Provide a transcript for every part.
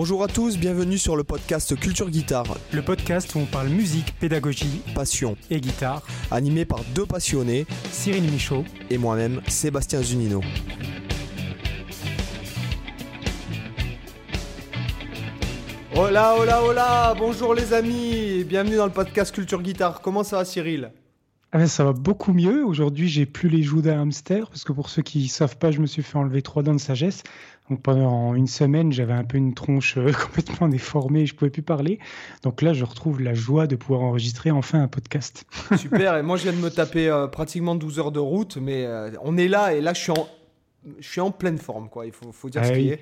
Bonjour à tous, bienvenue sur le podcast Culture Guitare. Le podcast où on parle musique, pédagogie, passion et guitare. Animé par deux passionnés, Cyril Michaud et moi-même, Sébastien Zunino. Hola, hola, hola, bonjour les amis, bienvenue dans le podcast Culture Guitare. Comment ça va Cyril? Ah ben, ça va beaucoup mieux. Aujourd'hui, j'ai plus les joues d'un hamster parce que pour ceux qui ne savent pas, je me suis fait enlever trois dents de sagesse. Donc pendant une semaine, j'avais un peu une tronche euh, complètement déformée, je pouvais plus parler. Donc là, je retrouve la joie de pouvoir enregistrer enfin un podcast. Super. Et moi, je viens de me taper euh, pratiquement 12 heures de route, mais euh, on est là et là, je suis en, je suis en pleine forme, quoi. Il faut, faut dire ah ce qui est.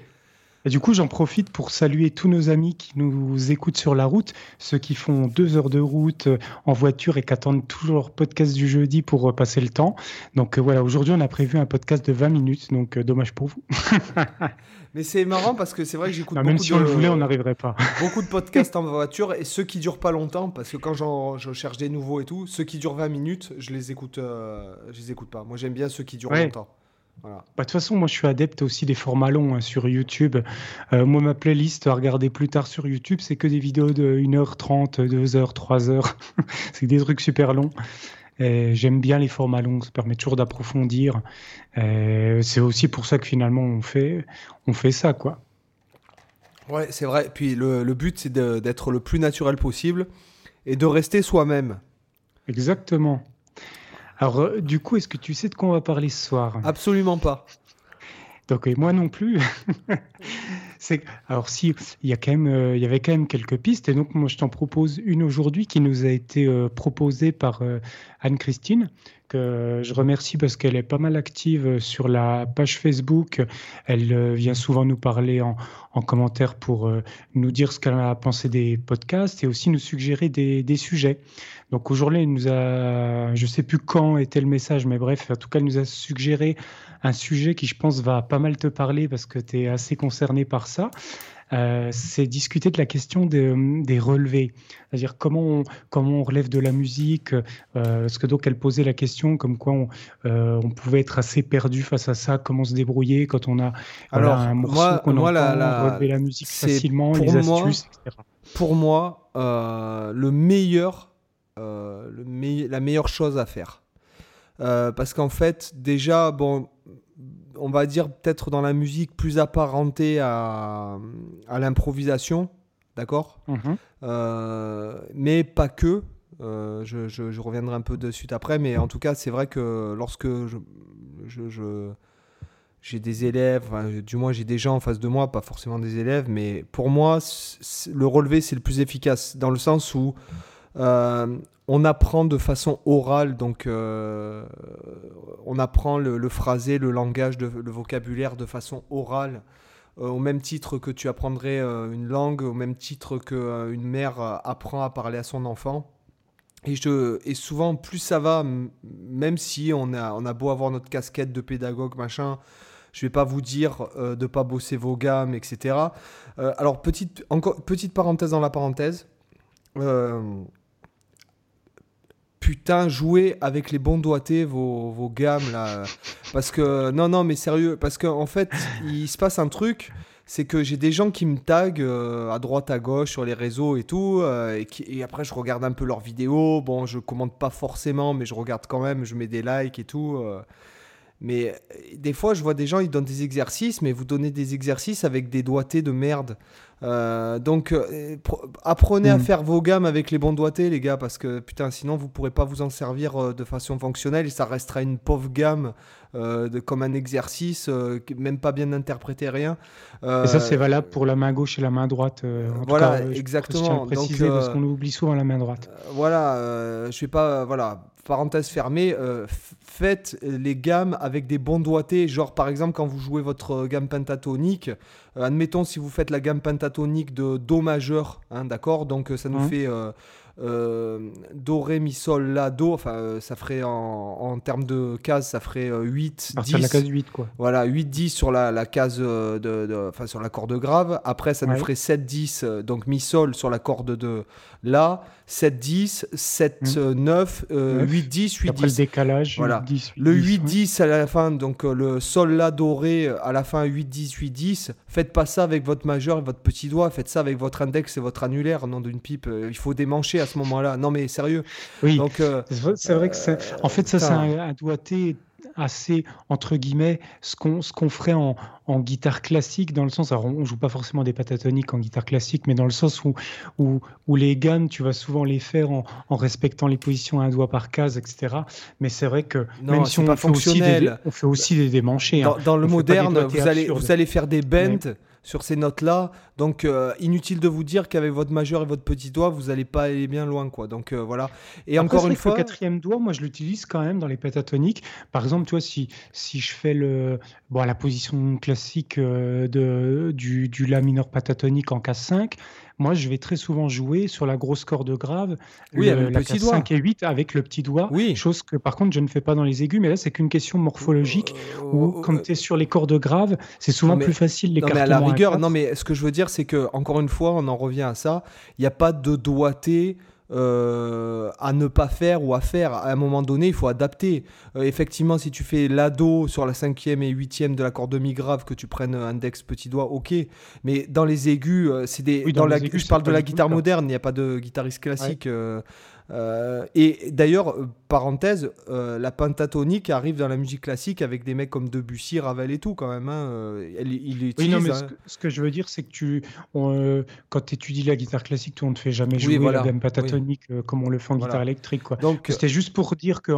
Et du coup, j'en profite pour saluer tous nos amis qui nous écoutent sur la route, ceux qui font deux heures de route euh, en voiture et qui attendent toujours leur podcast du jeudi pour euh, passer le temps. Donc euh, voilà, aujourd'hui, on a prévu un podcast de 20 minutes, donc dommage pour vous. Mais c'est marrant parce que c'est vrai que j'écoute beaucoup Même si on le voulait, on n'arriverait pas. beaucoup de podcasts en voiture et ceux qui durent pas longtemps, parce que quand je cherche des nouveaux et tout, ceux qui durent 20 minutes, je les écoute, je les écoute pas. Moi, j'aime bien ceux qui durent longtemps. Bah, de toute façon, moi je suis adepte aussi des formats longs hein, sur YouTube. Euh, moi, ma playlist à regarder plus tard sur YouTube, c'est que des vidéos de 1h30, 2h, 3h. c'est des trucs super longs. J'aime bien les formats longs, ça permet toujours d'approfondir. C'est aussi pour ça que finalement on fait, on fait ça. quoi. Ouais, c'est vrai. Puis le, le but, c'est d'être le plus naturel possible et de rester soi-même. Exactement. Alors, euh, du coup, est-ce que tu sais de quoi on va parler ce soir? Absolument pas. Donc, moi non plus. c'est alors si il y a quand même, euh, il y avait quand même quelques pistes, et donc moi je t'en propose une aujourd'hui qui nous a été euh, proposée par Anne-Christine je remercie parce qu'elle est pas mal active sur la page Facebook. Elle vient souvent nous parler en, commentaire pour nous dire ce qu'elle a pensé des podcasts et aussi nous suggérer des, des sujets. Donc aujourd'hui, elle nous a, je sais plus quand était le message, mais bref, en tout cas, elle nous a suggéré un sujet qui, je pense, va pas mal te parler parce que tu es assez concerné par ça. Euh, c'est discuter de la question des relevés, c'est-à-dire comment on, comment on relève de la musique, euh, parce que donc elle posait la question comme quoi on, euh, on, pouvait être assez perdu face à ça, comment se débrouiller quand on a Alors, un morceau qu'on entend, la, relever la musique facilement, les astuces, etc. Pour moi, le meilleur euh, le la meilleure chose à faire. Euh, parce qu'en fait, déjà, bon, on va dire peut-être dans la musique plus apparentée à, à l'improvisation, d'accord? Mhm. euh, Mais pas que. je, je, reviendrai un peu de suite après, mais en tout cas, c'est vrai que lorsque je, je j'ai des élèves, du moins j'ai des gens en face de moi, pas forcément des élèves, mais pour moi, le relevé, c'est le plus efficace, dans le sens où euh, on apprend de façon orale, donc euh, on apprend le, phrasé, le langage, le vocabulaire de façon orale, euh, au même titre que tu apprendrais une langue, au même titre qu'une mère apprend à parler à son enfant. Et, je, souvent, plus ça va, même si on a, beau avoir notre casquette de pédagogue, machin, je vais pas vous dire de de pas bosser vos gammes, etc. alors, petite, encore, petite parenthèse dans la parenthèse putain, jouez avec les bons doigtés vos, gammes là. Parce que, non, non, mais sérieux, parce qu'en en fait, il se passe un truc c'est que j'ai des gens qui me taguent euh, à droite, à gauche sur les réseaux et tout, euh, et, après je regarde un peu leurs vidéos. Bon, je commente pas forcément, mais je regarde quand même, je mets des likes et tout. Euh. mais des fois, je vois des gens, ils donnent des exercices, mais vous donnez des exercices avec des doigtés de merde. Euh, donc, euh, apprenez à mm. faire vos gammes avec les bons doigtés, les gars, parce que putain, sinon vous pourrez pas vous en servir euh, de façon fonctionnelle et ça restera une pauvre gamme de, comme un exercice, même pas bien interprété, rien. et ça, c'est valable pour la main gauche et la main droite. voilà, exactement. Je préciser parce qu'on oublie souvent la main droite. voilà, je vais pas, voilà, parenthèse fermée, euh, faites les gammes avec des bons doigtés. Genre, par exemple, quand vous jouez votre gamme pentatonique, euh, admettons si vous faites la gamme pentatonique de Do majeur, hein, d'accord? Donc, ça nous hein. fait euh, Do, Ré, Mi, Sol, La, Do. Enfin, euh, ça ferait en, en termes de cases, ça ferait 8, À 10. partir de la case 8, quoi. Voilà, 8, 10 sur la, la case euh, de, sur la corde grave. Après, ça nous ferait 7, 10, euh, donc mi sol sur la corde de la, 7, 10, 7, Mm. euh, 9, euh, Neuf. 8, 10, Et 8, après 10. le décalage, Voilà. 8, 10, 8, Le 10, 8, ouais. 10 à la fin, donc euh, le sol la doré euh, à la fin 8, 10, 8, 10. Faites pas ça avec votre majeur et votre petit doigt, faites ça avec votre index et votre annulaire, nom d'une pipe. Euh, Il faut démancher à ce moment-là. Non mais sérieux. Oui, Donc euh, c'est vrai, que c'est. En fait, ça, c'est putain. un, un doigté assez, entre guillemets, ce qu'on ferait en, en guitare classique, dans le sens, alors on joue pas forcément des pentatoniques en guitare classique, mais dans le sens où, où, où les gammes, tu vas souvent les faire en, en respectant les positions un doigt par case, etc. Mais c'est vrai que Non, même si on pas fait, aussi des, on fait aussi des démanchés. hein. Dans, le On moderne, vous allez, vous allez faire des bends sur ces notes-là. Donc, euh, inutile de vous dire qu'avec votre majeur et votre petit doigt, vous n'allez pas aller bien loin. quoi. Donc, euh, voilà. Et Après, encore une fois. Le quatrième doigt, moi, je l'utilise quand même dans les pentatoniques. Par exemple, tu vois, si, si je fais le, bon, la position classique euh, de, du, du La mineur pentatonique en case 5, moi, je vais très souvent jouer sur la grosse corde grave, Oui, avec le la petit case doigt. 5 et 8 avec le petit doigt. Oui. Chose que, par contre, je ne fais pas dans les aigus, mais là, c'est qu'une question morphologique. Euh, Où, euh, quand tu es sur les cordes graves, c'est souvent mais- plus facile Non, mais à la rigueur, non, mais ce que je veux dire, c'est que, encore une fois, on en revient à ça. Il n'y a pas de doigté euh, à ne pas faire ou à faire. À un moment donné, il faut adapter. Euh, effectivement, si tu fais l'ado sur la cinquième et huitième de la corde mi grave, que tu prennes index petit doigt, ok. Mais dans les aigus, euh, c'est des. Oui, dans dans la, aigus, je parle de la guitare moderne. Il n'y a pas de guitariste classique. euh, euh, et d'ailleurs, euh, parenthèse, euh, la pentatonique arrive dans la musique classique avec des mecs comme Debussy, Ravel et tout quand même. hein, il Oui, utilise, non, mais hein. ce que, ce que je veux dire, c'est que tu, on, euh, quand tu étudies la guitare classique, on ne te fait jamais Oui, jouer voilà, la gamme pentatonique comme on le fait en Voilà. guitare électrique. Quoi. Donc, C'était juste pour dire que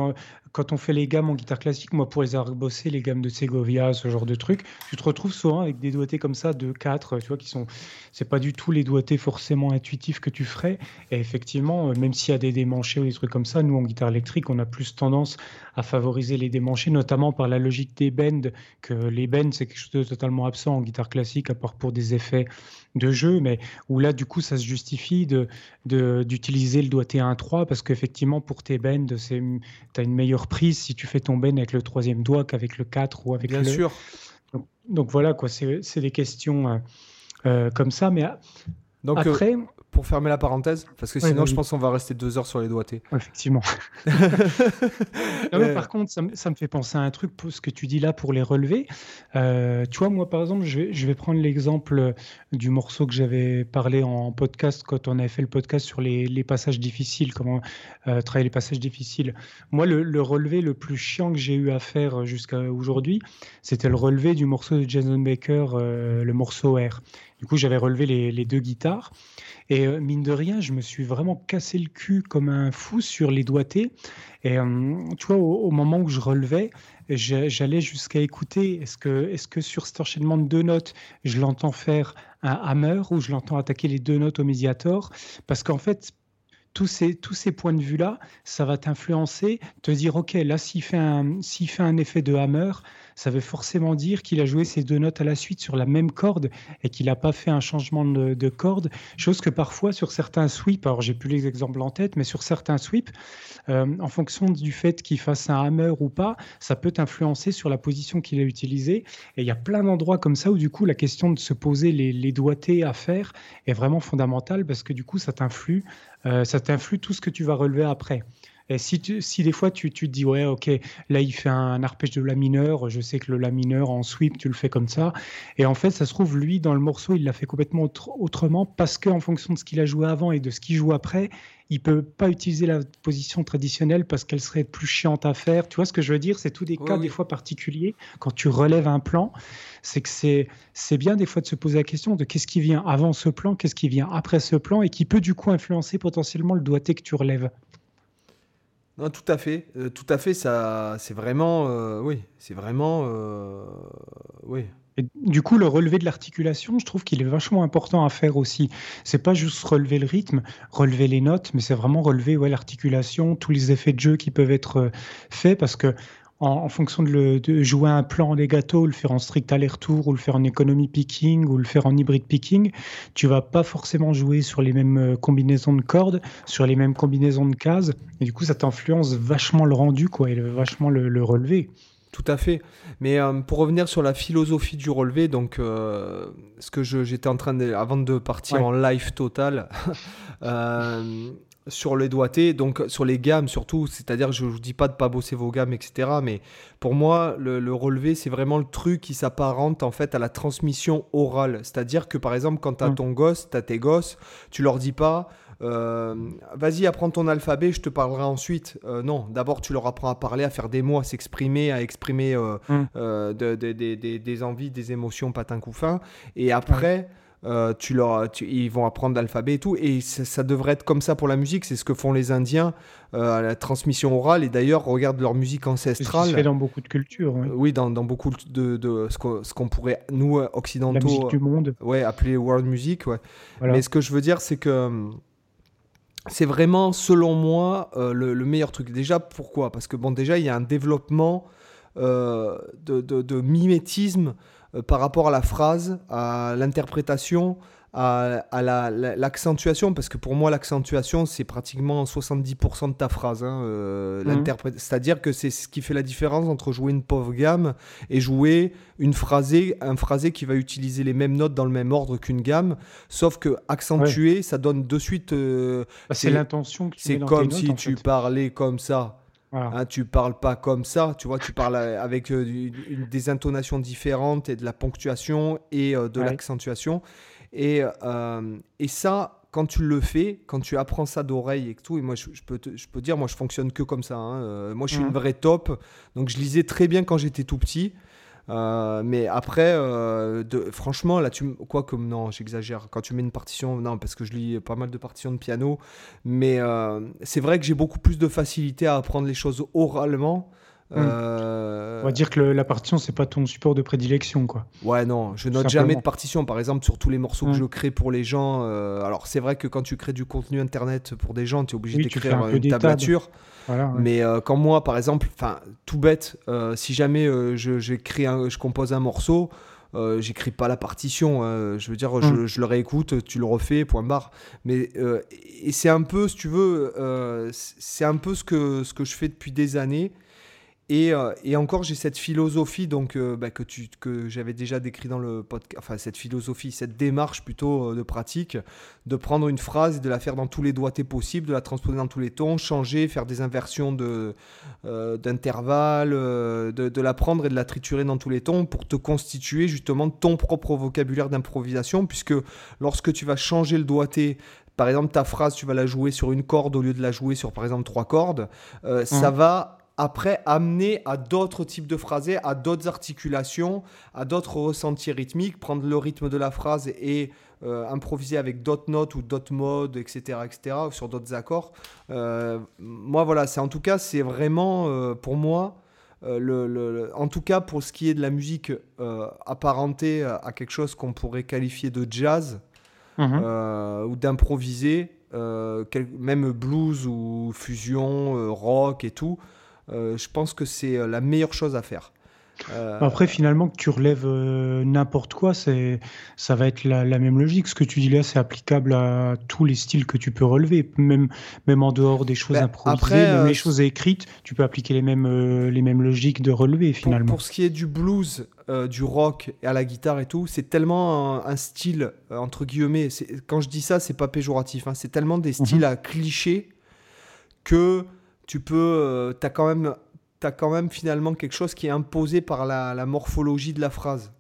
quand on fait les gammes en guitare classique, moi, pour les avoir bossé, les gammes de Segovia, ce genre de trucs, tu te retrouves souvent avec des doigtés comme ça, de 4, tu vois, qui sont. C'est pas du tout les doigtés forcément intuitifs que tu ferais. Et effectivement, même s'il y a des démanchés ou des trucs comme ça, nous, en guitare électrique, on a plus tendance à favoriser les démanchés, notamment par la logique des bends, que les bends, c'est quelque chose de totalement absent en guitare classique, à part pour des effets de jeu, mais où là, du coup, ça se justifie de, de- d'utiliser le doigté 1-3, parce qu'effectivement, pour tes bends, tu as une meilleure prise si tu fais ton bend avec le troisième doigt qu'avec le 4 ou avec bien le... sûr. Donc, donc voilà, quoi, c'est, des questions euh, euh, comme ça, mais a- Donc, euh, après, pour fermer la parenthèse, parce que Ouais, sinon, vas-y. je pense qu'on va rester deux heures sur les doigtés. effectivement. Non, mais Euh, par contre, ça, me- ça me fait penser à un truc pour ce que tu dis là pour les relever. Euh, tu vois, moi, par exemple, je vais, je vais prendre l'exemple du morceau que j'avais parlé en podcast quand on avait fait le podcast sur les, les passages difficiles, comment euh, travailler les passages difficiles. Moi, le, le relevé le plus chiant que j'ai eu à faire jusqu'à aujourd'hui, c'était le relevé du morceau de Jason Baker, euh, le morceau R. Du coup, j'avais relevé les, deux guitares. Et euh, mine de rien, je me suis vraiment cassé le cul comme un fou sur les doigtés. Et euh, tu vois, au, moment où je relevais, j'allais jusqu'à écouter est-ce que, est que sur cet enchaînement de deux notes, je l'entends faire un hammer ou je l'entends attaquer les deux notes au médiator Parce qu'en fait, tous ces, points de vue-là, ça va t'influencer, te dire, OK, là, s'il fait, fait un effet de hammer, ça veut forcément dire qu'il a joué ces deux notes à la suite sur la même corde et qu'il n'a pas fait un changement de, de corde. Chose que parfois, sur certains sweeps, alors j'ai plus les exemples en tête, mais sur certains sweeps, euh, en fonction du fait qu'il fasse un hammer ou pas, ça peut t'influencer sur la position qu'il a utilisée. Et il y a plein d'endroits comme ça où, du coup, la question de se poser les, les doigtés à faire est vraiment fondamentale parce que, du coup, ça t'influe, euh, ça t'influe tout ce que tu vas relever après. Et si, tu- si des fois tu, tu te dis, ouais, ok, là il fait un arpège de La mineur, je sais que le La mineur en sweep, tu le fais comme ça. Et en fait, ça se trouve, lui, dans le morceau, il l'a fait complètement autre- autrement parce qu'en fonction de ce qu'il a joué avant et de ce qu'il joue après, il peut pas utiliser la position traditionnelle parce qu'elle serait plus chiante à faire. Tu vois ce que je veux dire? C'est tous des Oui, cas oui. des fois particuliers. Quand tu relèves un plan, c'est que c'est c'est bien des fois de se poser la question de qu'est-ce qui vient avant ce plan, qu'est-ce qui vient après ce plan et qui peut du coup influencer potentiellement le doigté que tu relèves. Non, tout à fait. Euh, tout à fait, ça, c'est vraiment, euh, oui, c'est vraiment, euh, oui. Et du coup, le relevé de l'articulation, je trouve qu'il est vachement important à faire aussi. C'est pas juste relever le rythme, relever les notes, mais c'est vraiment relever ouais, l'articulation, tous les effets de jeu qui peuvent être faits parce que en, fonction de, de, jouer un plan legato, le faire en strict aller-retour, ou le faire en économie picking, ou le faire en hybride picking, tu vas pas forcément jouer sur les mêmes euh, combinaisons de cordes, sur les mêmes combinaisons de cases, et du coup, ça t'influence vachement le rendu, quoi, et vachement le, relevé. Tout à fait. Mais euh, pour revenir sur la philosophie du relevé, donc ce que j'étais en train de, avant de partir en live total, sur les doigtés, donc sur les gammes surtout, c'est-à-dire je ne vous dis pas de pas bosser vos gammes, etc. Mais pour moi, le, relevé, c'est vraiment le truc qui s'apparente en fait à la transmission orale. C'est-à-dire que par exemple, quand tu as mm. ton gosse, tu as tes gosses, tu leur dis pas euh, vas-y, apprends ton alphabet, je te parlerai ensuite. Euh, non, d'abord, tu leur apprends à parler, à faire des mots, à s'exprimer, à exprimer euh, mm. des envies, des émotions, patin couffin. Et après. Euh, tu leur, ils vont apprendre l'alphabet et tout. Et ça, devrait être comme ça pour la musique. C'est ce que font les Indiens euh, à la transmission orale. Et d'ailleurs, regarde leur musique ancestrale. C'est fait dans beaucoup de cultures. Oui, dans, dans, beaucoup de, de ce qu'on pourrait, nous, occidentaux, la musique du monde. Ouais, appeler world music. Ouais. Mais ce que je veux dire, c'est que c'est vraiment, selon moi, euh, le, meilleur truc. Déjà, pourquoi? Parce que, bon, déjà, il y a un développement de, de, mimétisme euh, par rapport à la phrase, à l'interprétation, à, l'accentuation, parce que pour moi, l'accentuation, c'est pratiquement 70% de ta phrase. Hein, euh, mhm. C'est-à-dire que c'est ce qui fait la différence entre jouer une pauvre gamme et jouer une phrasée, un phrasé qui va utiliser les mêmes notes dans le même ordre qu'une gamme, sauf que accentuer, ça donne de suite. Euh, bah, c'est l'intention. C'est comme si tu parlais comme ça. Hein, tu parles pas comme ça, tu vois, tu parles avec euh, des intonations différentes et de la ponctuation et euh, de l'accentuation. Et, euh, et ça, quand tu le fais, quand tu apprends ça d'oreille et tout, et moi je, peux, je peux dire, moi je fonctionne que comme ça. Hein, moi je suis une mmh. vraie top, donc je lisais très bien quand j'étais tout petit. Euh, mais après, euh, de, franchement, là, tu, quoi comme non, j'exagère. Quand tu mets une partition, non, parce que je lis pas mal de partitions de piano, mais euh, c'est vrai que j'ai beaucoup plus de facilité à apprendre les choses oralement. Euh, On va dire que la partition, c'est pas ton support de prédilection, quoi. Ouais, non, je note jamais de partition. Par exemple, sur tous les morceaux que hmm. je crée pour les gens. Euh, alors, c'est vrai que quand tu crées du contenu internet pour des gens, tu es obligé d'écrire une tablature. Mais euh, quand moi, par exemple, enfin, tout bête, si jamais je, je compose un morceau. j'écris pas la partition, je veux dire, je, hmm. je, le réécoute, tu le refais, point barre. Mais et c'est un peu, si tu veux, c'est un peu ce que ce que je fais depuis des années. Euh, et, encore, j'ai cette philosophie donc euh, bah, que, tu, que j'avais déjà décrit dans le podcast, enfin cette philosophie, cette démarche plutôt euh, de pratique, de prendre une phrase et de la faire dans tous les doigtés possibles, de la transposer dans tous les tons, changer, faire des inversions de, d'intervalles, de, de, la prendre et de la triturer dans tous les tons pour te constituer justement ton propre vocabulaire d'improvisation, puisque lorsque tu vas changer le doigté par exemple, ta phrase, tu vas la jouer sur une corde au lieu de la jouer sur, par exemple, trois cordes. Ça mmh. va après amener à d'autres types de phrasés, à d'autres articulations, à d'autres ressentis rythmiques, prendre le rythme de la phrase et euh, improviser avec d'autres notes ou d'autres modes, etc., etc., sur d'autres accords. Euh, moi, voilà, c'est en tout cas, c'est vraiment euh, pour moi, le, en tout cas pour ce qui est de la musique apparentée à quelque chose qu'on pourrait qualifier de jazz mhm. ou d'improviser, même blues ou fusion, rock et tout. Euh, je pense que c'est euh, la meilleure chose à faire. Euh, Après, finalement, que tu relèves n'importe quoi, c'est, ça va être la, même logique. Ce que tu dis là, c'est applicable à tous les styles que tu peux relever, même, même en dehors des choses ben, improvisées, même les choses écrites, tu peux appliquer les mêmes, les mêmes logiques de relevé finalement. Pour, ce qui est du blues, du rock et à la guitare et tout, c'est tellement un, style entre guillemets. Quand je dis ça, c'est pas péjoratif. Hein, c'est tellement des mhm. styles à clichés que tu peux, euh, as quand même, as quand même finalement quelque chose qui est imposé par la, morphologie de la phrase.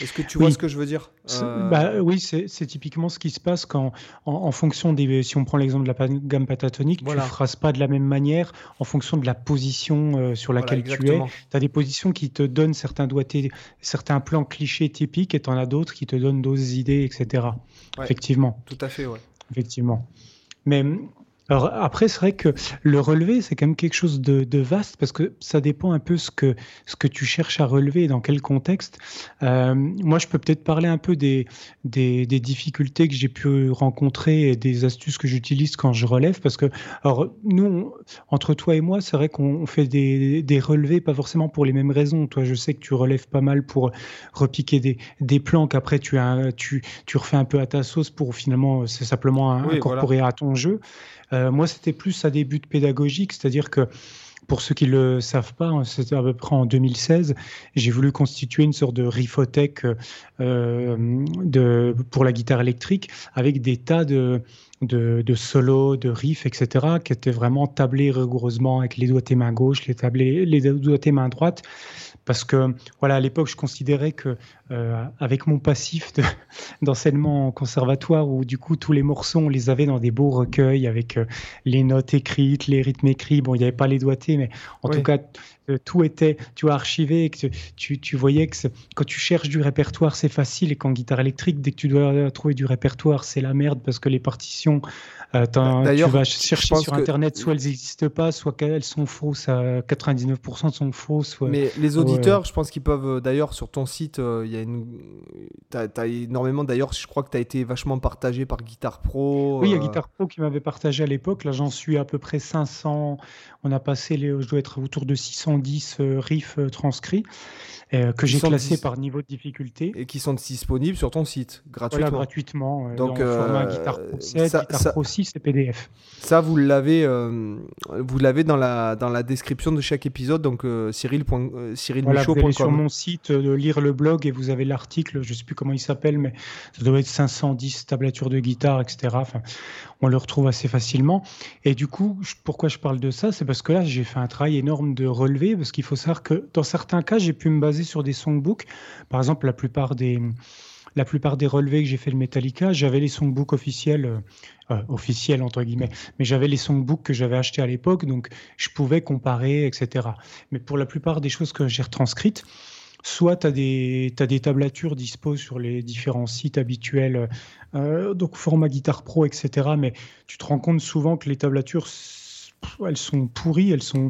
Est-ce que tu vois ce que je veux dire? Euh, bah, Oui, c'est typiquement ce qui se passe quand, en, fonction des. Si on prend l'exemple de la gamme pentatonique, tu ne phrases pas de la même manière en fonction de la position euh, sur laquelle tu es. Tu as des positions qui te donnent certains doigtés, certains plans clichés typiques et tu en as d'autres qui te donnent d'autres idées, etc. Effectivement. Tout à fait, ouais. Effectivement. Mais Alors après, c'est vrai que le relevé, c'est quand même quelque chose de, vaste parce que ça dépend un peu ce que, ce que tu cherches à relever et dans quel contexte. Euh, moi, je peux peut-être parler un peu des, des, difficultés que j'ai pu rencontrer et des astuces que j'utilise quand je relève parce que, alors, nous, entre toi et moi, c'est vrai qu'on fait des, des, relevés, pas forcément pour les mêmes raisons. Toi, je sais que tu relèves pas mal pour repiquer des, des plans qu'après tu, as, tu, tu refais un peu à ta sauce pour finalement, c'est simplement incorporer à ton jeu. Euh, moi, c'était plus à des buts pédagogiques, c'est-à-dire que pour ceux qui ne le savent pas, hein, c'était à peu près en 2016, j'ai voulu constituer une sorte de riffothèque euh, de, pour la guitare électrique avec des tas de, de, de solos, de riffs, etc., qui étaient vraiment tablés rigoureusement avec les doigts main gauche, les, tablés, les doigts main droite parce que voilà à l'époque je considérais que euh, avec mon passif d'enseignement en conservatoire où du coup tous les morceaux on les avait dans des beaux recueils avec euh, les notes écrites les rythmes écrits. Bon il n'y avait pas les doigtés mais en tout cas euh, tout était tu as archivé et que tu, tu voyais que quand tu cherches du répertoire c'est facile. Et qu'en guitare électrique dès que tu dois trouver du répertoire c'est la merde parce que les partitions tu vas chercher sur Internet, soit elles n'existent pas, soit elles sont fausses, à 99% sont fausses. Mais les auditeurs, je pense qu'ils peuvent, euh, d'ailleurs, sur ton site, euh, il y a une... tu as, énormément, d'ailleurs, je crois que tu as été vachement partagé par Guitar Pro. Oui, il y a Guitar Pro qui m'avait partagé à l'époque. Là, j'en suis à peu près 500. On a passé, les... je dois être autour de 610 riffs transcrits. Euh, que j'ai classé par niveau de difficulté. Et qui sont disponibles sur ton site, gratuitement. Voilà, gratuitement. Euh, Donc, dans le format euh, Guitar Pro 7, ça, Guitar Pro 6 et PDF. Ça, vous l'avez, vous l'avez dans la, dans la description de chaque épisode, donc Cyril. Cyril voilà, vous allez sur mon site de lire le blog et vous avez l'article, je ne sais plus comment il s'appelle, mais ça doit être 510 tablatures de guitare, etc. Enfin, on le retrouve assez facilement. Et du coup, pourquoi je parle de ça? C'est parce que là, j'ai fait un travail énorme de relevé, parce qu'il faut savoir que dans certains cas, j'ai pu me baser sur des songbooks. Par exemple, la plupart des, la plupart des relevés que j'ai fait le Metallica, j'avais les songbooks officiels, euh, euh, officiels entre guillemets, mais j'avais les songbooks que j'avais achetés à l'époque, donc je pouvais comparer, etc. Mais pour la plupart des choses que j'ai retranscrites, soit tu as des, des tablatures dispo sur les différents sites habituels, euh, donc format Guitar Pro, etc. Mais tu te rends compte souvent que les tablatures, elles sont pourries, elles sont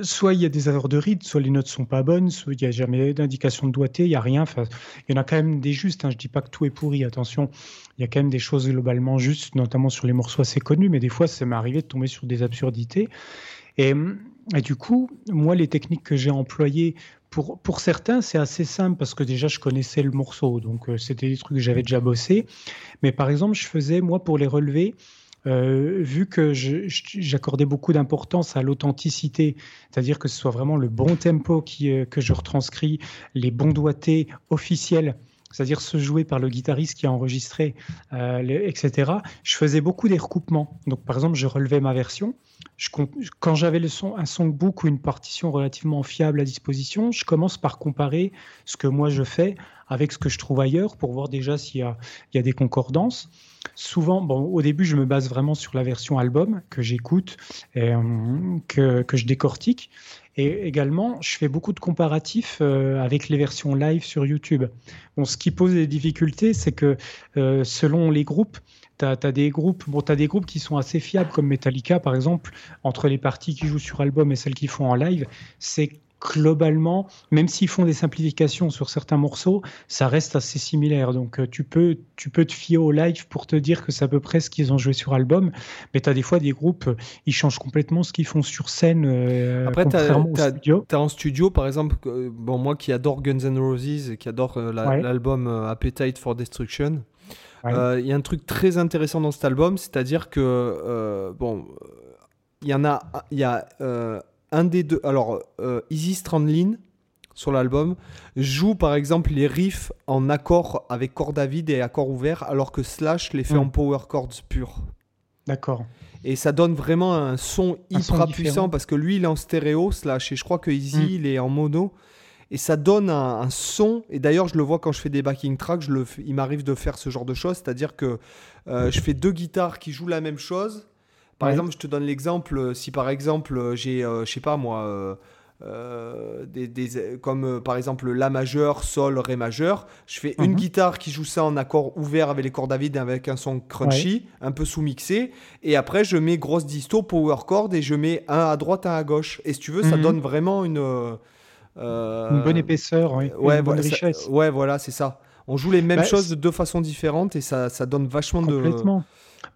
soit il y a des erreurs de rythme, soit les notes sont pas bonnes, soit il n'y a jamais d'indication de doigté, il n'y a rien. Enfin, il y en a quand même des justes. Hein. Je dis pas que tout est pourri, attention. Il y a quand même des choses globalement justes, notamment sur les morceaux assez connus, mais des fois, ça m'est arrivé de tomber sur des absurdités. Et, du coup, moi, les techniques que j'ai employées, pour, pour certains, c'est assez simple parce que déjà, je connaissais le morceau. Donc, euh, c'était des trucs que j'avais déjà bossé. Mais par exemple, je faisais, moi, pour les relever, euh, vu que j'accordais beaucoup d'importance à l'authenticité, c'est-à-dire que ce soit vraiment le bon tempo qui, euh, que je retranscris, les bons doigtés officiels, c'est-à-dire ce joué par le guitariste qui a enregistré, euh, etc. Je faisais beaucoup des recoupements. Donc, par exemple, je relevais ma version. Quand j'avais le son, un songbook ou une partition relativement fiable à disposition, je commence par comparer ce que moi je fais avec ce que je trouve ailleurs pour voir déjà s'il y a, des concordances souvent, bon, au début, je me base vraiment sur la version album que j'écoute, et euh, que, je décortique. Et également, je fais beaucoup de comparatifs euh, avec les versions live sur YouTube. Ce qui pose des difficultés, c'est que euh, selon les groupes, tu as, des groupes, bon, des groupes qui sont assez fiables, comme Metallica par exemple, entre les parties qui jouent sur album et celles qui font en live, c'est globalement, même s'ils font des simplifications sur certains morceaux, ça reste assez similaire. Donc euh, tu peux, tu peux te fier au live pour te dire que c'est à peu près ce qu'ils ont joué sur album, mais tu as des fois des groupes, euh, ils changent complètement ce qu'ils font sur scène. Euh, Après, tu as, en studio, par exemple, bon, moi qui adore Guns N' Roses et qui adore l'album Appetite for Destruction, il y a un truc très intéressant dans cet album, c'est-à-dire que, bon, il y en a, il y a un des deux. Alors, euh, Easy Strandlin, sur l'album, joue par exemple les riffs en accord avec cordes à vide et accord ouvert, alors que Slash les fait en hmm. power chords pur. D'accord. Et ça donne vraiment un son hyper puissant parce que lui il est en stéréo, Slash, et je crois que Easy hmm. il est en mono. Et ça donne un, son, et d'ailleurs je le vois quand je fais des backing tracks, je le, il m'arrive de faire ce genre de choses, c'est-à-dire que euh, je fais deux guitares qui jouent la même chose, par exemple, je te donne l'exemple, euh, si par exemple euh, j'ai, euh, je sais pas moi, euh, des, comme par exemple La majeur, Sol, Ré majeur. Je fais une mhm. guitare qui joue ça en accord ouvert avec les cordes à vide avec un son crunchy, un peu sous-mixé. Et après, je mets grosse disto, power chord et je mets un à droite, un à gauche. Et si tu veux, ça mhm. donne vraiment une. une bonne épaisseur, ouais, une bonne richesse. ouais, voilà, c'est ça. On joue les mêmes bah, choses de deux façons différentes et ça, ça donne vachement de.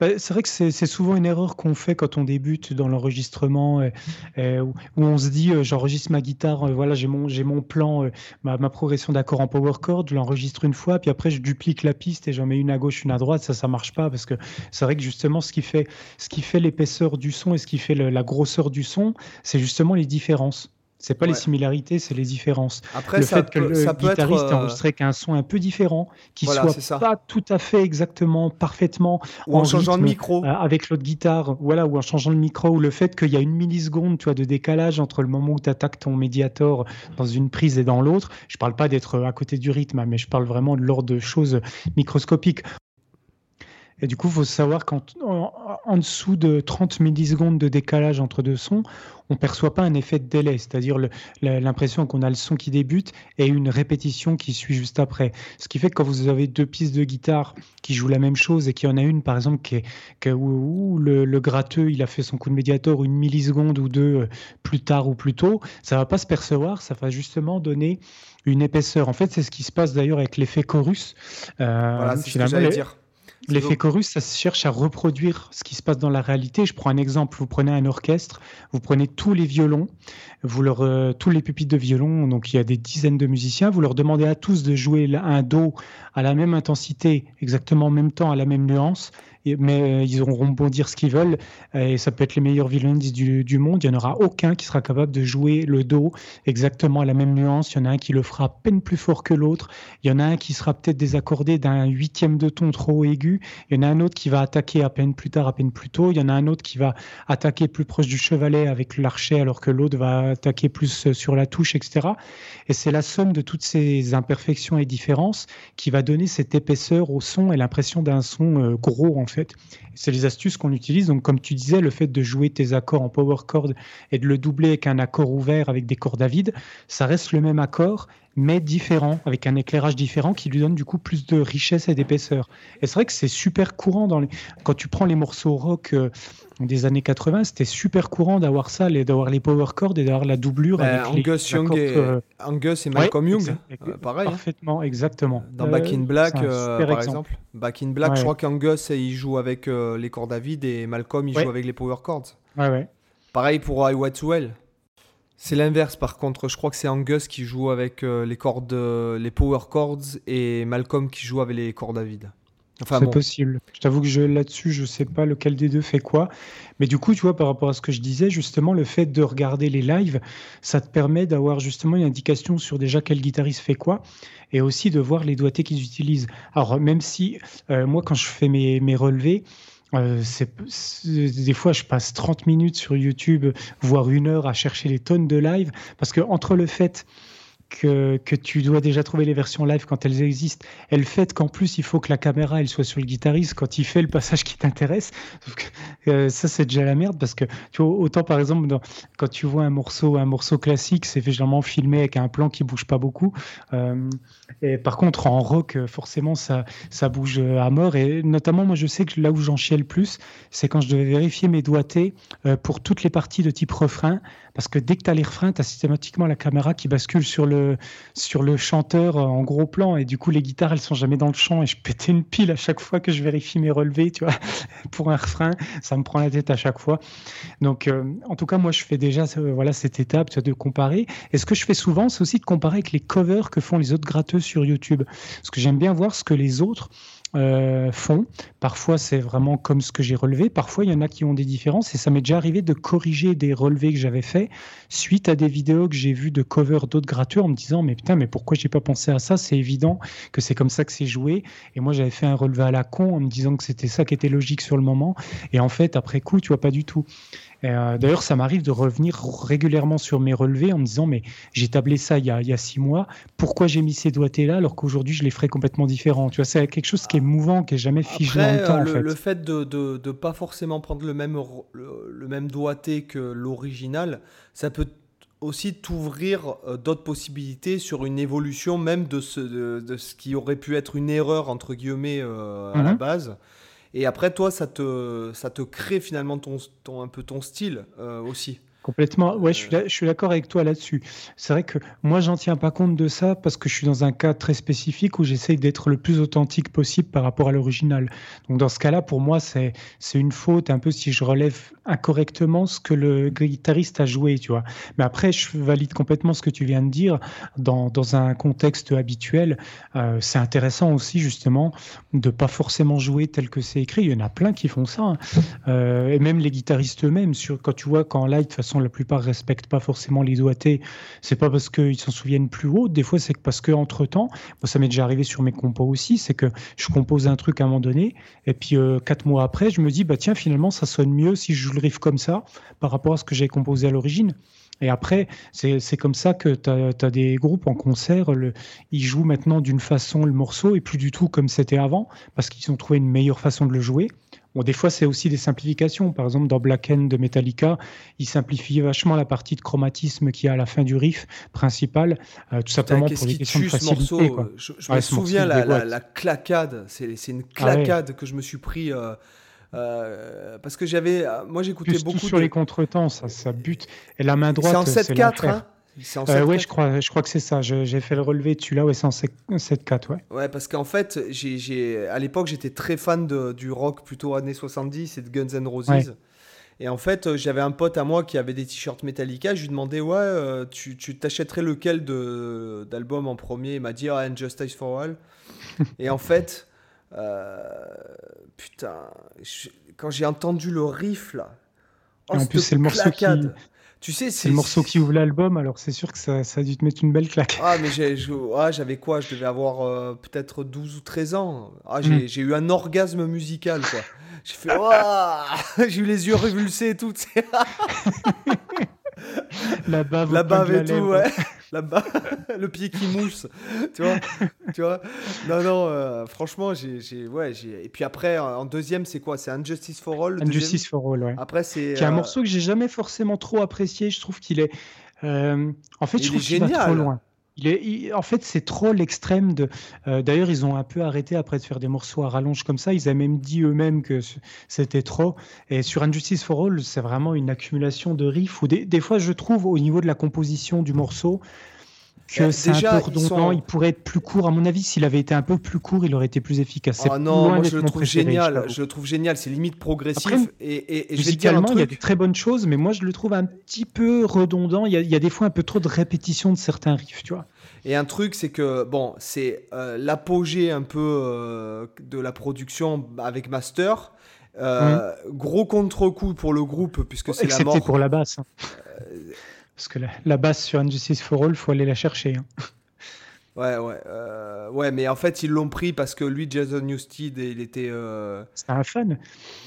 Bah, c'est vrai que c'est souvent une erreur qu'on fait quand on débute dans l'enregistrement, où, on se dit euh, j'enregistre ma guitare, euh, voilà j'ai mon, mon plan, euh, ma, progression d'accord en power chord, je l'enregistre une fois, puis après je duplique la piste et j'en mets une à gauche, une à droite, ça ça marche pas parce que c'est vrai que justement ce qui fait, ce qui fait l'épaisseur du son et ce qui fait la grosseur du son, c'est justement les différences. C'est pas les similarités, c'est les différences. Après, le fait que le guitariste ait euh, enregistré qu'un son un peu différent, qui soit pas tout à fait exactement, parfaitement ou en, changeant de micro euh, avec l'autre guitare, voilà, ou en changeant de micro, ou le fait qu'il y a une milliseconde, tu vois, de décalage entre le moment où tu attaques ton médiator dans une prise et dans l'autre. Je parle pas d'être à côté du rythme, hein, mais je parle vraiment de l'ordre de choses microscopiques. Et du coup, il faut savoir qu'en en, dessous de 30 millisecondes de décalage entre deux sons, on ne perçoit pas un effet de délai, c'est-à-dire l'impression qu'on a le son qui débute et une répétition qui suit juste après. Ce qui fait que quand vous avez deux pistes de guitare qui jouent la même chose et qu'il y en a une, par exemple, qui est, où, le, gratteux il a fait son coup de médiator une milliseconde ou deux euh, plus tard ou plus tôt, ça va pas se percevoir, ça va justement donner une épaisseur. En fait, c'est ce qui se passe d'ailleurs avec l'effet chorus. Euh, voilà, c'est ce que j'allais dire. L'effet chorus, ça cherche à reproduire ce qui se passe dans la réalité. Je prends un exemple. Vous prenez un orchestre, vous prenez tous les violons, vous leur, euh, tous les pupitres de violon, donc il y a des dizaines de musiciens, vous leur demandez à tous de jouer un do à la même intensité, exactement en même temps, à la même nuance, mais euh, ils auront beau dire ce qu'ils veulent, euh, et ça peut être les meilleurs violonistes du, monde, il n'y en aura aucun qui sera capable de jouer le do exactement à la même nuance. Il y en a un qui le fera à peine plus fort que l'autre. Il y en a un qui sera peut-être désaccordé d'un huitième de ton trop aigu. Il y en a un autre qui va attaquer à peine plus tard, à peine plus tôt. Il y en a un autre qui va attaquer plus proche du chevalet avec l'archet, alors que l'autre va attaquer plus sur la touche, etc. Et c'est la somme de toutes ces imperfections et différences qui va donner cette épaisseur au son et l'impression d'un son euh, gros en fait c'est les astuces qu'on utilise. Donc, comme tu disais, le fait de jouer tes accords en power chord et de le doubler avec un accord ouvert avec des cordes à vide, ça reste le même accord, mais différent, avec un éclairage différent qui lui donne du coup plus de richesse et d'épaisseur. Et c'est vrai que c'est super courant dans les... quand tu prends les morceaux rock euh, des années 80, c'était super courant d'avoir ça, d'avoir les power chords et d'avoir la doublure. Ben, Angus, Young et... Euh, Angus et Malcolm Young, euh, pareil. Hein. Parfaitement, exactement. Dans Back in Black, par exemple. Back in Black, je crois qu'Angus il joue avec les cordes à vide et Malcolm il joue avec les power chords. Ouais, ouais. Pareil pour I What to Well. C'est l'inverse par contre. Je crois que c'est Angus qui joue avec euh, les cordes, euh, les power chords et Malcolm qui joue avec les cordes à vide. Enfin, c'est possible. Je t'avoue que je, là-dessus, je sais pas lequel des deux fait quoi. Mais du coup, tu vois, par rapport à ce que je disais, justement, le fait de regarder les lives, ça te permet d'avoir justement une indication sur déjà quel guitariste fait quoi et aussi de voir les doigtés qu'ils utilisent. Alors, même si euh, moi, quand je fais mes, mes relevés, euh, des fois, je passe 30 minutes sur YouTube, voire une heure à chercher les tonnes de live, parce que entre le fait que, tu dois déjà trouver les versions live quand elles existent, et le fait qu'en plus il faut que la caméra elle soit sur le guitariste quand il fait le passage qui t'intéresse, euh, ça c'est déjà la merde parce que tu vois, autant par exemple quand tu vois un morceau un morceau classique c'est généralement filmé avec un plan qui bouge pas beaucoup, euh, et par contre en rock forcément ça ça bouge à mort. Et notamment moi je sais que là où j'en chiais le plus c'est quand je devais vérifier mes doigtés euh, pour toutes les parties de type refrain. Parce que dès que tu as les refrains, tu as systématiquement la caméra qui bascule sur le, sur le chanteur en gros plan. Et du coup, les guitares, elles sont jamais dans le champ. Et je pétais une pile à chaque fois que je vérifie mes relevés, tu vois, pour un refrain. Ça me prend la tête à chaque fois. Donc, euh, en tout cas, moi, je fais déjà euh, voilà, cette étape de comparer. Et ce que je fais souvent, c'est aussi de comparer avec les covers que font les autres gratteux sur YouTube. Parce que j'aime bien voir ce que les autres euh, font. Parfois, c'est vraiment comme ce que j'ai relevé. Parfois, il y en a qui ont des différences. Et ça m'est déjà arrivé de corriger des relevés que j'avais faits suite à des vidéos que j'ai vues de cover d'autres gratteurs en me disant Mais putain, mais pourquoi j'ai pas pensé à ça? C'est évident que c'est comme ça que c'est joué. Et moi, j'avais fait un relevé à la con en me disant que c'était ça qui était logique sur le moment. Et en fait, après coup, tu vois, pas du tout. Euh, d'ailleurs, ça m'arrive de revenir régulièrement sur mes relevés en me disant mais j'ai tablé ça il y a, six mois, pourquoi j'ai mis ces doigtés là alors qu'aujourd'hui je les ferai complètement différents? Tu vois, c'est quelque chose qui est mouvant, qui est jamais figé dans le temps. Le, fait. le fait de, de, pas forcément prendre le même le, même doigté que l'original, ça peut aussi t'ouvrir euh, d'autres possibilités sur une évolution même de ce, de, ce qui aurait pu être une erreur entre guillemets euh, à la Mhm. base. Et après toi, ça te, ça te crée finalement ton, ton- un peu ton style euh, aussi. Complètement. Ouais, je suis, Euh. je suis d'accord avec toi là-dessus. C'est vrai que moi, j'en tiens pas compte de ça parce que je suis dans un cas très spécifique où j'essaye d'être le plus authentique possible par rapport à l'original. Donc, dans ce cas-là, pour moi, c'est une faute un peu si je relève incorrectement ce que le guitariste a joué, tu vois. Mais après, je valide complètement ce que tu viens de dire. Dans, dans un contexte habituel, euh, c'est intéressant aussi, justement, de pas forcément jouer tel que c'est écrit. Il y en a plein qui font ça. hein. Euh, et même les guitaristes eux-mêmes, sur, quand tu vois qu'en live, de toute façon, la plupart respectent pas forcément les doigtés, c'est pas parce qu'ils s'en souviennent plus haut, des fois c'est que parce qu'entre temps, moi ça m'est déjà arrivé sur mes compos aussi, c'est que je compose un truc à un moment donné, et puis euh, quatre mois après, je me dis, bah tiens, finalement, ça sonne mieux si je joue le riff comme ça par rapport à ce que j'ai composé à l'origine. Et après, c'est comme ça que tu as, des groupes en concert, le, ils jouent maintenant d'une façon le morceau et plus du tout comme c'était avant, parce qu'ils ont trouvé une meilleure façon de le jouer. Bon, des fois, c'est aussi des simplifications. Par exemple, dans Black End de Metallica, ils simplifient vachement la partie de chromatisme qu'il y a à la fin du riff principal, euh, tout simplement pour qui questions de facilité. morceau? quoi. Je, je Ouais, me souviens la, la, la claquade, c'est une Ah ouais. claquade que je me suis pris euh, euh, parce que j'avais, euh, moi j'écoutais beaucoup. sur de- les contretemps, ça, ça bute. Et la main C'est droite, en c'est 7-4, l'enfer. hein en Euh, 7-4. ouais, je crois, je crois que c'est ça. J'ai fait le relevé dessus là, ouais, c'est en 7-4, ouais. Ouais, parce qu'en fait, j'ai, à l'époque, j'étais très fan de- du rock plutôt années 70 et de Guns N' Roses. Ouais. Et en fait, euh, j'avais un pote à moi qui avait des t-shirts Metallica. Je lui demandais, ouais, euh, tu, t'achèterais lequel de, d'album en premier? Il m'a dit, ah, Injustice for All. et en fait, euh, putain, je- quand j'ai entendu le riff là, oh, Et en cette plus, c'est le morceau qui-. Tu sais, C'est le morceau qui ouvre l'album, alors c'est sûr que ça, ça a dû te mettre une belle claque. Ah, mais ah, j'avais quoi? Je devais avoir euh, peut-être 12 ou 13 ans. Ah, j'ai Mm. j'ai eu un orgasme musical, quoi. J'ai fait Ouah J'ai eu les yeux révulsés et tout, tu sais. La bave, la bave et tout, ouais. La bave, le pied qui mousse, tu vois. tu vois non, non, euh, franchement, j'ai. j'ai- Ouais, j'ai- et puis après, en deuxième, c'est quoi? C'est Injustice for All Injustice for All, ouais. Après, c'est. Qui est un euh, morceau que j'ai jamais forcément trop apprécié. Je trouve qu'il est. euh, en fait, Il je trouve qu'il va trop loin. En fait, c'est trop l'extrême de. euh, D'ailleurs, ils ont un peu arrêté après de faire des morceaux à rallonge comme ça. Ils avaient même dit eux-mêmes que c'était trop. Et sur Injustice for All, c'est vraiment une accumulation de riffs. Ou des fois, je trouve au niveau de la composition du morceau que Euh, c'est un peu redondant. sont- Il pourrait être plus court. À mon avis, s'il avait été un peu plus court, il aurait été plus efficace. Oh non, moi je le trouve génial. Je le trouve génial. C'est limite progressif. Après, et, et, Musicalement, il y a des très bonnes choses, mais moi je le trouve un petit peu redondant. Il y a, il y a des fois un peu trop de répétition de certains riffs, tu vois. Et un truc, c'est que, bon, c'est euh, l'apogée un peu euh, de la production avec Master. Euh, Gros contre-coup pour le groupe, puisque c'est la mort. pour la basse. Parce que la, la basse sur Injustice for All, faut aller la chercher. hein. Ouais, ouais. euh, ouais, mais en fait, ils l'ont pris parce que lui, Jason Newsted, il était. euh, C'est un fan.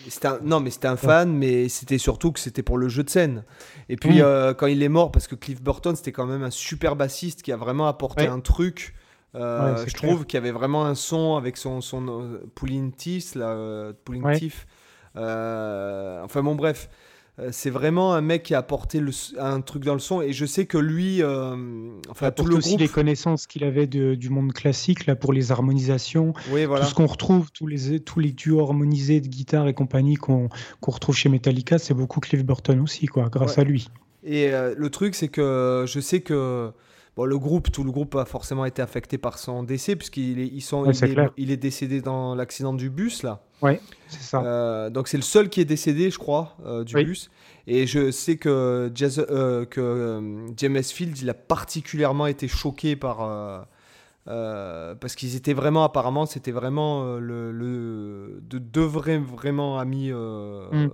c'était un- non, mais c'était un fan, mais c'était surtout que c'était pour le jeu de scène. Et puis, Oui. euh, quand il est mort, parce que Cliff Burton, c'était quand même un super bassiste qui a vraiment apporté Ouais. un truc. euh, Ouais, je clair. trouve qu'il y avait vraiment un son avec son, son Pulling Teeth, là, enfin, bon, bref. Euh, C'est vraiment un mec qui a apporté le un truc dans le son et je sais que lui, euh, enfin tout le aussi groupe, les connaissances qu'il avait de- du monde classique là pour les harmonisations, oui voilà, tout ce qu'on retrouve, tous les tous les duos harmonisés de guitare et compagnie qu'on qu'on retrouve chez Metallica, c'est beaucoup Cliff Burton aussi, quoi, grâce Ouais. à lui. Et euh, le truc, c'est que je sais que bon, le groupe, tout le groupe a forcément été affecté par son décès, puisqu'il est, ils sont, Ouais, il, est, clair. il est décédé dans l'accident du bus, là. C'est ça. Euh, donc c'est le seul qui est décédé, je crois, euh, du Oui. bus. Et je sais que, Jazz- euh, que James Field, il a particulièrement été choqué par... parce qu'ils étaient vraiment, apparemment, c'était vraiment le, le- de deux vrais, vraiment amis Mm.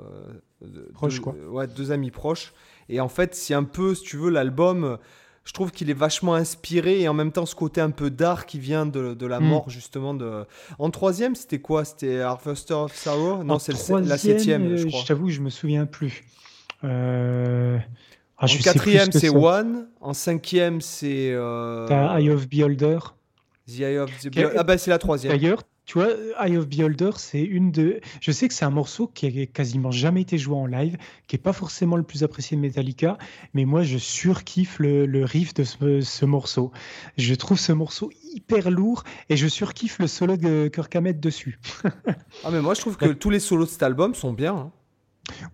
de- Proches, quoi. Ouais, deux amis proches. Et en fait, c'est un peu, si tu veux, l'album, je trouve qu'il est vachement inspiré et en même temps ce côté un peu dark qui vient de, de la Mm. mort, justement. De... En troisième, c'était quoi? C'était Harvester of Sorrow? Non, c'est la septième, euh, je crois. Je t'avoue, je me souviens plus. Euh, ah, en je quatrième, c'est One. En cinquième, c'est. euh, Eye of Beholder. The Eye of the Quel- Ah, bah, c'est la troisième. D'ailleurs, tu vois, Eye of Beholder, c'est une de. Je sais que c'est un morceau qui a quasiment jamais été joué en live, qui est pas forcément le plus apprécié de Metallica, mais moi je surkiffe le, le riff de ce, morceau. Je trouve ce morceau hyper lourd et je surkiffe le solo de Kirk Hammett dessus. ah mais moi je trouve que tous les solos de cet album sont bien. Hein.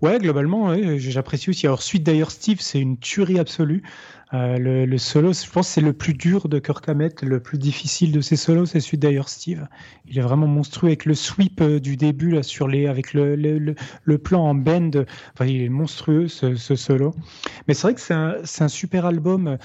Ouais, globalement, j'apprécie aussi. Alors, suite d'ailleurs, Steve, c'est une tuerie absolue. Euh, le, solo, je pense c'est le plus dur de Kirk Hammett, le plus difficile de ses solos, c'est celui d'ailleurs Steve. Il est vraiment monstrueux avec le sweep euh, du début là sur les, avec le, le, plan en bend. Enfin, il est monstrueux ce, solo. Mais c'est vrai que c'est un, un, super album.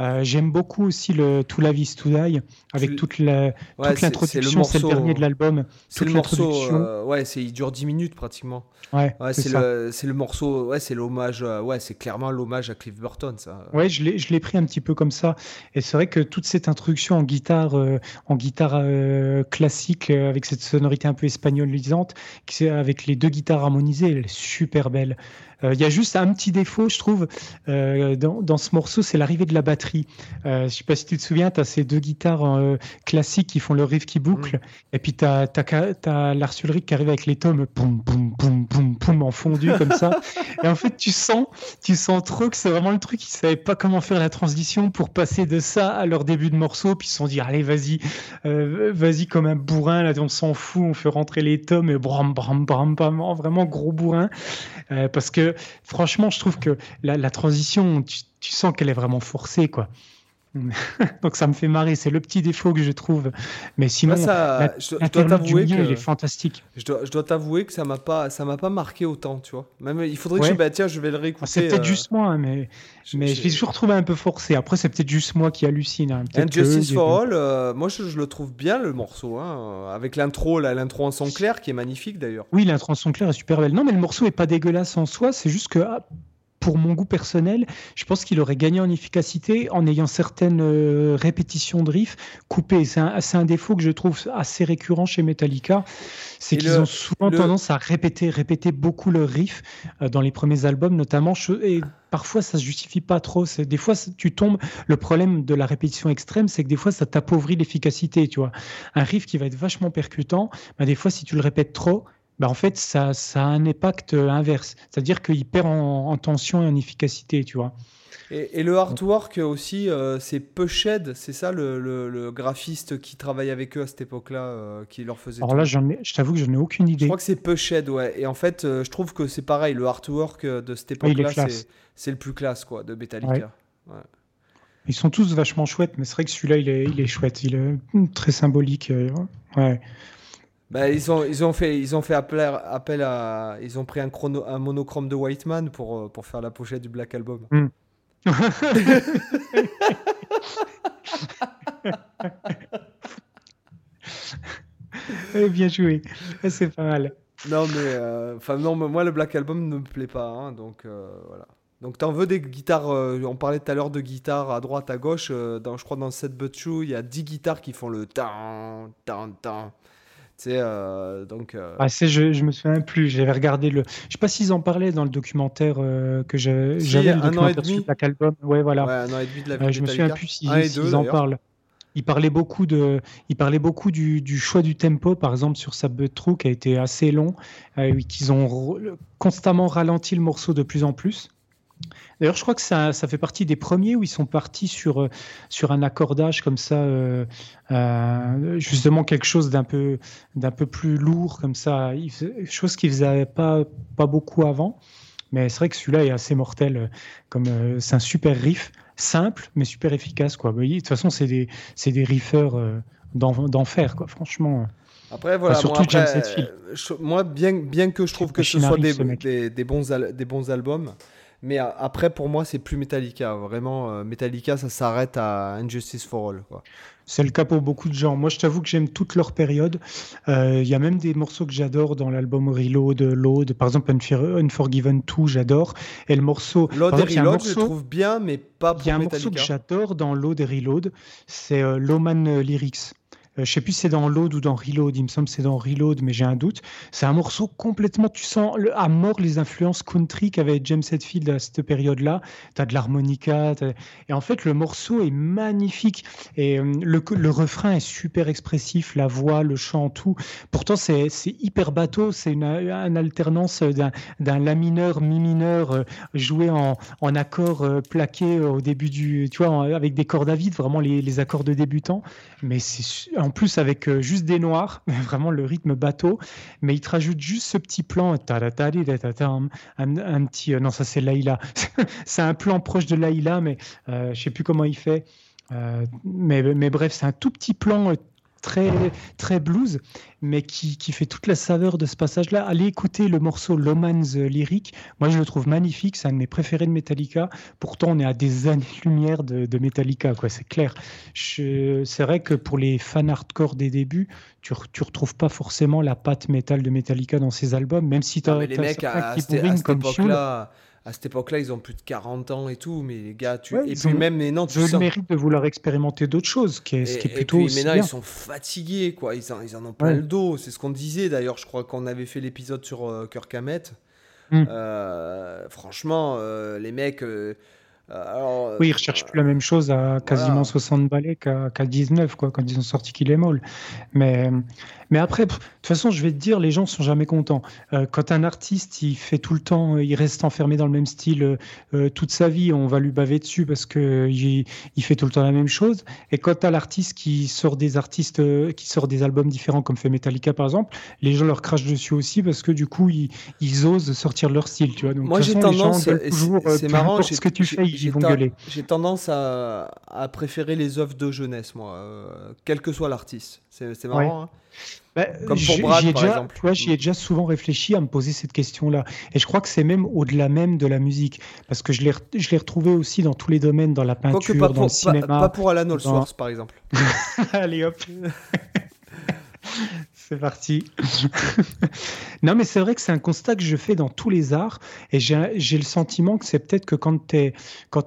Euh, j'aime beaucoup aussi le To La Is To Die avec toute l'introduction, c'est le, dernier de l'album. C'est le morceau, ouais, il dure 10 minutes pratiquement. Ouais, c'est le, le, morceau, ouais, c'est l'hommage, ouais, c'est clairement l'hommage à Cliff Burton, ça. Ouais, je l'ai je l'ai pris un petit peu comme ça. Et c'est vrai que toute cette introduction en guitare, euh, en guitare euh, classique, euh, avec cette sonorité un peu espagnolisante, avec les deux guitares harmonisées, elle est super belle. Il y a juste un petit défaut, je trouve, dans, dans, ce morceau, c'est l'arrivée de la batterie. je sais pas si tu te souviens, tu as ces deux guitares classiques qui font le riff qui boucle, mm. et puis tu as, as, Lars Ulrich qui arrive avec les tomes, poum, poum, poum, poum, poum, en fondu comme ça. et en fait, tu sens, tu sens trop que c'est vraiment le truc, ils savaient pas comment faire la transition pour passer de ça à leur début de morceau, puis ils se sont dit allez vas-y, euh, vas-y comme un bourrin, là on s'en fout, on fait rentrer les tomes et bram bram bram bram, vraiment gros bourrin, euh, parce que franchement je trouve que la, transition, tu, tu sens qu'elle est vraiment forcée quoi. Donc ça me fait marrer, c'est le petit défaut que je trouve. Mais sinon, ça, je, dois t'avouer que il est fantastique. Je dois, je dois t'avouer que ça m'a pas, ça m'a pas marqué autant, tu vois. Même il faudrait que je, bah, tiens, je vais le réécouter. C'est peut-être euh, juste moi, hein, mais je, mais je l'ai toujours trouvé un peu forcé. Après, c'est peut-être juste moi qui hallucine. Hein. Justice for All, euh, moi je, le trouve bien le morceau, hein, avec l'intro, l'intro en son clair qui est magnifique d'ailleurs. Oui, l'intro en son clair est super belle. Non, mais le morceau est pas dégueulasse en soi, c'est juste que ah, pour mon goût personnel, je pense qu'il aurait gagné en efficacité en ayant certaines euh, répétitions de riffs coupées. C'est un, un, défaut que je trouve assez récurrent chez Metallica, c'est qu'ils ont souvent tendance à répéter, répéter beaucoup le riff euh, dans les premiers albums, notamment. Et parfois, ça se justifie pas trop. Des fois, tu tombes. Le problème de la répétition extrême, c'est que des fois, ça t'appauvrit l'efficacité. Tu vois, un riff qui va être vachement percutant, bah, des fois, si tu le répètes trop, bah, en fait, ça, ça, a un impact inverse. C'est-à-dire qu'il perd en, tension et en efficacité, tu vois. Et, le artwork aussi, euh, c'est Pushed, c'est ça le, le, graphiste qui travaille avec eux à cette époque-là, euh, qui leur faisait. Alors là, ai, je t'avoue que je n'ai aucune idée. Je crois que c'est Pushed, ouais. Et en fait, euh, je trouve que c'est pareil, le artwork de cette époque-là, c'est le plus classe, quoi, de Metallica. Ils sont tous vachement chouettes, mais c'est vrai que celui-là, il est, il est chouette. Il est très symbolique. Ouais. Bah, ils, ont, ils, ont fait, ils ont fait appel, appel à. Ils ont pris un, chrono, un monochrome de Whiteman pour, euh, pour faire la pochette du Black Album. Mm. Bien joué, eh, c'est pas mal. Non mais, euh, enfin non, moi le Black Album ne me plaît pas, hein, donc euh, voilà. Donc t'en veux des guitares, on parlait tout à l'heure de guitares à droite, à gauche, dans, je crois dans cette Butchou, il y a 10 guitares qui font le tan, tan, tan. Euh, donc. Euh, ah, je, je me souviens plus. J'avais regardé le. Je sais pas s'ils en parlaient dans le documentaire euh, que j'avais. le un an et Black Album. Ouais, voilà. Ouais, un an et demi de la Je me souviens plus s'ils en parlent. Il parlait beaucoup de, il parlait beaucoup du, du, choix du tempo, par exemple sur sa True qui a été assez long, euh, qu'ils ont constamment ralenti le morceau de plus en plus. D'ailleurs, je crois que ça, ça, fait partie des premiers où ils sont partis sur, euh, sur un accordage comme ça, euh, euh, justement quelque chose d'un peu, d'un peu plus lourd comme ça, chose qu'ils faisaient pas, pas beaucoup avant. Mais c'est vrai que celui-là est assez mortel, comme c'est un super riff, simple mais super efficace quoi. de toute façon, c'est des, c'est des riffeurs d'enfer quoi, franchement. Après, voilà, surtout moi, bien, bien que je trouve que ce soit des, des, des, bons, des bons albums, mais après, pour moi, c'est plus Metallica. Vraiment, euh, Metallica, ça s'arrête à Injustice for All. C'est le cas pour beaucoup de gens. Moi, je t'avoue que j'aime toute leur période. Euh, il y a même des morceaux que j'adore dans l'album Reload, Load. Par exemple, Unforgiven 2, j'adore. Et le morceau. Load et Reload, je trouve bien, mais pas pour Il y a un morceau que j'adore dans Load et Reload. C'est euh, Loman Lyrics. Je sais plus si c'est dans Load ou dans Reload. Il me semble c'est dans Reload, mais j'ai un doute. C'est un morceau complètement. Tu sens à mort les influences country qu'avait James Hetfield à cette période-là. Tu as de l'harmonica. Et en fait, le morceau est magnifique. Et le, le refrain est super expressif, la voix, le chant, tout. Pourtant, c'est hyper bateau. C'est une, alternance d'un la mineur, mi mineur, joué en, en accord plaqué au début du. Tu vois, avec des cordes à vide, vraiment les, les accords de débutants. Mais c'est en plus avec euh, juste des noirs, vraiment le rythme bateau. Mais il te rajoute juste ce petit plan, un, un petit. Euh, non, ça c'est Laïla. c'est un plan proche de Laïla, mais euh, je sais plus comment il fait. mais, mais bref, c'est un tout petit plan très, très blues, mais qui, qui, fait toute la saveur de ce passage-là. Allez écouter le morceau Loman's Lyric. Moi, je le trouve magnifique. C'est un de mes préférés de Metallica. Pourtant, on est à des années-lumière de, de, Metallica, quoi. C'est clair. C'est vrai que pour les fans hardcore des débuts, tu, tu retrouves pas forcément la patte métal de Metallica dans ces albums, même si tu as, les mecs à, à, cette, comme époque-là à cette époque-là, ils ont plus de 40 ans et tout, mais les gars, tu... et puis même maintenant, tu le mérite de vouloir expérimenter d'autres choses, qui est, ce qui est plutôt. Et puis maintenant, ils sont fatigués, quoi. Ils en, ils en ont plein le dos. C'est ce qu'on disait d'ailleurs. Je crois qu'on avait fait l'épisode sur euh, Kirk Hammett. Hmm. Euh, franchement, euh, les mecs. Euh, alors, oui, ils recherchent plus la même chose à quasiment 60 balais qu'à 19, quoi, quand ils ont sorti Kill Em All. Mais mais après, de toute façon, je vais te dire, les gens sont jamais contents. Euh, quand un artiste, il fait tout le temps, il reste enfermé dans le même style euh, euh, toute sa vie, on va lui baver dessus parce que il, fait tout le temps la même chose. Et quand tu as l'artiste qui sort des artistes, qui sort des albums différents, comme fait Metallica par exemple, les gens leur crachent dessus aussi parce que du coup, ils, osent sortir leur style, tu vois. Donc, Moi, j'ai tendance, c'est marrant, ce que tu fais, ils vont gueuler. J'ai tendance à, à, préférer les œuvres de jeunesse, moi, quel que soit l'artiste. C'est marrant. Hein bah, Comme pour Brad, par exemple. J'y ai déjà souvent réfléchi à me poser cette question-là. Et je crois que c'est même au-delà même de la musique. Parce que je l'ai retrouvé aussi dans tous les domaines, dans la peinture, dans le cinéma. Pas, pour Alan Allsworth, par exemple. Allez hop C'est parti. non, mais c'est vrai que c'est un constat que je fais dans tous les arts. Et j'ai le sentiment que c'est peut-être que quand tu es,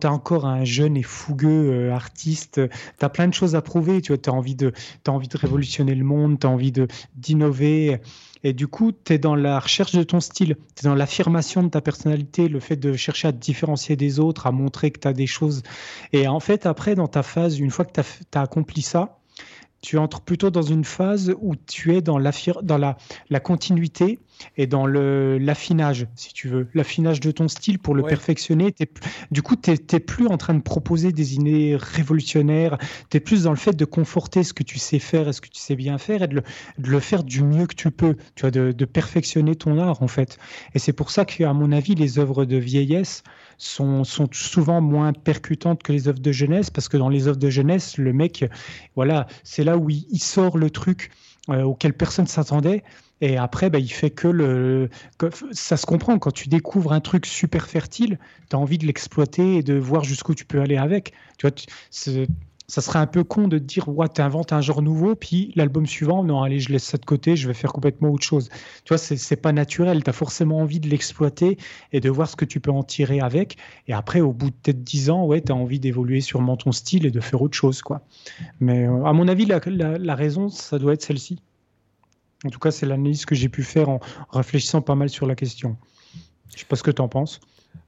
encore un jeune et fougueux euh, artiste, tu as plein de choses à prouver. Tu as, envie de, as envie de révolutionner le monde, tu as envie d'innover. Et du coup, tu es dans la recherche de ton style, tu es dans l'affirmation de ta personnalité, le fait de chercher à te différencier des autres, à montrer que tu as des choses. Et en fait, après, dans ta phase, une fois que tu as accompli ça, tu entres plutôt dans une phase où tu es dans, dans la, la, continuité et dans l'affinage, si tu veux, l'affinage de ton style pour le perfectionner. du coup, tu n'es plus en train de proposer des idées révolutionnaires, tu es plus dans le fait de conforter ce que tu sais faire et ce que tu sais bien faire et de le, de le faire du mieux que tu peux, tu vois, de, de perfectionner ton art en fait. Et c'est pour ça qu'à mon avis, les œuvres de vieillesse, sont, souvent moins percutantes que les œuvres de jeunesse, parce que dans les œuvres de jeunesse, le mec, voilà, c'est là où il, sort le truc euh, auquel personne s'attendait. Et après, bah, il fait que le. ça se comprend. Quand tu découvres un truc super fertile, tu as envie de l'exploiter et de voir jusqu'où tu peux aller avec. Tu vois, ça serait un peu con de dire ouais tu inventes un genre nouveau puis l'album suivant non allez je laisse ça de côté je vais faire complètement autre chose. Tu vois c'est pas naturel. Tu as forcément envie de l'exploiter et de voir ce que tu peux en tirer avec. Et après au bout de peut-être 10 ans ouais tu as envie d'évoluer sûrement ton style et de faire autre chose quoi. Mais euh, à mon avis la, la, raison ça doit être celle-ci. En tout cas c'est l'analyse que j'ai pu faire en réfléchissant pas mal sur la question. Je sais pas ce que tu en penses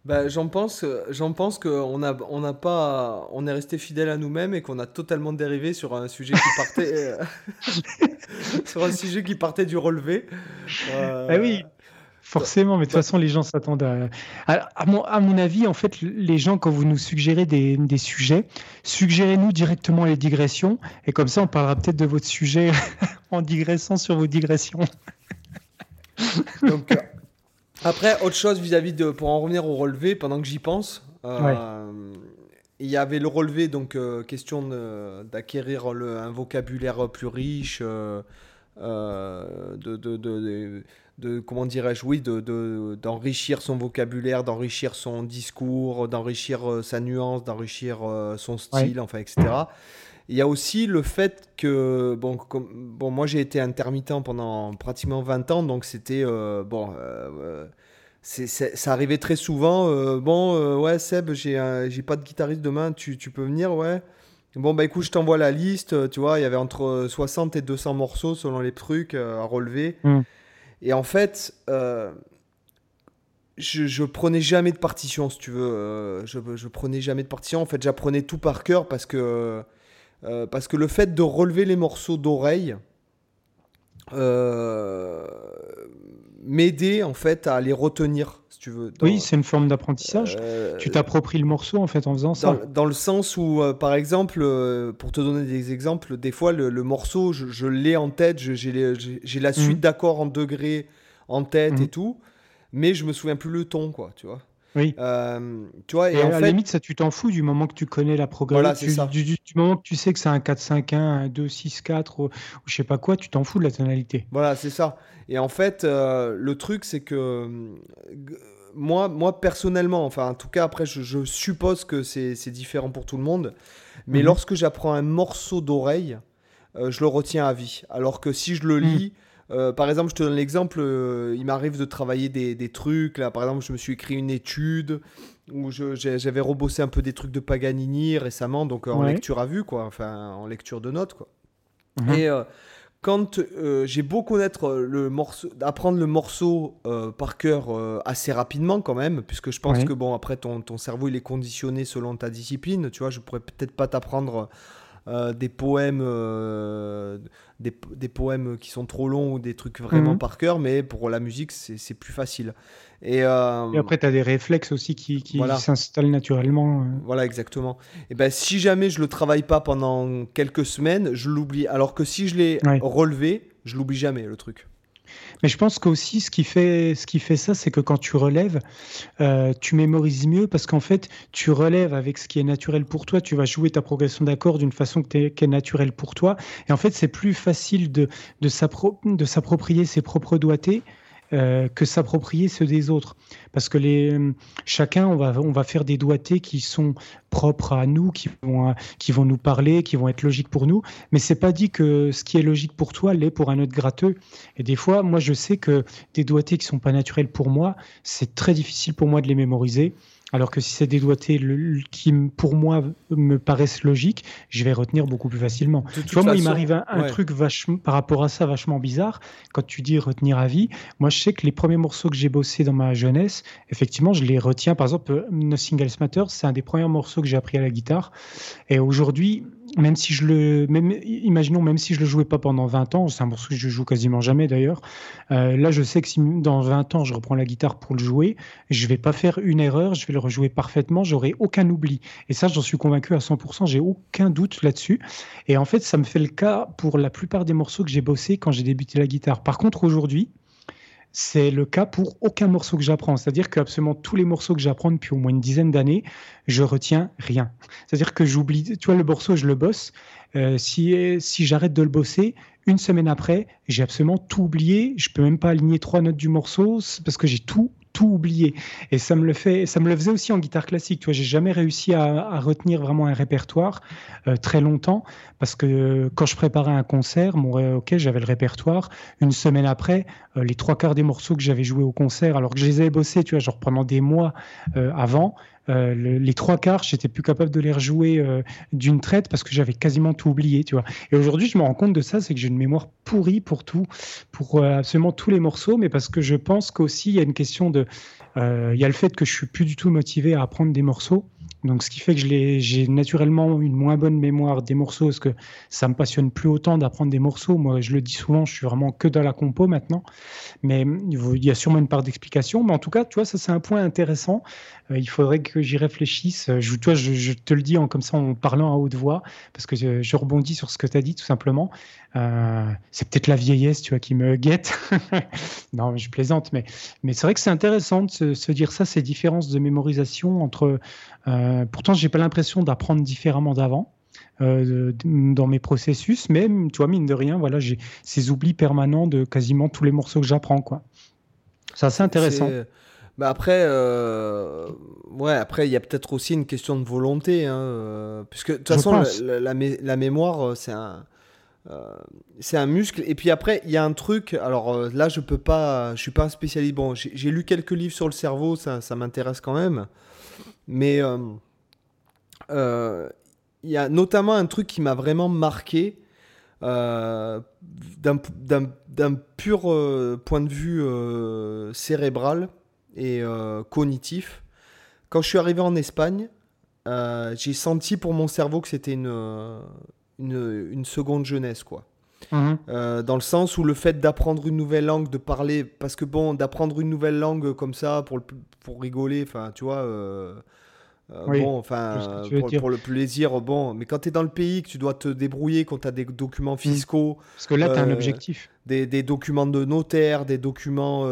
bah, j'en pense, j'en pense qu'on a, on a pas, on est resté fidèle à nous-mêmes et qu'on a totalement dérivé sur un sujet qui partait, euh, sur un sujet qui partait du relevé. Euh... Ah oui, forcément, mais de toute façon, les gens s'attendent à... à, mon, à mon avis, en fait, les gens, quand vous nous suggérez des, des sujets, suggérez-nous directement les digressions et comme ça, on parlera peut-être de votre sujet en digressant sur vos digressions. Donc, après, autre chose vis-à-vis de. Pour en revenir au relevé, pendant que j'y pense, euh, il y avait le relevé, donc euh, question d'acquérir un vocabulaire plus riche, euh, de, de, de, de, comment dirais-je, oui, d'enrichir son vocabulaire, d'enrichir son discours, d'enrichir sa nuance, d'enrichir son style, enfin, etc. Il y a aussi le fait que, bon, bon moi j'ai été intermittent pendant pratiquement 20 ans, donc c'était, euh, bon, euh, c'est, ça arrivait très souvent. Euh, bon, ouais, Seb, j'ai, j'ai pas de guitariste demain, tu, tu peux venir, ouais. Bon, bah écoute, je t'envoie la liste. Tu vois, il y avait entre 60 et 200 morceaux selon les trucs à relever. Mm. Et en fait, je, je, prenais jamais de partition, si tu veux. je, je prenais jamais de partition. En fait, j'apprenais tout par cœur parce que, parce que le fait de relever les morceaux d'oreille, euh, m'aider en fait à les retenir, si tu veux. oui, c'est une forme d'apprentissage. Euh, tu t'appropries le morceau en fait en faisant ça. Dans, le sens où, euh, par exemple, pour te donner des exemples, des fois le, morceau, je, l'ai en tête, j'ai la suite mhm. d'accords en degrés en tête et mhm. tout, mais je me souviens plus le ton, quoi, tu vois. Oui. Euh, tu vois, et, à la limite, ça, tu t'en fous du moment que tu connais la programmation. Du, du, moment que tu sais que c'est un 4-5-1, un 2-6-4 ou, je sais pas quoi, tu t'en fous de la tonalité. Voilà, c'est ça. Et en fait, euh, le truc, c'est que moi, moi, personnellement, enfin, en tout cas, après, je, suppose que c'est différent pour tout le monde, mais mhm. lorsque j'apprends un morceau d'oreille, euh, je le retiens à vie. Alors que si je le mhm. lis, euh, par exemple, je te donne l'exemple, euh, il m'arrive de travailler des, trucs. Là, par exemple, je me suis écrit une étude où j'avais rebossé un peu des trucs de Paganini récemment, donc en lecture à vue, quoi, enfin en lecture de notes, quoi. Mhm. Et euh, quand j'ai beau connaître le morceau, apprendre le morceau par cœur assez rapidement quand même, puisque je pense que bon après ton, ton cerveau il est conditionné selon ta discipline, tu vois, je pourrais peut-être pas t'apprendre euh, des poèmes euh, des, des, poèmes qui sont trop longs ou des trucs vraiment mhm. par cœur mais pour la musique c'est plus facile. Et, euh, et après tu as des réflexes aussi qui, qui s'installent naturellement voilà exactement. Et ben si jamais je le travaille pas pendant quelques semaines je l'oublie. Alors que si je l'ai relevé je l'oublie jamais le truc mais je pense qu'aussi, ce qui fait, ce qui fait ça, c'est que quand tu relèves, euh, tu mémorises mieux parce qu'en fait, tu relèves avec ce qui est naturel pour toi. Tu vas jouer ta progression d'accord d'une façon qui est, naturelle pour toi. Et en fait, c'est plus facile de, de s'approprier ses propres doigtés euh, que s'approprier ceux des autres. Parce que les, chacun, on va, on va faire des doigtés qui sont propres à nous, qui vont, qui vont nous parler, qui vont être logiques pour nous. Mais c'est pas dit que ce qui est logique pour toi l'est pour un autre gratteux. Et des fois, moi, je sais que des doigtés qui sont pas naturels pour moi, c'est très difficile pour moi de les mémoriser. Alors que si c'est des doigtés qui, pour moi, me paraissent logiques, je vais retenir beaucoup plus facilement. Tu vois, moi, il m'arrive un, truc vachement, par rapport à ça vachement bizarre. Quand tu dis retenir à vie, moi, je sais que les premiers morceaux que j'ai bossés dans ma jeunesse, effectivement, je les retiens. Par exemple, Nothing Else Matters, c'est un des premiers morceaux que j'ai appris à la guitare. Et aujourd'hui, même si je le, même, imaginons même si je le jouais pas pendant 20 ans, c'est un morceau que je joue quasiment jamais d'ailleurs. Euh, là, je sais que si dans 20 ans je reprends la guitare pour le jouer, je vais pas faire une erreur, je vais le rejouer parfaitement, j'aurai aucun oubli. Et ça, j'en suis convaincu à 100%, j'ai aucun doute là-dessus. Et en fait, ça me fait le cas pour la plupart des morceaux que j'ai bossé quand j'ai débuté la guitare. Par contre, aujourd'hui, c'est le cas pour aucun morceau que j'apprends. C'est-à-dire que absolument tous les morceaux que j'apprends depuis au moins une dizaine d'années, je retiens rien. C'est-à-dire que j'oublie, tu vois, le morceau, je le bosse. Euh, si si j'arrête de le bosser, une semaine après, j'ai absolument tout oublié. Je peux même pas aligner trois notes du morceau parce que j'ai tout tout oublié. Et ça me le fait, ça me le faisait aussi en guitare classique. Tu vois, j'ai jamais réussi à, retenir vraiment un répertoire euh, très longtemps parce que quand je préparais un concert, mon ok, j'avais le répertoire. Une semaine après, euh, les trois quarts des morceaux que j'avais joués au concert, alors que je les avais bossés, tu vois, genre pendant des mois euh, avant, euh, les trois quarts, j'étais plus capable de les rejouer euh, d'une traite parce que j'avais quasiment tout oublié, tu vois. Et aujourd'hui, je me rends compte de ça, c'est que j'ai une mémoire pourrie pour tout, pour euh, absolument tous les morceaux, mais parce que je pense qu'aussi il y a une question de, il y a le fait que je suis plus du tout motivé à apprendre des morceaux. Donc, ce qui fait que j'ai naturellement une moins bonne mémoire des morceaux, parce que ça me passionne plus autant d'apprendre des morceaux. Moi, je le dis souvent, je suis vraiment que dans la compo maintenant. Mais il y a sûrement une part d'explication. Mais en tout cas, tu vois, ça, c'est un point intéressant. Euh, il faudrait que j'y réfléchisse. Je, toi, je, te le dis en, comme ça en parlant à haute voix, parce que je, rebondis sur ce que tu as dit, tout simplement. Euh, c'est peut-être la vieillesse, tu vois, qui me guette. non, je plaisante, mais c'est vrai que c'est intéressant de se, dire ça, ces différences de mémorisation entre. Euh, pourtant, j'ai pas l'impression d'apprendre différemment d'avant. Euh, dans mes processus, mais tu vois, mine de rien, voilà, j'ai ces oublis permanents de quasiment tous les morceaux que j'apprends, quoi. C'est assez intéressant. Bah après, euh, ouais, après, il y a peut-être aussi une question de volonté, hein, puisque de toute façon, la, la, mémoire, c'est un, euh, c'est un muscle. Et puis après, il y a un truc. Alors euh, là, je peux pas. Je suis pas un spécialiste. Bon, j'ai lu quelques livres sur le cerveau, ça, ça m'intéresse quand même. Mais euh, il y a notamment un truc qui m'a vraiment marqué euh, d'un pur point de vue cérébral et cognitif. Quand je suis arrivé en Espagne, j'ai senti pour mon cerveau que c'était une, une, une, seconde jeunesse, quoi. Mhm. Euh, dans le sens où le fait d'apprendre une nouvelle langue, de parler, parce que bon, d'apprendre une nouvelle langue comme ça pour, pour rigoler, enfin, tu vois, euh, euh, bon, enfin, pour, le plaisir, bon, mais quand tu es dans le pays, que tu dois te débrouiller, quand tu as des documents mhm. fiscaux. Parce que là, tu as un objectif. Des, des, documents de notaire, des documents,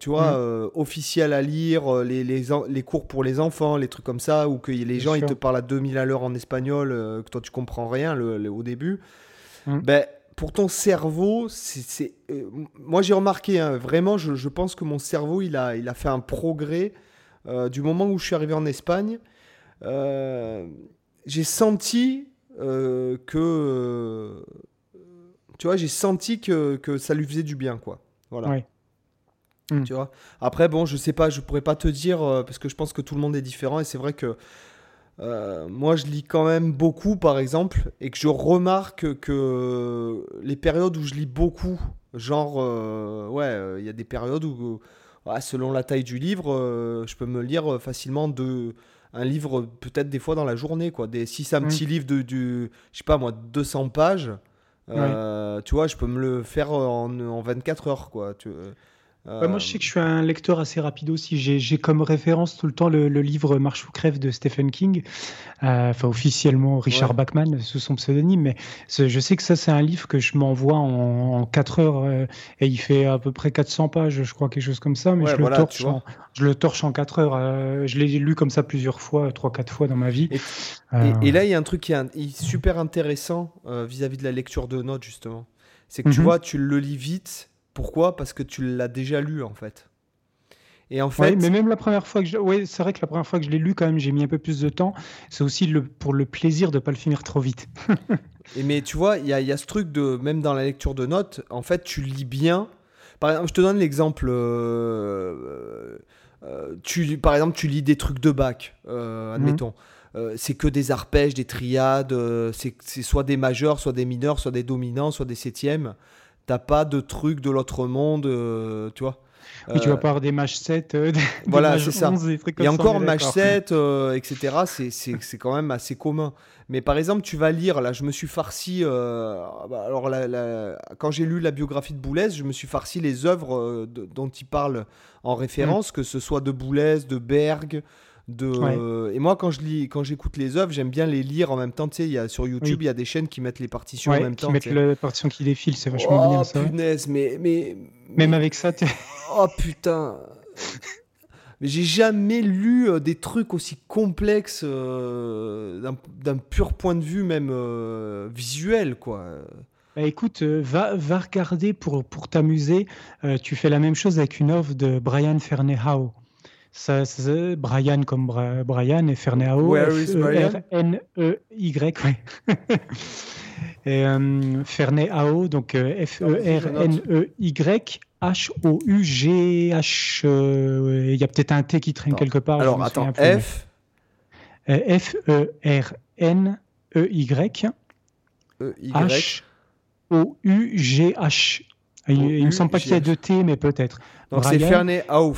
tu vois, mhm. officiels à lire, les, les, les, cours pour les enfants, les trucs comme ça, ou que les gens, ils te parlent à 2000 à l'heure en espagnol, que toi, tu comprends rien le, au début. Ben, pour ton cerveau, c'est, euh, moi j'ai remarqué, hein, vraiment, je, pense que mon cerveau, il a, il a fait un progrès euh, du moment où je suis arrivé en Espagne. Euh, j'ai senti que, tu vois, j'ai senti que, que, ça lui faisait du bien, quoi. Voilà. Tu vois. Après, bon, je sais pas, je pourrais pas te dire parce que je pense que tout le monde est différent et c'est vrai que euh, moi, je lis quand même beaucoup, par exemple, et que je remarque que les périodes où je lis beaucoup, genre, euh, ouais, euh, il y a des périodes où, selon la taille du livre, je peux me lire facilement de, un livre, peut-être des fois dans la journée, quoi. Des, si c'est un petit livre de, du, je sais pas moi, 200 pages, tu vois, je peux me le faire en, en 24 heures, quoi. Tu, moi, je sais que je suis un lecteur assez rapide aussi. J'ai comme référence tout le temps le, livre Marche ou crève de Stephen King, euh, enfin officiellement Richard Bachman sous son pseudonyme, mais je sais que ça c'est un livre que je m'envoie en, en 4 heures euh, et il fait à peu près 400 pages, je crois quelque chose comme ça, mais je, le torche en, je, le torche en, 4 heures. Euh, je l'ai lu comme ça plusieurs fois, 3-4 fois dans ma vie. Et, là, il y a un truc qui est, super intéressant vis-à-vis de la lecture de notes justement. C'est que tu mhm. vois, tu le lis vite pourquoi? Parce que tu l'as déjà lu en fait. Et en fait, mais même la première fois que je... ouais, c'est vrai que la première fois que je l'ai lu quand même, j'ai mis un peu plus de temps. C'est aussi le... pour le plaisir de pas le finir trop vite. et mais tu vois, il y a, y a, ce truc de même dans la lecture de notes, en fait, tu lis bien. Par exemple, je te donne l'exemple. Euh, euh, tu, par exemple, tu lis des trucs de bac, euh, admettons. Mhm. c'est que des arpèges, des triades, c'est soit des majeurs, soit des mineurs, soit des dominants, soit des septièmes t'as pas de truc de l'autre monde, euh, tu vois. Oui, tu vas euh, pas avoir des match 7, euh, voilà, c'est ça. Et encore match 7, etc. C'est quand même assez commun. Mais par exemple, tu vas lire, là, je me suis farci. Bah, alors, quand j'ai lu la biographie de Boulez, je me suis farci les œuvres dont il parle en référence, mm. que ce soit de Boulez, de Berg, de et moi quand je lis quand j'écoute les œuvres j'aime bien les lire en même temps tu sais il y a sur YouTube il y a des chaînes qui mettent les partitions en même qui temps mettent la partition qui défile c'est vachement bien ça punaise mais mais même avec ça oh putain. Mais j'ai jamais lu euh, des trucs aussi complexes euh, d'un pur point de vue même euh, visuel quoi. Bah écoute, va, va regarder pour, pour t'amuser. tu fais la même chose avec une œuvre de Brian Ferneyhough. Ça, Brian comme Brian et Ferneo. F-E-R-N-E-Y. Ouais. et euh, donc euh, F-E-R-N-E-Y. H-O-U-G-H. Euh, il y a peut-être un T qui traîne quelque part. Alors, attends, F. F-E-R-N-E-Y. H-O-U-G-H. Il, ne me semble pas qu'il y a deux T, mais peut-être. Donc, c'est Ferneo.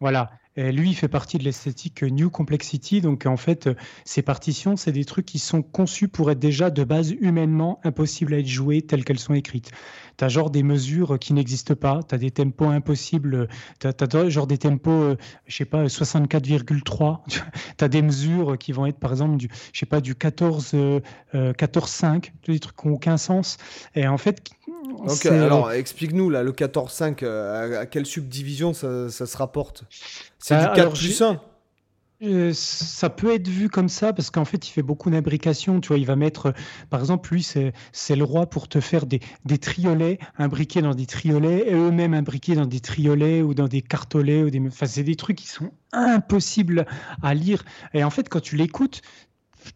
Voilà lui, il fait partie de l'esthétique New Complexity. Donc, en fait, ces partitions, c'est des trucs qui sont conçus pour être déjà de base humainement impossibles à être jouées telles qu'elles sont écrites. Tu as genre des mesures qui n'existent pas, tu as des tempos impossibles, tu as, genre des tempos, euh, je sais pas, 64,3. tu as des mesures qui vont être, par exemple, du, je sais pas, du 14, 14, 5, des trucs qui n'ont aucun sens. Et en fait, Ok, alors explique-nous là, le 14-5, euh, à, quelle subdivision ça, se rapporte? C'est bah, du 4 plus 1 euh, ça peut être vu comme ça parce qu'en fait, il fait beaucoup d'imbrication. Tu vois, il va mettre, par exemple, lui, c'est le roi pour te faire des, des triolets imbriqués dans des triolets et eux-mêmes imbriqués dans des triolets ou dans des cartolets. Ou des... Enfin, c'est des trucs qui sont impossibles à lire. Et en fait, quand tu l'écoutes,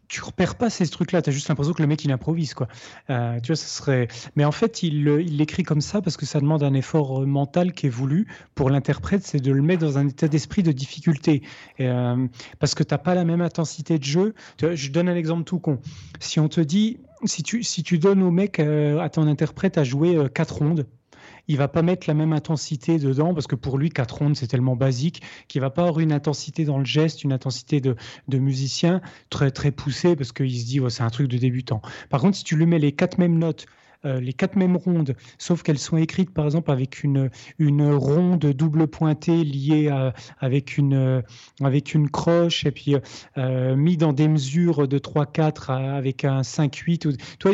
tu repères pas ces trucs-là. Tu as juste l'impression que le mec il improvise quoi. Euh, tu vois, serait. Mais en fait, il l'écrit comme ça parce que ça demande un effort mental qui est voulu pour l'interprète, c'est de le mettre dans un état d'esprit de difficulté. parce que t'as pas la même intensité de jeu. je donne un exemple tout con. Si on te dit, si tu si tu donnes au mec à ton interprète à jouer quatre rondes il va pas mettre la même intensité dedans parce que pour lui, quatre rondes, c'est tellement basique qu'il va pas avoir une intensité dans le geste, une intensité de, musicien très, très poussée parce qu'il se dit, c'est un truc de débutant. Par contre, si tu lui mets les quatre mêmes notes, euh, les quatre mêmes rondes, sauf qu'elles sont écrites par exemple avec une, une ronde double pointée liée avec, une, avec une croche et puis euh, mis dans des mesures de 3-4 avec un 5-8. Toi,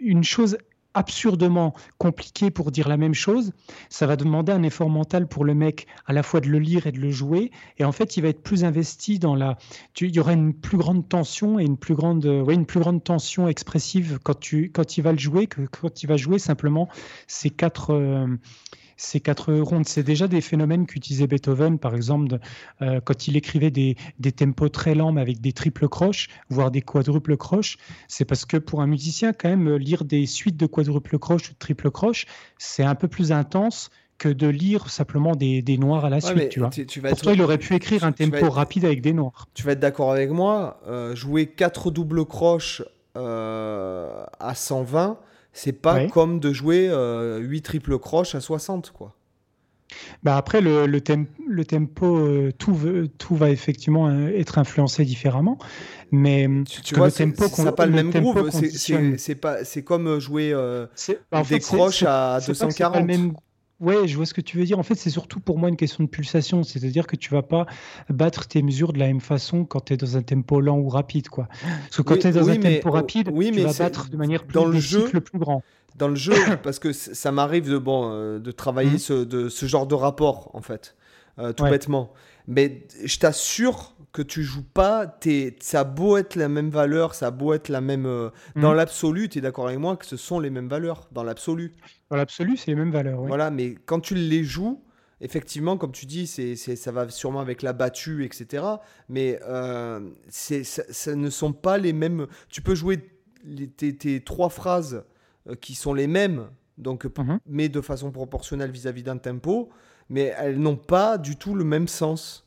une chose absurdement compliqué pour dire la même chose, ça va demander un effort mental pour le mec à la fois de le lire et de le jouer. Et en fait, il va être plus investi dans la. il y aura une plus grande tension et une plus grande, ouais, une plus grande tension expressive quand tu quand il va le jouer que quand il va jouer simplement ces quatre. Euh, ces quatre rondes. C'est déjà des phénomènes qu'utilisait Beethoven, par exemple, euh, quand il écrivait des, tempos très lents, mais avec des triples croches, voire des quadruples croches. C'est parce que pour un musicien, quand même, lire des suites de quadruples croches ou de triples croches, c'est un peu plus intense que de lire simplement des, noirs à la suite. Tu vois. Pour toi, il aurait pu écrire un tempo rapide avec des noirs. Tu vas être d'accord avec moi, euh, jouer quatre doubles croches euh, à 120, c'est pas comme de jouer 8 euh, triple croches à 60, quoi. Bah après, le, le, le tempo, euh, tout, tout va effectivement euh, être influencé différemment. Mais tu, vois, le tempo ça n'a pas le même groove. C'est comme jouer bah, des croches à 240. Ouais, je vois ce que tu veux dire. En fait, c'est surtout pour moi une question de pulsation. C'est-à-dire que tu vas pas battre tes mesures de la même façon quand tu es dans un tempo lent ou rapide. Quoi. Parce que quand tu es dans un tempo rapide, tu vas battre de manière plus dans le jeu, plus grand. Dans le jeu, parce que ça m'arrive de, bon, euh, de travailler mmh. ce, de, ce genre de rapport, en fait, euh, tout bêtement. Mais je t'assure que tu joues pas, es, ça a beau être la même valeur, ça a beau être la même. Euh, dans mmh. l'absolu, tu es d'accord avec moi que ce sont les mêmes valeurs, dans l'absolu. Dans l'absolu, c'est les mêmes valeurs. Voilà, mais quand tu les joues, effectivement, comme tu dis, c'est, ça va sûrement avec la battue, etc. Mais euh, c'est, ça, ne sont pas les mêmes. Tu peux jouer tes, trois phrases euh, qui sont les mêmes, donc, mmh mais de façon proportionnelle vis-à-vis d'un tempo, mais elles n'ont pas du tout le même sens.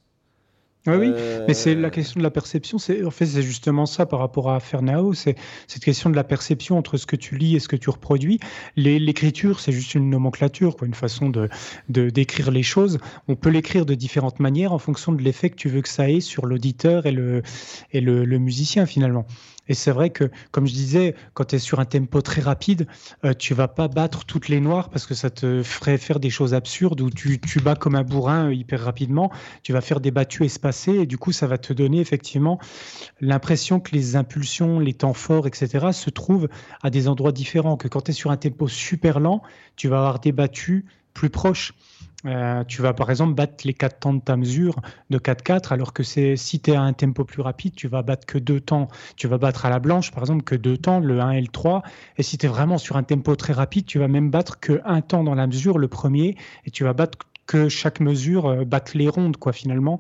Oui, oui, mais c'est la euh, question de la perception. C'est en fait c'est justement ça par rapport à Fernao, c'est cette question de la perception entre ce que tu lis et ce que tu reproduis. L'écriture, c'est juste une nomenclature, quoi, une façon de d'écrire les choses. On peut l'écrire de différentes manières en fonction de l'effet que tu veux que ça ait sur l'auditeur et le et le musicien finalement. Et c'est vrai que, comme je disais, quand tu es sur un tempo très rapide, euh, tu vas pas battre toutes les noires parce que ça te ferait faire des choses absurdes où tu, tu bats comme un bourrin euh, hyper rapidement. Tu vas faire des battues espacées et du coup, ça va te donner effectivement l'impression que les impulsions, les temps forts, etc., se trouvent à des endroits différents. Que quand tu es sur un tempo super lent, tu vas avoir des battues plus proches. Euh, tu vas par exemple battre les quatre temps de ta mesure de 4-4, alors que c'est si tu es à un tempo plus rapide, tu vas battre que deux temps. Tu vas battre à la blanche, par exemple, que deux temps, le 1 et le 3. Et si tu es vraiment sur un tempo très rapide, tu vas même battre que un temps dans la mesure, le premier, et tu vas battre que chaque mesure euh, batte les rondes, quoi, finalement.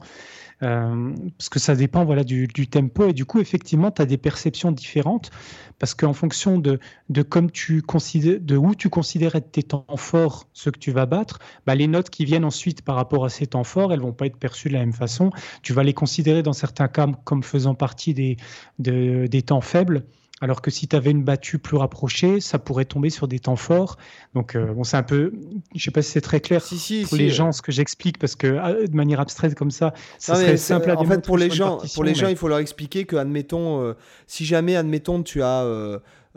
Euh, parce que ça dépend voilà, du, tempo. Et du coup, effectivement, tu as des perceptions différentes. Parce qu'en fonction de, de, comme tu considères, de où tu considères être tes temps forts, ce que tu vas battre, bah, les notes qui viennent ensuite par rapport à ces temps forts, elles vont pas être perçues de la même façon. Tu vas les considérer dans certains cas comme faisant partie des, des temps faibles alors que si tu avais une battue plus rapprochée, ça pourrait tomber sur des temps forts. Donc, euh, bon, c'est un peu. Je sais pas si c'est très clair pour les gens ce que j'explique, parce que ah, de manière abstraite comme ça, ça serait simple à En fait, pour les gens, pour les gens, il faut leur expliquer que, admettons, euh, si jamais, admettons, tu as.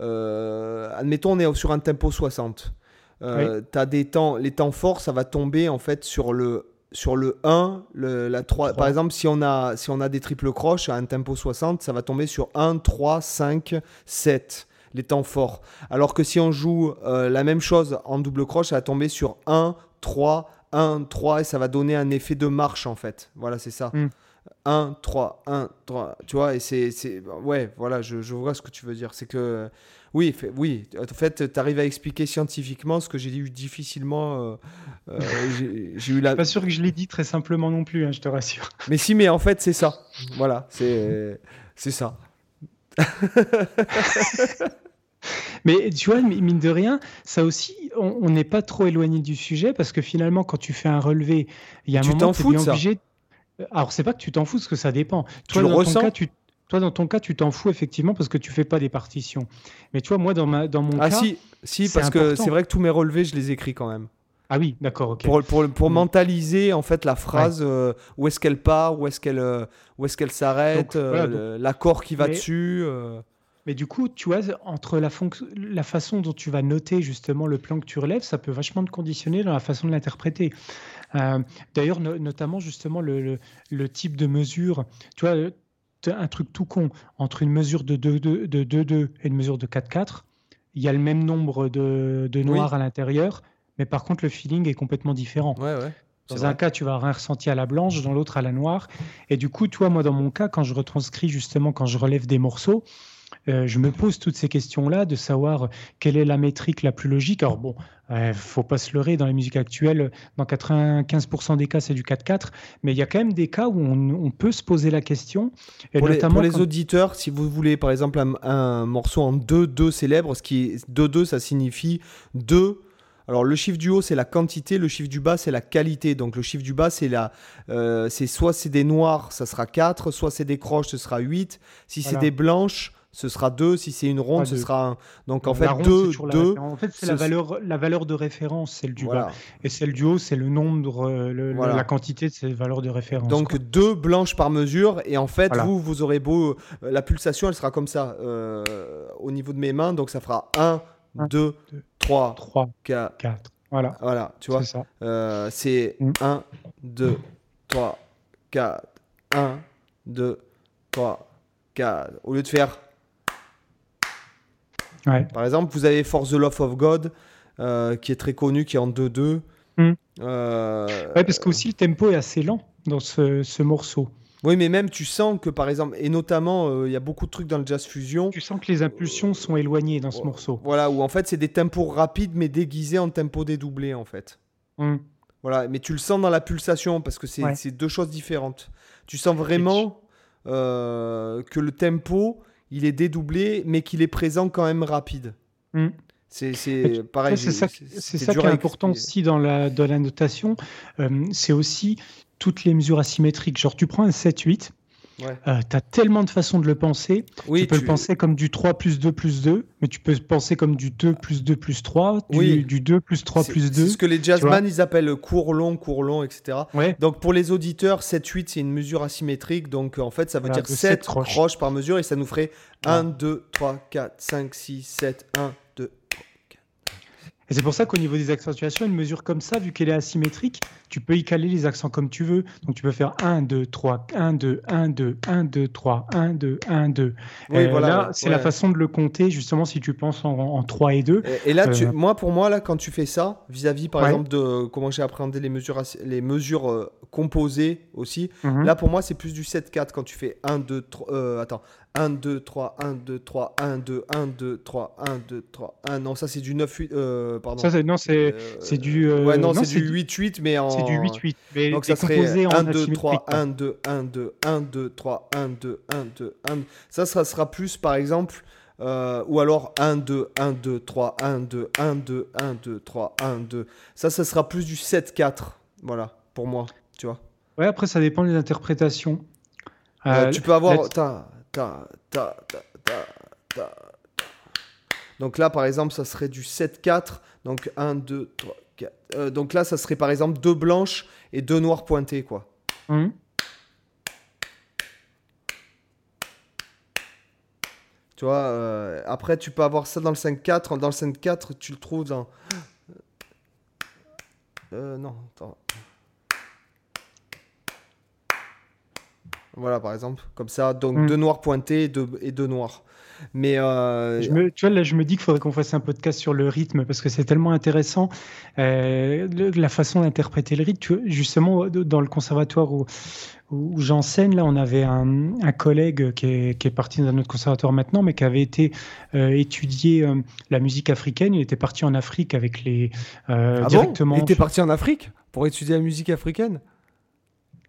Euh, admettons, on est sur un tempo 60. Tu as des temps. Les temps forts, ça va tomber, en fait, sur le sur le 1, le, la 3, par exemple, si on, a, si on a des triples croches à un tempo 60, ça va tomber sur 1, 3, 5, 7, les temps forts. Alors que si on joue euh, la même chose en double croche, ça va tomber sur 1, 3, 1, 3, et ça va donner un effet de marche en fait. Voilà, c'est ça. 1, 3, 1, 3. Tu vois, et c'est. Ouais, voilà, je, je vois ce que tu veux dire. C'est que oui, oui. En fait, tu arrives à expliquer scientifiquement ce que j'ai eu difficilement. Euh, euh, j'ai eu la. Pas sûr que je l'ai dit très simplement non plus, hein, je te rassure. Mais si, mais en fait, c'est ça. Voilà, c'est c'est ça. Mais tu vois, mine de rien, ça aussi, on n'est pas trop éloigné du sujet parce que finalement, quand tu fais un relevé, il y a un tu moment où tu es obligé. Alors, c'est pas que tu t'en fous, parce que ça dépend. Toi, dans ton cas, tu... Toi, dans ton cas, tu t'en fous effectivement parce que tu fais pas des partitions. Mais tu vois, moi, dans, ma... dans mon ah, cas. Ah, si, si parce que c'est vrai que tous mes relevés, je les écris quand même. Ah oui, d'accord, ok. Pour, pour, pour mm. mentaliser en fait la phrase, euh, où est-ce qu'elle part, où est-ce qu'elle euh, où est-ce qu'elle s'arrête, euh, l'accord qui va dessus. Mais du coup, tu vois, entre la, la façon dont tu vas noter justement le plan que tu relèves, ça peut vachement te conditionner dans la façon de l'interpréter. D'ailleurs, notamment justement le, le, type de mesure. Tu vois, un truc tout con entre une mesure de 2-2 de 2, et une mesure de 4-4. Il y a le même nombre de, de noirs à l'intérieur, mais par contre, le feeling est complètement différent. Dans un cas, tu vas avoir un ressenti à la blanche, dans l'autre à la noire. Et du coup, toi, moi, dans mon cas, quand je retranscris justement, quand je relève des morceaux, euh, je me pose toutes ces questions-là de savoir quelle est la métrique la plus logique. Alors bon, ne euh, faut pas se leurrer, dans la musique actuelle, dans 95% des cas, c'est du 4-4, mais il y a quand même des cas où on, peut se poser la question. Et pour, notamment les, auditeurs, si vous voulez par exemple un, morceau en 2-2 célèbre, ce qui est 2-2, ça signifie 2 alors le chiffre du haut c'est la quantité, le chiffre du bas c'est la qualité. Donc le chiffre du bas c'est la, euh, c'est soit c'est des noirs, ça sera 4, soit c'est des croches, ce sera 8. Si c'est des blanches, ce sera 2. Si c'est une ronde, ce sera 1. Donc en fait, 2, 2. En fait, c'est la valeur, la valeur de référence, celle du bas. Et celle du haut, c'est le nombre, euh, la quantité de ces valeurs de référence. Donc 2 blanches par mesure. Et en fait, vous, vous aurez beau. Euh, la pulsation, elle sera comme ça euh, au niveau de mes mains. Donc ça fera 1, 2, 3, 3 4. 4. Voilà. Voilà, tu vois. C'est 1, 2, 3, 4. 1, 2, 3, 4. Au lieu de faire par exemple, vous avez For the Love of God, euh, qui est très connu, qui est en 2-2. Hmm. Euh, ouais, parce que aussi le tempo est assez lent dans ce, morceau. Oui, mais même tu sens que par exemple, et notamment, euh, il y a beaucoup de trucs dans le jazz fusion. Tu sens que les impulsions sont éloignées dans ce morceau. Voilà, où en fait c'est des tempos rapides mais déguisés en tempo dédoublé en fait. Hmm. Voilà, mais tu le sens dans la pulsation parce que c'est deux choses différentes. Tu sens vraiment que le tempo il est dédoublé, mais qu'il est présent quand même rapide. Hmm. C'est pareil. C'est ça, qui est important aussi dans la, dans la notation. Euh, c'est aussi toutes les mesures asymétriques. Genre, tu prends un 7-8, euh, tu as tellement de façons de le penser. tu peux le penser comme du 3 plus 2 plus 2, mais tu peux le penser comme du 2 plus 2 plus 3, du, du 2 plus 3 plus 2. C'est ce que les jazzman ils appellent court long, court long, etc. Donc pour les auditeurs, 7-8 c'est une mesure asymétrique. Donc en fait ça veut dire 7, croches. par mesure et ça nous ferait 1, 2, 3, 4, 5, 6, 7, 1, et c'est pour ça qu'au niveau des accentuations, une mesure comme ça, vu qu'elle est asymétrique, tu peux y caler les accents comme tu veux. Donc tu peux faire 1, 2, 3, 1, 2, 1, 2, 1, 2, 3, 1, 2, 1, 2. Oui, voilà, là, c'est la façon de le compter, justement, si tu penses en, 3 et 2. Et, là, tu, euh, moi, pour moi, là, quand tu fais ça, vis-à-vis, par exemple, de comment j'ai appréhendé les mesures, les mesures euh, composées aussi, mhm. là, pour moi, c'est plus du 7-4 quand tu fais 1, 2, 3. Euh, attends, 1, 2, 3, 1, 2, 3, 1, 2, 1, 2, 3, 1, 2, 3, 1. Non, ça c'est du 9, 8. Euh, pardon. Ça, non, c'est euh, du. Euh, ouais, non, c'est du 8, 8, mais en. C'est du 8, 8. Mais Donc ça serait 1, 2, 3, 1, 2, 1, 2, 1, 2, 3, 1, 2, 1, 2, 1. Ça, ça sera plus, par exemple. Euh, ou alors 1, 2, 1, 2, 3, 1, 2, 1, 2, 1, 2, 3, 1, 2. Ça, ça sera plus du 7, 4. Voilà, pour moi, tu vois. Ouais, après, ça dépend des interprétations. Euh, tu peux avoir. Donc là, par exemple, ça serait du 7-4. Donc 1, 2, 3, 4. donc là, ça serait par exemple deux blanches et deux noires pointées, quoi. Mmh. Tu vois, euh, après, tu peux avoir ça dans le 5-4. Dans le 5-4, tu le trouves dans. Euh, non, attends. Voilà, par exemple, comme ça. Donc mm. deux noirs pointés et deux, et deux noirs. Mais euh, je me, tu vois, là, je me dis qu'il faudrait qu'on fasse un podcast sur le rythme parce que c'est tellement intéressant euh, la façon d'interpréter le rythme. justement, dans le conservatoire où, où j'enseigne, là, on avait un, un collègue qui est, qui est, parti dans notre conservatoire maintenant, mais qui avait été euh, étudier la musique africaine. Il était parti en Afrique avec les ah directement. Bon Il était parti en Afrique pour étudier la musique africaine?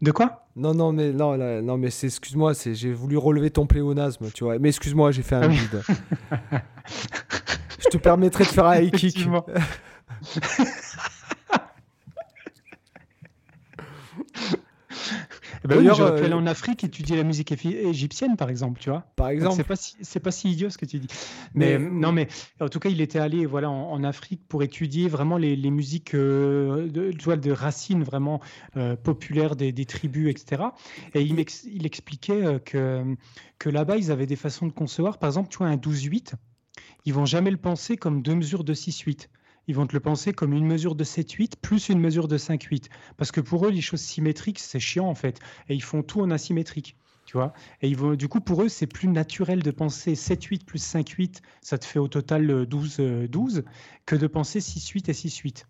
De quoi? Non, non, mais non, non, mais c'est excuse-moi, c'est j'ai voulu relever ton pléonasme, tu vois. Mais excuse-moi, j'ai fait un vide. Je te permettrai de faire un high kick. ben oui, j'aurais pu aller en Afrique étudier la musique égyptienne, par exemple, tu vois. Par exemple. C'est pas si, c'est pas si idiot ce que tu dis. Mais, non, mais en tout cas, il était allé voilà en, Afrique pour étudier vraiment les, les musiques euh, de, de racines vraiment euh, populaires des, des, tribus, etc. Et il, il expliquait euh, que que là-bas, ils avaient des façons de concevoir. Par exemple, tu vois un 12-8, ils vont jamais le penser comme deux mesures de 6-8 ils vont te le penser comme une mesure de 7-8 plus une mesure de 5-8. Parce que pour eux, les choses symétriques, c'est chiant en fait. Et ils font tout en asymétrique. Tu vois et ils vont, du coup, pour eux, c'est plus naturel de penser 7-8 plus 5-8, ça te fait au total 12, euh, 12 euh, que de penser 6-8 et 6-8. Tu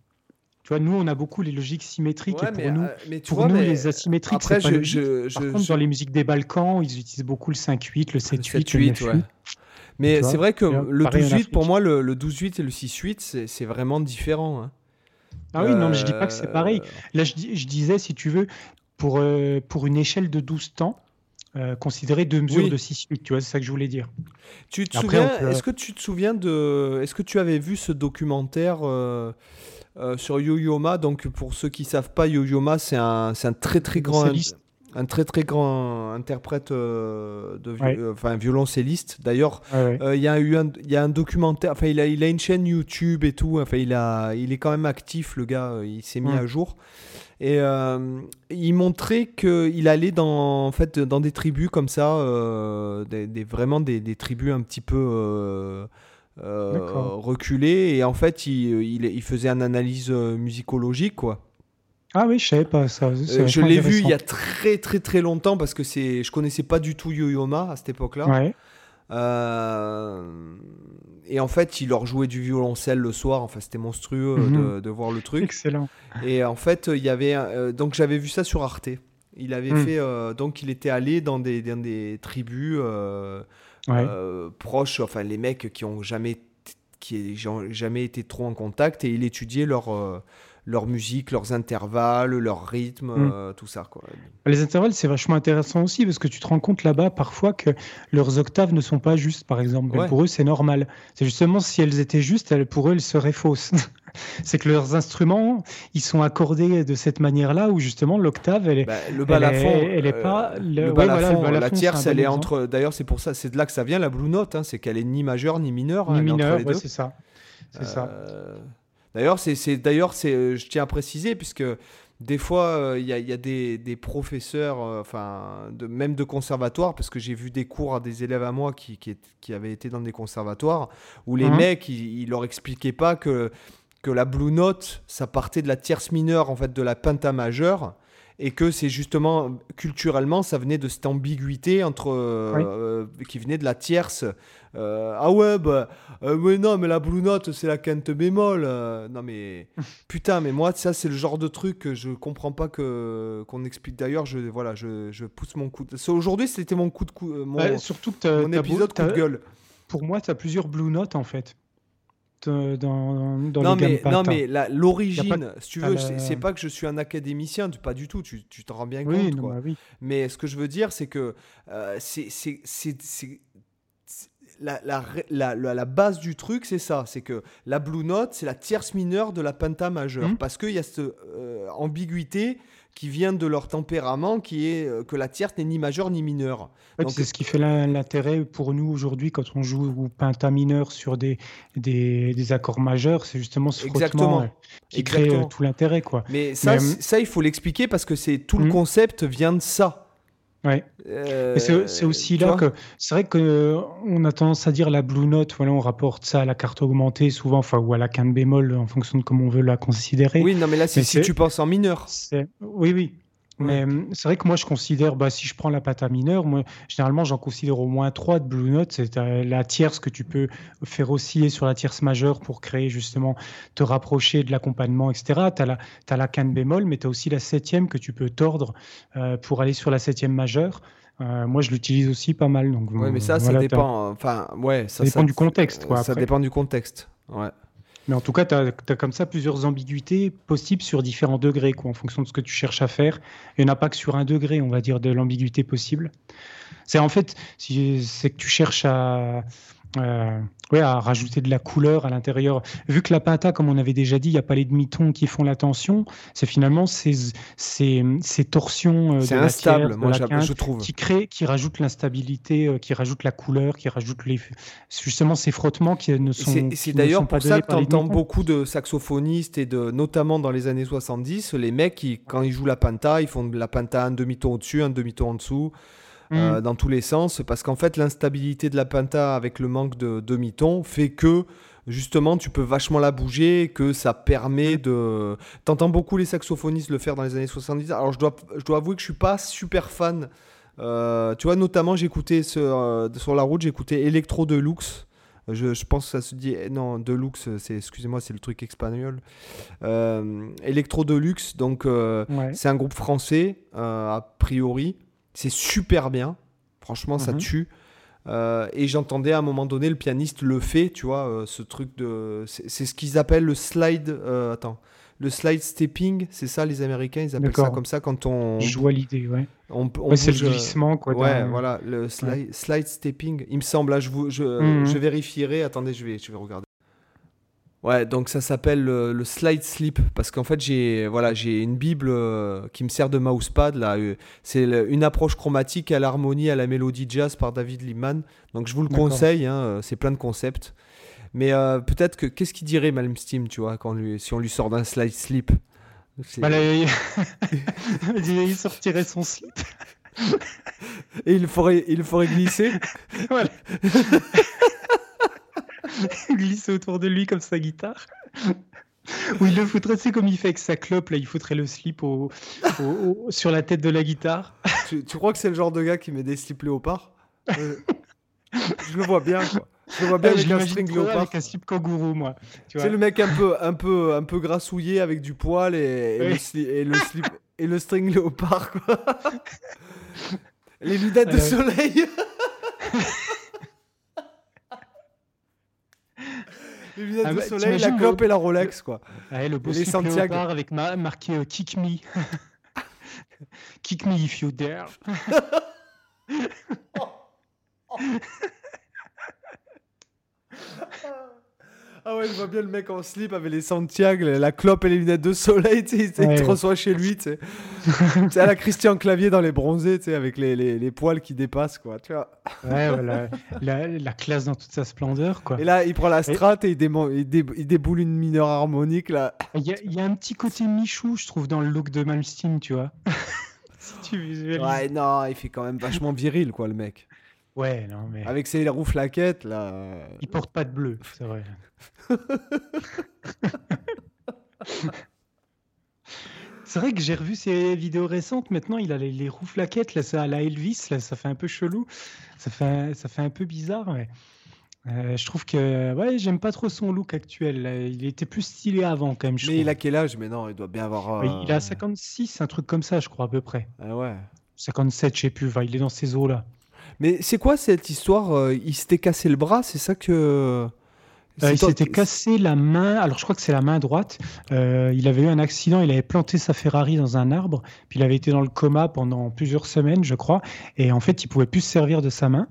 vois, nous, on a beaucoup les logiques symétriques et pour nous, euh, pour nous les asymétriques, pas je, Par contre, dans les musiques des Balkans, ils utilisent beaucoup le 5-8, le 7-8, le 9-8. Mais c'est vrai que le 12-8, pour moi, le, 12-8 et le 6-8, c'est vraiment différent. Hein. Ah oui, non, mais je dis pas que c'est pareil. Euh, Là, je, je, disais, si tu veux, pour, euh, pour une échelle de 12 temps, euh, considérer deux mesures de 6-8, tu vois, c'est ça que je voulais dire. Tu te souviens, est-ce que tu te souviens de, est-ce que tu avais vu ce documentaire sur Yo-Yo Donc, pour ceux qui savent pas, Yo-Yo c'est un, un très très grand un très très grand interprète euh, de euh, enfin violoncelliste. D'ailleurs euh, il y a eu un il y a un documentaire enfin il a il a une chaîne YouTube et tout. Enfin il a il est quand même actif le gars il s'est mis à jour. Et il montrait que il allait dans en fait dans des tribus comme ça des, vraiment des, des, tribus un petit peu reculées. Et en fait il, il, il faisait une analyse musicologique quoi ah oui, je savais pas ça. Euh, je l'ai vu il y a très très très longtemps parce que c'est, je connaissais pas du tout Yo-Yo-Ma à cette époque-là. Ouais. Euh, et en fait, il leur jouait du violoncelle le soir. Enfin, c'était monstrueux mhm. de, voir le truc. Excellent. Et en fait, il y avait euh, donc j'avais vu ça sur Arte. Il avait mhm. fait donc il était allé dans des, dans des tribus proches, enfin les mecs qui ont jamais qui ont jamais été trop en contact et il étudiait leur leur musique, leurs intervalles, leur rythme, mm. euh, tout ça. Quoi. Les intervalles, c'est vachement intéressant aussi parce que tu te rends compte là-bas parfois que leurs octaves ne sont pas justes, par exemple. pour eux, c'est normal. C'est justement si elles étaient justes, elles, pour eux, elles seraient fausses. c'est que leurs instruments, ils sont accordés de cette manière-là où justement l'octave, elle est, bah, le balafon, elle, est, pas euh, le, balafon, la tierce, elle est entre. D'ailleurs, c'est pour ça, c'est de là que ça vient la blue note, hein, c'est qu'elle est ni majeure ni mineure. Ni hein, mineure, c'est ça. C'est ça. D'ailleurs, c'est d'ailleurs c'est euh, je tiens à préciser puisque des fois euh, il y, a des, des professeurs, euh, enfin de, même de conservatoire, parce que j'ai vu des cours à des élèves à moi qui, qui, qui avaient été dans des conservatoires où les mhm. mecs ils, leur expliquaient pas que que la blue note ça partait de la tierce mineure en fait de la penta majeure et que c'est justement culturellement ça venait de cette ambiguïté entre qui venait de la tierce euh, ah ouais, bah, euh, mais non, mais la Blue Note, c'est la quinte bémol. Euh. non, mais putain, mais moi, ça, c'est le genre de truc que je comprends pas que qu'on explique. D'ailleurs, je, voilà, je, je, pousse mon coup. De... Aujourd'hui, c'était mon coup de coup. Mon, surtout que mon épisode coup de gueule. Pour moi, tu as plusieurs Blue Notes en fait. Dans, dans non, mais, non, mais l'origine, si tu veux, c'est pas que je suis un académicien, pas du tout, tu t'en rends bien compte. quoi. Bah oui. Mais ce que je veux dire, c'est que c'est la, la, la, base du truc, c'est ça. C'est que la blue note, c'est la tierce mineure de la penta majeure. Mhm. Parce qu'il y a cette euh, ambiguïté qui vient de leur tempérament, qui est euh, que la tierce n'est ni majeure ni mineure. c'est ce qui fait l'intérêt pour nous aujourd'hui quand on joue ou penta mineur sur des, des, accords majeurs. C'est justement ce Exactement. Euh, qui crée tout l'intérêt. quoi. Mais ça, ça, il faut l'expliquer parce que c'est tout le mhm. concept vient de ça. Ouais. Euh, c'est aussi là que c'est vrai que euh, on a tendance à dire la blue note, voilà, on rapporte ça à la carte augmentée souvent, enfin ou à la quinte bémol en fonction de comment on veut la considérer. Oui, non, mais là, c'est si tu penses en mineur. Oui, oui. Mais hum, c'est vrai que moi, je considère, bah, si je prends la pata mineure, moi, généralement, j'en considère au moins trois de Blue Note. C'est euh, la tierce que tu peux faire osciller sur la tierce majeure pour créer justement, te rapprocher de l'accompagnement, etc. Tu as la, as la canne bémol, mais tu as aussi la septième que tu peux tordre euh, pour aller sur la septième majeure. Euh, moi, je l'utilise aussi pas mal. Oui, mais ça, ça dépend. Enfin, ouais, ça, dépend du contexte. Quoi, ça dépend du contexte. Ouais. Mais en tout cas, tu as, comme ça plusieurs ambiguïtés possibles sur différents degrés, en fonction de ce que tu cherches à faire. Il n'y en a pas que sur un degré, on va dire, de l'ambiguïté possible. C'est en fait, c'est que tu cherches à, euh, ouais, à rajouter de la couleur à l'intérieur. Vu que la pinta, comme on avait déjà dit, il n'y a pas les demi-tons qui font la tension, c'est finalement ces, ces, ces torsions euh, c'est instable, moi je trouve. Qui, crée, qui rajoute l'instabilité, euh, qui rajoute la couleur, qui rajoute les, justement ces frottements qui ne sont C'est d'ailleurs pour ça que tu entends beaucoup de saxophonistes, et de, notamment dans les années 70, les mecs, qui, quand ils jouent la penta, ils font de la penta un demi-ton au-dessus, un demi-ton en dessous. Euh, mm. dans tous les sens, parce qu'en fait l'instabilité de la Penta avec le manque de demi-ton fait que justement tu peux vachement la bouger, que ça permet mm. de... T'entends beaucoup les saxophonistes le faire dans les années 70, alors je dois, je dois avouer que je suis pas super fan. Euh, tu vois, notamment j'écoutais euh, sur la route, j'écoutais Electro Deluxe. Je, je, pense que ça se dit. Non, Deluxe, c'est, excusez-moi, c'est le truc espagnol. Electro Deluxe, donc c'est un groupe français, a priori. C'est super bien. Franchement, ça mhm. tue. Euh, et j'entendais à un moment donné le pianiste le fait, tu vois, euh, ce truc de. C'est ce qu'ils appellent le slide. Euh, attends. Le slide stepping, c'est ça les Américains, ils appellent ça comme ça quand on. Je vois l'idée, ouais. On, c'est le glissement, quoi. Ouais, voilà, le slide, slide, stepping. Il me semble, là, je, vous, je, mhm. je vérifierai. Attendez, je vais, je vais regarder. Ouais, donc ça s'appelle le, slide sleep parce qu'en fait j'ai voilà j'ai une bible euh, qui me sert de mousepad là. Euh, c'est une approche chromatique à l'harmonie à la mélodie jazz par David Liebman. Donc je vous le conseille, hein, euh, c'est plein de concepts. Mais peut-être que qu'est-ce qu'il dirait Malmsteen, tu vois, quand lui, si on lui sort d'un slide sleep. Bah, il sortirait son slip. Et il ferait, il ferait glisser? voilà. glisser autour de lui comme sa guitare. Ou il le foutrait, c'est comme il fait avec sa clope, là, il foutrait le slip au, sur la tête de la guitare. Tu, crois que c'est le genre de gars qui met des slips léopards euh, Je le vois bien, quoi. Je le vois bien avec un string léopard. Avec un slip kangourou, moi. C'est le mec un peu, un, peu, un peu grassouillé avec du poil et, le, slip, et le string léopard, quoi. Les lunettes de soleil les lunettes ah de bah, soleil, la clope et la Rolex, quoi. le beau les Santiago avec ma marqué euh, Kick Me. Kick me if you dare. Ah ouais, je vois bien le mec en slip avec les Santiago, la clope et les lunettes de soleil, tu sais, il te reçoit chez lui, tu sais. à la Christian Clavier dans les bronzés, tu sais, avec les, les, les, poils qui dépassent, quoi, tu vois. Ouais, voilà. la, la, classe dans toute sa splendeur, quoi. Et là, il prend la strat et, il, il, déboule une mineure harmonique, là. Il y, a, il y, a un petit côté Michou, je trouve, dans le look de Malmsteen, tu vois. si tu visualises. Ouais, non, il fait quand même vachement viril, quoi, le mec. Ouais, non, mais. Avec ses roues flaquettes, là. Il porte pas de bleu, c'est vrai. c'est vrai que j'ai revu ses vidéos récentes. Maintenant, il a les, roues flaquettes, là, ça, à la Elvis, là, ça fait un peu chelou. Ça fait, ça fait un peu bizarre, euh, je trouve que ouais, j'aime pas trop son look actuel. Il était plus stylé avant quand même. mais il a quel âge Mais non, il doit bien avoir. Il a 56, euh, un truc comme ça, je crois à peu près. Ah ouais. 57, je sais plus. il est dans ces eaux là. Mais c'est quoi cette histoire euh, Il s'était cassé le bras, c'est ça que. Euh, il s'était cassé la main, alors je crois que c'est la main droite. Euh, il avait eu un accident, il avait planté sa Ferrari dans un arbre, puis il avait été dans le coma pendant plusieurs semaines, je crois, et en fait il pouvait plus se servir de sa main.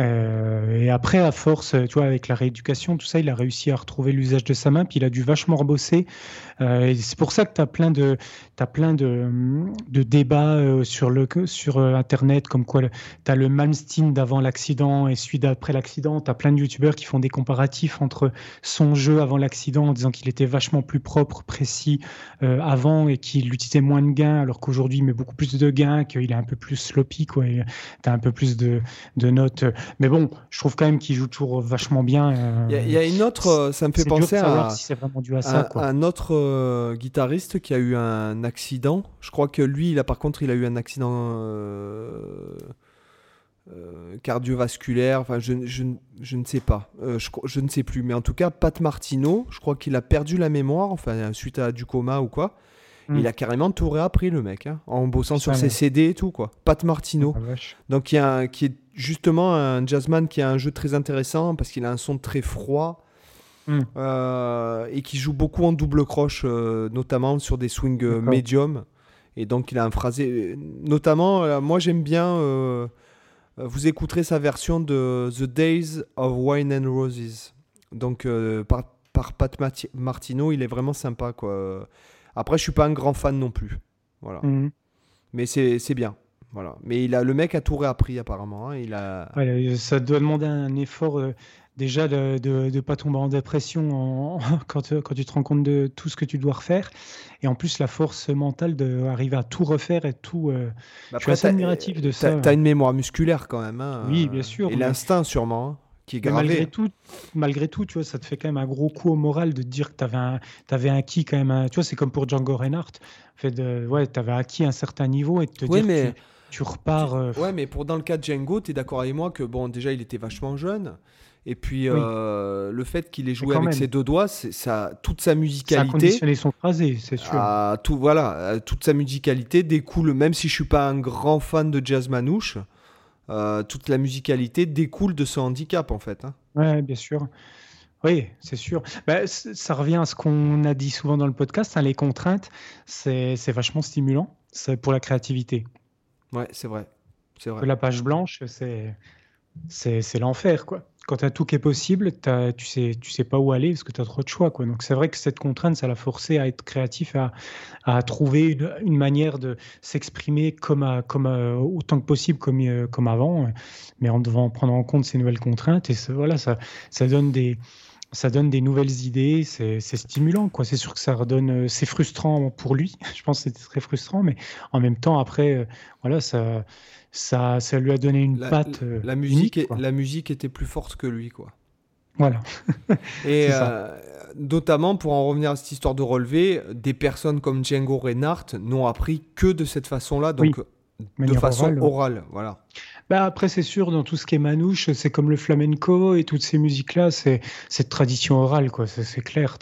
Euh, et après, à force, tu vois, avec la rééducation, tout ça, il a réussi à retrouver l'usage de sa main, puis il a dû vachement rebosser. Euh, et c'est pour ça que tu as plein de, as plein de, de débats euh, sur, le, sur Internet, comme quoi tu as le Malmsteen d'avant l'accident et celui d'après l'accident. Tu as plein de youtubeurs qui font des comparatifs entre son jeu avant l'accident en disant qu'il était vachement plus propre, précis avant et qu'il utilisait moins de gains, alors qu'aujourd'hui il met beaucoup plus de gains, qu'il est un peu plus sloppy, quoi. Tu as un peu plus de, de notes mais bon, je trouve quand même qu'il joue toujours vachement bien. Euh, il y, a une autre, euh, ça me fait penser à, un autre euh, guitariste qui a eu un accident. Je crois que lui, il a par contre, il a eu un accident cardiovasculaire. Enfin, je, ne sais pas. Je, ne sais plus. Mais en tout cas, Pat Martino, je crois qu'il a perdu la mémoire, enfin, suite à du coma ou quoi. Hmm. Il a carrément tout réappris le mec, hein, en bossant sur ses CD et tout quoi. Pat Martino. Oh, Donc il y a un, qui est justement un jazzman qui a un jeu très intéressant parce qu'il a un son très froid. Mm. euh, et qui joue beaucoup en double croche, euh, notamment sur des swings euh, médium. Et donc il a un phrasé. Notamment, euh, moi j'aime bien. vous écouterez sa version de The Days of Wine and Roses. Donc par, par Pat Martino, il est vraiment sympa quoi. Après, je suis pas un grand fan non plus. Voilà. Mhm. Mais c'est bien. Voilà. Mais il a, le mec a tout réappris apparemment. hein. Il a. Ouais, euh, ça doit demander un effort euh, déjà de ne pas tomber en dépression en- quand, euh, quand tu te rends compte de tout ce que tu dois refaire. Et en plus, la force mentale d'arriver à tout refaire et tout. euh, Bah, je suis assez admiratif de t'as- ça. T'as une mémoire musculaire quand même. hein, Oui, euh, bien sûr, Et mais- l'instinct sûrement, hein, qui est Mais malgré gravé. tout, malgré tout, tu vois, ça te fait quand même un gros coup au moral de te dire que tu avais, un, acquis quand même. un- tu vois, c'est comme pour Django Reinhardt. Fait de, ouais, tu avais acquis un certain niveau et de te Oui, dire mais- que tu, tu repars. euh, Ouais, mais pour dans le cas de Django, tu es d'accord avec moi que bon, déjà il était vachement jeune. Et puis Oui. euh, le fait qu'il ait joué avec même. ses deux doigts, ça, toute sa ça a musicalité, conditionné son phrasé, c'est sûr. à tout voilà, toute sa musicalité découle. Même si je suis pas un grand fan de jazz manouche, euh, toute la musicalité découle de ce handicap en fait. hein. Ouais, bien sûr. Oui, c'est sûr. Bah, ça revient à ce qu'on a dit souvent dans le podcast, hein, les contraintes, c'est c'est vachement stimulant pour la créativité. Ouais, c'est vrai, c'est vrai. La page blanche, c'est c'est c'est l'enfer, quoi. Quand tu as tout qui est possible, t'as- tu sais, tu sais pas où aller parce que tu as trop de choix, quoi. Donc c'est vrai que cette contrainte, ça l'a forcé à être créatif, à, à trouver une, manière de s'exprimer comme, comme autant que possible, comme, euh, comme avant, mais en devant prendre en compte ces nouvelles contraintes. Et voilà, ça, ça donne des ça donne des nouvelles idées, c'est stimulant, quoi. C'est sûr que ça redonne, euh, c'est frustrant pour lui. Je pense que c'était très frustrant, mais en même temps, après, euh, voilà, ça, ça, ça lui a donné une La, patte euh, la musique, unique, est- quoi. la musique était plus forte que lui, quoi. Voilà. Et euh, notamment, pour en revenir à cette histoire de relevé, des personnes comme Django Reinhardt n'ont appris que de cette façon-là, donc de façon orale, orale. voilà. Bah après, c'est sûr, dans tout ce qui est manouche, c'est comme le flamenco et toutes ces musiques-là, c'est cette tradition orale, quoi. C'est clair.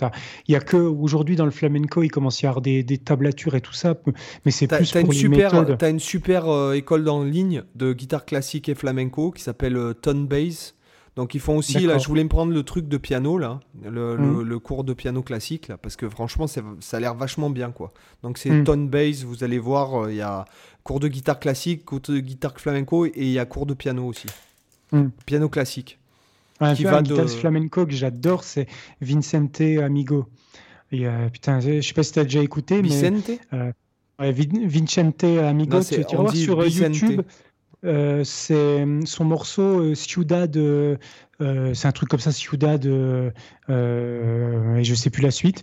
Il y a que aujourd'hui dans le flamenco, il commence à y avoir des, des tablatures et tout ça, mais c'est plus pour une, les super, méthodes. t'as une super euh, école en ligne de guitare classique et flamenco qui s'appelle euh, Tone Bass. Donc ils font aussi, là je voulais me prendre le truc de piano, là, le, le- le cours de piano classique, là, parce que franchement ça a l'air vachement bien. quoi. Donc c'est Mhm. Tone Bass, vous allez voir, euh, il y a cours de guitare classique, cours de guitare flamenco et il y a cours de piano aussi. Mhm. Piano classique. Un, qui va un de- flamenco que j'adore, c'est Vincente Amigo. Et, euh, putain, je sais pas si tu as déjà écouté, mais Ouais, Vin- Vincente Amigo, Non, tu vas voir sur euh, Vicente. YouTube. euh, c'est son morceau euh, Ciudad, euh, euh, c'est un truc comme ça, Ciudad, euh, euh, et je sais plus la suite.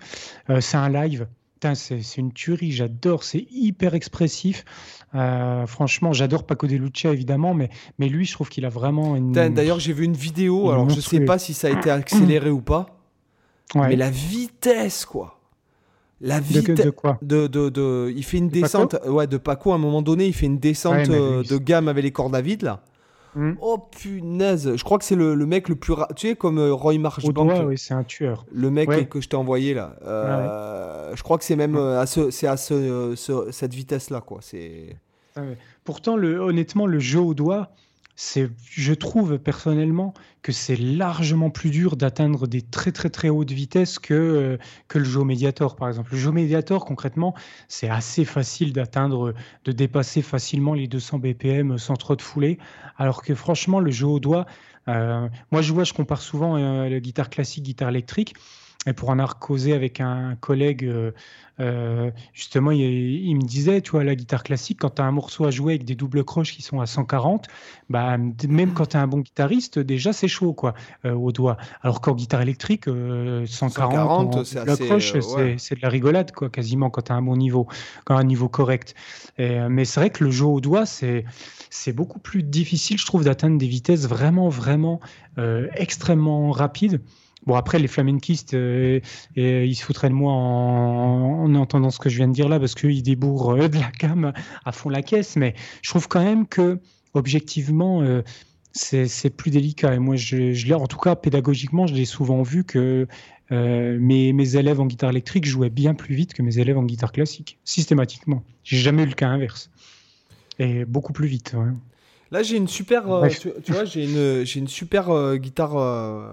Euh, c'est un live. Putain, c'est une tuerie, j'adore, c'est hyper expressif. Euh, franchement, j'adore Paco de Lucia évidemment, mais, mais lui, je trouve qu'il a vraiment une. D'ailleurs, j'ai vu une vidéo, alors je sais pas si ça a été accéléré ou pas, Ouais. mais la vitesse, quoi. La vitesse. de quoi De, de, de- il fait une De Paco descente, ouais, de Paco, à un moment donné, il fait une descente Ouais, euh, de gamme avec les cordes à vide, là. Hmm. Oh punaise, je crois que c'est le, le mec le plus. ra- Tu sais, comme euh, Roy Au Marchbank, doigt, oui, c'est un tueur. le mec Ouais. que je t'ai envoyé là. Euh, Je crois que c'est même euh, à, ce, c'est à ce, ce- cette vitesse-là, quoi. C'est. Ah ouais. Pourtant, le, honnêtement, le jeu au doigt, je trouve personnellement que c'est largement plus dur d'atteindre des très très très hautes vitesses que, euh, que le jeu au Mediator, par exemple. Le jeu au Mediator, concrètement, c'est assez facile d'atteindre, de dépasser facilement les 200 BPM sans trop de foulée, alors que franchement, le jeu au doigt, euh, moi je vois, je compare souvent euh, la guitare classique, guitare électrique. Et pour en avoir causé avec un collègue, euh, euh, justement, il, il me disait, tu vois, la guitare classique, quand tu as un morceau à jouer avec des doubles croches qui sont à 140, bah, même quand tu es un bon guitariste, déjà c'est chaud, quoi, euh, au doigt. Alors qu'en guitare électrique, euh, 140, 140, en c'est double assez, croche, c'est ouais. c'est de la rigolade, quoi, quasiment, quand tu as un bon niveau, quand un niveau correct. Et, mais c'est vrai que le jeu au doigt, c'est c'est beaucoup plus difficile, je trouve, d'atteindre des vitesses vraiment, vraiment extrêmement rapides. Bon, après, les flamenquistes, euh, et ils se foutraient de moi en, en entendant ce que je viens de dire là, parce qu'ils débourrent euh, de la gamme à fond la caisse. Mais je trouve quand même que, objectivement, euh, c'est plus délicat. Et moi, je, je en tout cas, pédagogiquement, je l'ai souvent vu que euh, mes, mes élèves en guitare électrique jouaient bien plus vite que mes élèves en guitare classique, systématiquement. J'ai jamais eu le cas inverse. Et beaucoup plus vite. ouais. Là, j'ai une super. euh, tu, tu vois, j'ai une, j'ai une super euh, guitare. euh,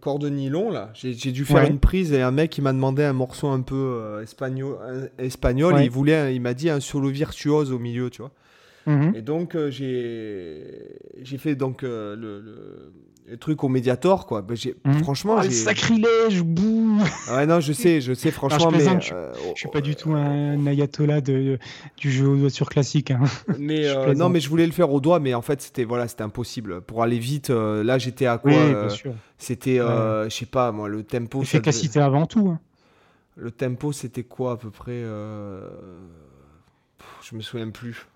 corps de nylon là. J'ai dû faire une prise et un mec il m'a demandé un morceau un peu espagnol, espagnol et il voulait, il m'a dit un solo virtuose au milieu, tu vois. Mhm. Et donc j'ai j'ai fait donc le le truc au Mediator, quoi. Ben, mmh. Franchement, oh, sacrilège, bouh. Ouais, non, je sais, je sais, franchement, mais je, euh, suis pas du tout un ayatollah de, du jeu au doigt sur classique. Hein. Mais euh, non, mais je voulais le faire au doigt, mais en fait, c'était voilà, c'était impossible. Pour aller vite, euh, là, j'étais à quoi C'était, je sais pas, moi, le tempo. Efficacité avant tout. Hein. Le tempo, c'était quoi à peu près Je me souviens plus.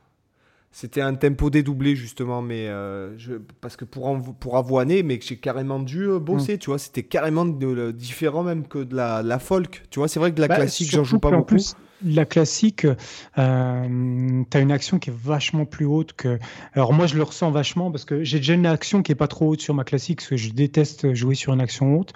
C'était un tempo dédoublé justement, mais euh, je, parce que pour, pour avoiner, mais j'ai carrément dû euh, bosser, mm. tu vois, c'était carrément de, différent même que de la, la folk, tu vois, c'est vrai que de la bah, classique, j'en joue pas beaucoup la classique, euh, tu as une action qui est vachement plus haute que. Alors, moi, je le ressens vachement parce que j'ai déjà une action qui est pas trop haute sur ma classique, parce que je déteste jouer sur une action haute.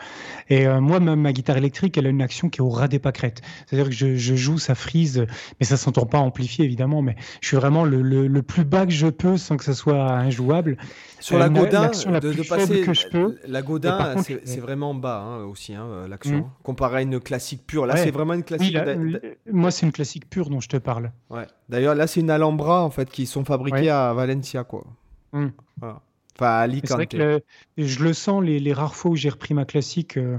Et euh, moi, même ma guitare électrique, elle a une action qui est au ras des pâquerettes. C'est-à-dire que je, joue, ça frise, mais ça s'entend pas amplifié, évidemment, mais je suis vraiment le, le, plus bas que je peux sans que ça soit injouable. Sur la Godin, de, passer que je peux. La Godin, c'est vraiment bas hein, aussi, hein, l'action. Mmh. Comparé à une classique pure. Là, c'est vraiment une classique. moi, c'est une classique pure dont je te parle. Ouais. D'ailleurs, là, c'est une Alhambra, en fait, qui sont fabriqués à Valencia, quoi. Mmh. Voilà. À Alicante. Que je le sens, les, les, rares fois où j'ai repris ma classique, euh,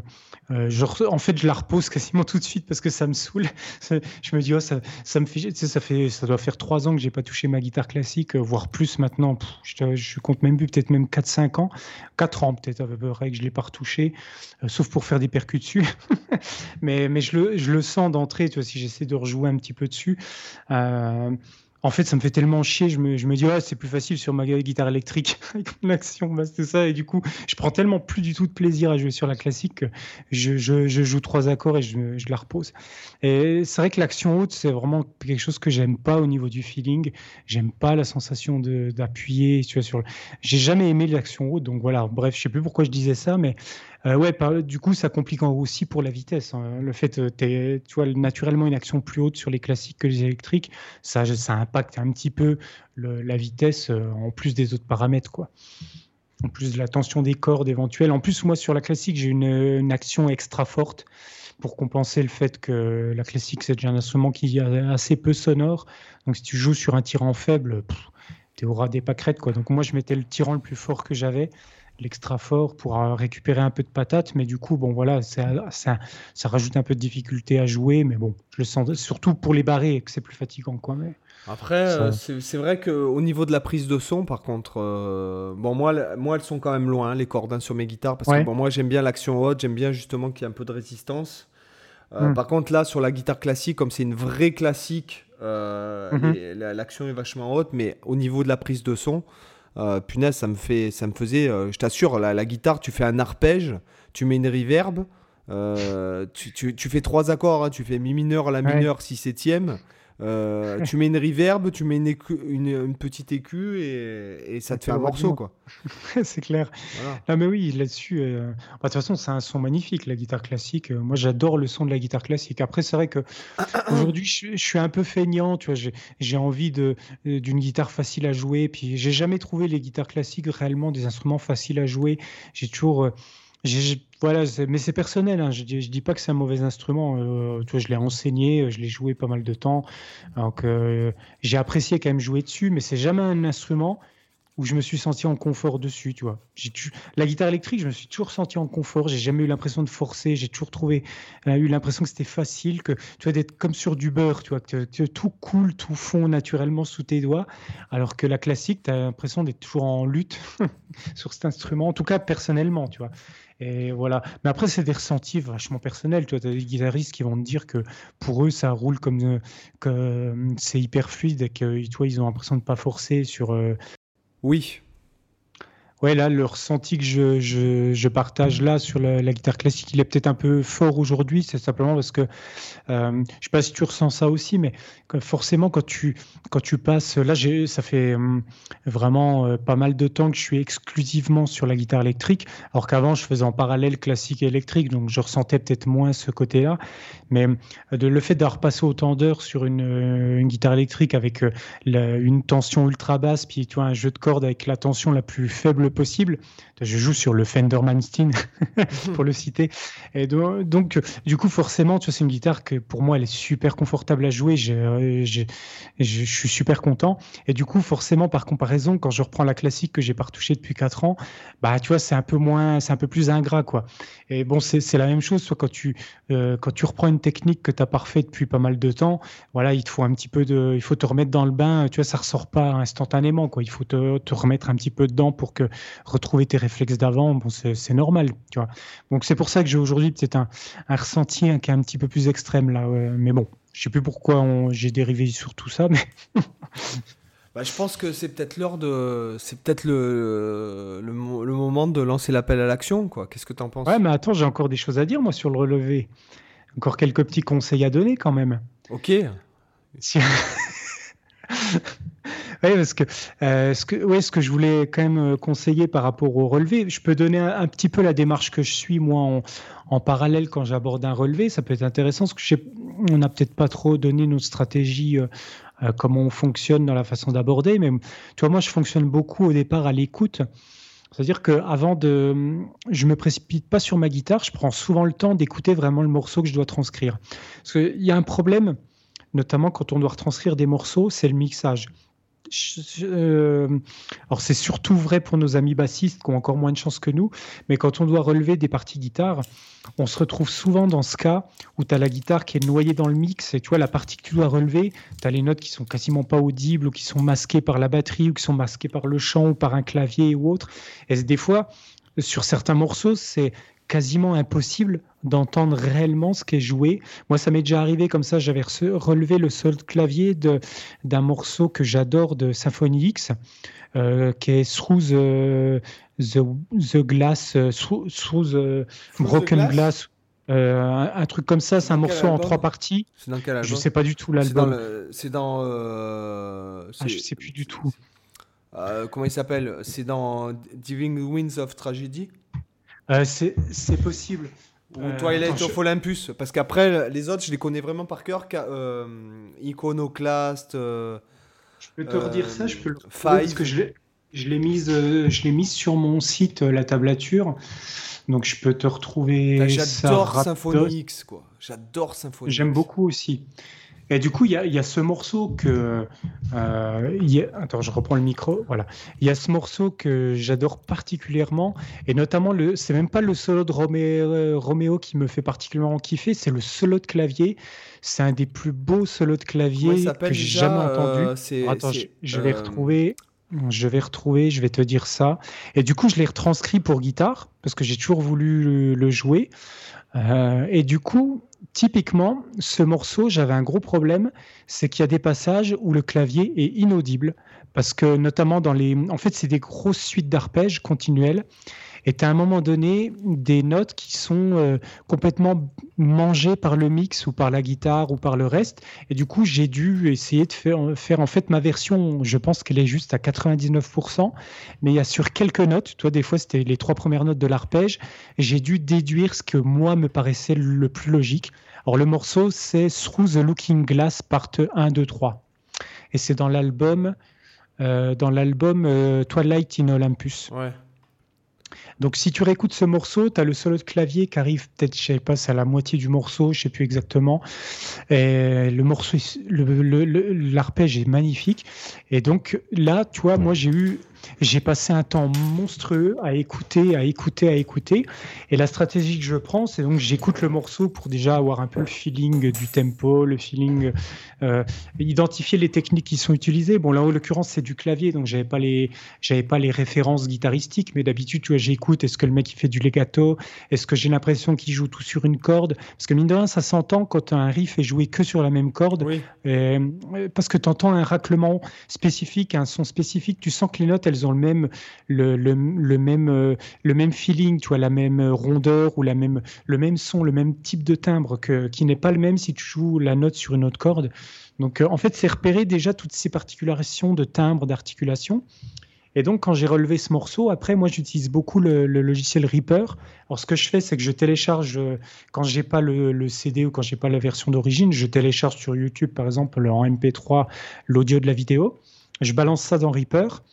euh, en fait, je la repose quasiment tout de suite parce que ça me saoule. je me dis, oh, ça, ça me fait, ça fait, ça doit faire trois ans que j'ai pas touché ma guitare classique, euh, voire plus maintenant. je, je, compte même plus, peut-être même 4-5 ans, 4 ans peut-être à peu près que je l'ai pas retouché, euh, sauf pour faire des percus dessus. mais, mais je le, je le sens d'entrée, tu vois, si j'essaie de rejouer un petit peu dessus. En fait, ça me fait tellement chier. Je me, je me dis, ouais, c'est plus facile sur ma guitare électrique avec l'action, bah, c'est ça. Et du coup, je prends tellement plus du tout de plaisir à jouer sur la classique que je, je, je joue trois accords et je, je la repose. Et c'est vrai que l'action haute, c'est vraiment quelque chose que j'aime pas au niveau du feeling. J'aime pas la sensation d'appuyer. Sur. J'ai jamais aimé l'action haute, donc voilà. Bref, je sais plus pourquoi je disais ça, mais euh, ouais, du coup, ça complique aussi pour la vitesse. Hein. Le fait, euh, tu vois, naturellement une action plus haute sur les classiques que les électriques, ça, ça impacte un petit peu la vitesse euh, en plus des autres paramètres, quoi. En plus de la tension des cordes éventuelles. En plus, moi, sur la classique, j'ai une, action extra forte pour compenser le fait que la classique, c'est déjà un instrument qui est assez peu sonore. Donc, si tu joues sur un tirant faible, tu auras des pâquerettes, quoi. Donc, moi, je mettais le tirant le plus fort que j'avais l'extra fort pour euh, récupérer un peu de patate. Mais du coup, bon, voilà, ça, ça, ça, rajoute un peu de difficulté à jouer. Mais bon, je le sens surtout pour les barrer que c'est plus fatigant. Quoi, mais Après, euh, c'est vrai qu'au niveau de la prise de son, par contre, euh, bon, moi, moi, elles sont quand même loin, les cordes hein, sur mes guitares. Parce que bon, moi, j'aime bien l'action haute, j'aime bien justement qu'il y ait un peu de résistance. Hmm. Par contre, là, sur la guitare classique, comme c'est une vraie classique, mhm. l'action est vachement haute, mais au niveau de la prise de son, euh, punaise, ça me, fait, ça me faisait, euh, je t'assure, la, la, guitare, tu fais un arpège, tu mets une reverb, euh, tu, tu, tu, fais trois accords, hein, tu fais mi mineur, la mineur, si septième. Euh, tu mets une reverb, tu mets une, une, petite écu et, et ça te fait un morceau, quoi. c'est clair. Non, mais oui, là-dessus, euh, bah, de toute façon, c'est un son magnifique, la guitare classique. Moi, j'adore le son de la guitare classique. Après, c'est vrai que aujourd'hui, je, suis un peu feignant, tu vois. J'ai envie d'une guitare facile à jouer. Puis, j'ai jamais trouvé les guitares classiques réellement des instruments faciles à jouer. J'ai toujours euh, voilà, mais c'est personnel. Hein. Je dis, dis pas que c'est un mauvais instrument. Euh, je l'ai enseigné, je l'ai joué pas mal de temps. Donc, euh, j'ai apprécié quand même jouer dessus, mais c'est jamais un instrument où je me suis senti en confort dessus, tu vois. La guitare électrique, je me suis toujours senti en confort, j'ai jamais eu l'impression de forcer, j'ai toujours trouvé, euh, eu l'impression que c'était facile, que tu vois, d'être comme sur du beurre, tu vois, que, tout coule, tout fond naturellement sous tes doigts, alors que la classique, tu as l'impression d'être toujours en lutte sur cet instrument, en tout cas personnellement, tu vois. Et voilà. Mais après, c'est des ressentis vachement personnels. Tu as des guitaristes qui vont te dire que pour eux, ça roule comme euh, euh, c'est hyper fluide et que tu vois, ils ont l'impression de pas forcer sur, oui. Ouais, là, le ressenti que je, je, je partage là sur la, guitare classique, il est peut-être un peu fort aujourd'hui. C'est simplement parce que, euh, je sais pas si tu ressens ça aussi, mais forcément, quand tu, quand tu passes, là, ça fait hum, vraiment euh, pas mal de temps que je suis exclusivement sur la guitare électrique, alors qu'avant, je faisais en parallèle classique et électrique, donc je ressentais peut-être moins ce côté-là. Mais euh, de, le fait d'avoir passé autant d'heures sur une, euh, une, guitare électrique avec une tension ultra basse, puis tu vois, un jeu de cordes avec la tension la plus faible le possible. Je joue sur le Fender Manstein, pour le citer. Et donc, du coup, forcément, tu vois, c'est une guitare que pour moi, elle est super confortable à jouer. Je, suis super content. Et du coup, forcément, par comparaison, quand je reprends la classique que j'ai pas retouchée depuis 4 ans, bah, tu vois, c'est un peu moins, c'est un peu plus ingrat, quoi. Et bon, c'est la même chose, soit quand tu, euh, quand tu reprends une technique que tu as parfaite depuis pas mal de temps, voilà, il te faut un petit peu de, il faut te remettre dans le bain, tu vois, ça ressort pas instantanément, quoi. Il faut te, te remettre un petit peu dedans pour que retrouver tes réflexes d'avant, bon, c'est normal, tu vois. Donc c'est pour ça que j'ai aujourd'hui peut-être un, un, ressenti qui est un petit peu plus extrême là, mais bon, je sais plus pourquoi j'ai dérivé sur tout ça, mais. Bah, je pense que c'est peut-être l'heure de. C'est peut-être le, le, moment de lancer l'appel à l'action, quoi. Qu'est-ce que tu en penses? Ouais, mais attends, j'ai encore des choses à dire, moi, sur le relevé. Encore quelques petits conseils à donner, quand même. Ok. Si... Oui, parce que, euh, ce que, ouais, ce que je voulais quand même euh, conseiller par rapport au relevé, je peux donner un, petit peu la démarche que je suis moi en, parallèle quand j'aborde un relevé. Ça peut être intéressant parce que on n'a peut-être pas trop donné notre stratégie, euh, comment on fonctionne dans la façon d'aborder. Mais tu vois, moi, je fonctionne beaucoup au départ à l'écoute. C'est-à-dire que avant de, je me précipite pas sur ma guitare, je prends souvent le temps d'écouter vraiment le morceau que je dois transcrire. Parce qu'il y a un problème, notamment quand on doit retranscrire des morceaux, c'est le mixage. Euh, alors c'est surtout vrai pour nos amis bassistes qui ont encore moins de chance que nous, mais quand on doit relever des parties guitare, on se retrouve souvent dans ce cas où tu as la guitare qui est noyée dans le mix et tu vois la partie que tu dois relever, tu as les notes qui sont quasiment pas audibles ou qui sont masquées par la batterie ou qui sont masquées par le chant ou par un clavier ou autre. Et des fois, sur certains morceaux, c'est quasiment impossible d'entendre réellement ce qui est joué. Moi, ça m'est déjà arrivé comme ça, j'avais relevé le sol clavier d'un morceau que j'adore de Symphony X, euh, qui est Through the, the, Glass, euh, Through, the Broken Glass? Euh, un, truc comme ça, c'est un morceau en trois parties. C'est dans quel album? Je sais pas du tout l'album. C'est dans. ah, je sais plus du tout. comment il s'appelle? C'est dans Diving Winds of Tragedy? Euh, c'est possible. Ou euh, Twilight of Olympus, parce qu'après, les autres, je les connais vraiment par cœur. Euh, Iconoclast. je peux te redire ça, je peux le parce que je l'ai mise, je l'ai mise sur mon site, la tablature. Donc je peux te retrouver. Bah, j'adore Symphony X, quoi. J'adore Symphony. J'aime beaucoup aussi. Et du coup, il y a, ce morceau que. Euh, attends, je reprends le micro. Voilà. Il y a ce morceau que j'adore particulièrement. Et notamment, le, c'est même pas le solo de Roméo, qui me fait particulièrement kiffer, c'est le solo de clavier. C'est un des plus beaux solos de clavier que j'ai jamais entendu. Euh, attends, je, vais euh, retrouver. Je vais retrouver, je vais te dire ça. Et du coup, je l'ai retranscrit pour guitare parce que j'ai toujours voulu le, jouer. et du coup, typiquement, ce morceau, j'avais un gros problème, c'est qu'il y a des passages où le clavier est inaudible, parce que notamment dans les... En fait, c'est des grosses suites d'arpèges continuels, et à un moment donné des notes qui sont euh, complètement mangées par le mix ou par la guitare ou par le reste. Et du coup, j'ai dû essayer de faire, faire en fait ma version, je pense qu'elle est juste à 99%, mais il y a sur quelques notes, toi des fois c'était les trois premières notes de l'arpège, j'ai dû déduire ce que moi me paraissait le plus logique. Alors le morceau c'est Through the Looking Glass part 1, 2, 3. Et c'est dans l'album euh, dans l'album euh, Twilight in Olympus. Ouais. Donc si tu réécoutes ce morceau, tu as le solo de clavier qui arrive peut-être, je sais pas, c'est à la moitié du morceau, je sais plus exactement. Et le morceau, l'arpège est magnifique. Et donc là, tu vois, moi j'ai eu j'ai passé un temps monstrueux à écouter, à écouter, à écouter. Et la stratégie que je prends, c'est donc j'écoute le morceau pour déjà avoir un peu le feeling du tempo, le feeling, euh, identifier les techniques qui sont utilisées. Bon, là, en l'occurrence, c'est du clavier, donc j'avais pas les, j'avais pas les références guitaristiques, mais d'habitude, tu vois, j'écoute. Est-ce que le mec il fait du legato? Est-ce que j'ai l'impression qu'il joue tout sur une corde? Parce que mine de rien, ça s'entend quand un riff est joué que sur la même corde. Oui. parce que tu entends un raclement spécifique, un son spécifique. Tu sens que les notes elles ont le même, le, même, euh, le même feeling, tu vois, la même rondeur ou la même, le même son, le même type de timbre que, qui n'est pas le même si tu joues la note sur une autre corde. Donc, euh, en fait, c'est repérer déjà toutes ces particularisations de timbre, d'articulation. Et donc, quand j'ai relevé ce morceau, après, moi, j'utilise beaucoup le, logiciel Reaper. Alors, ce que je fais, c'est que je télécharge, euh, quand j'ai pas le, le, CD ou quand j'ai pas la version d'origine, je télécharge sur YouTube, par exemple, en MP3, l'audio de la vidéo. Je balance ça dans Reaper.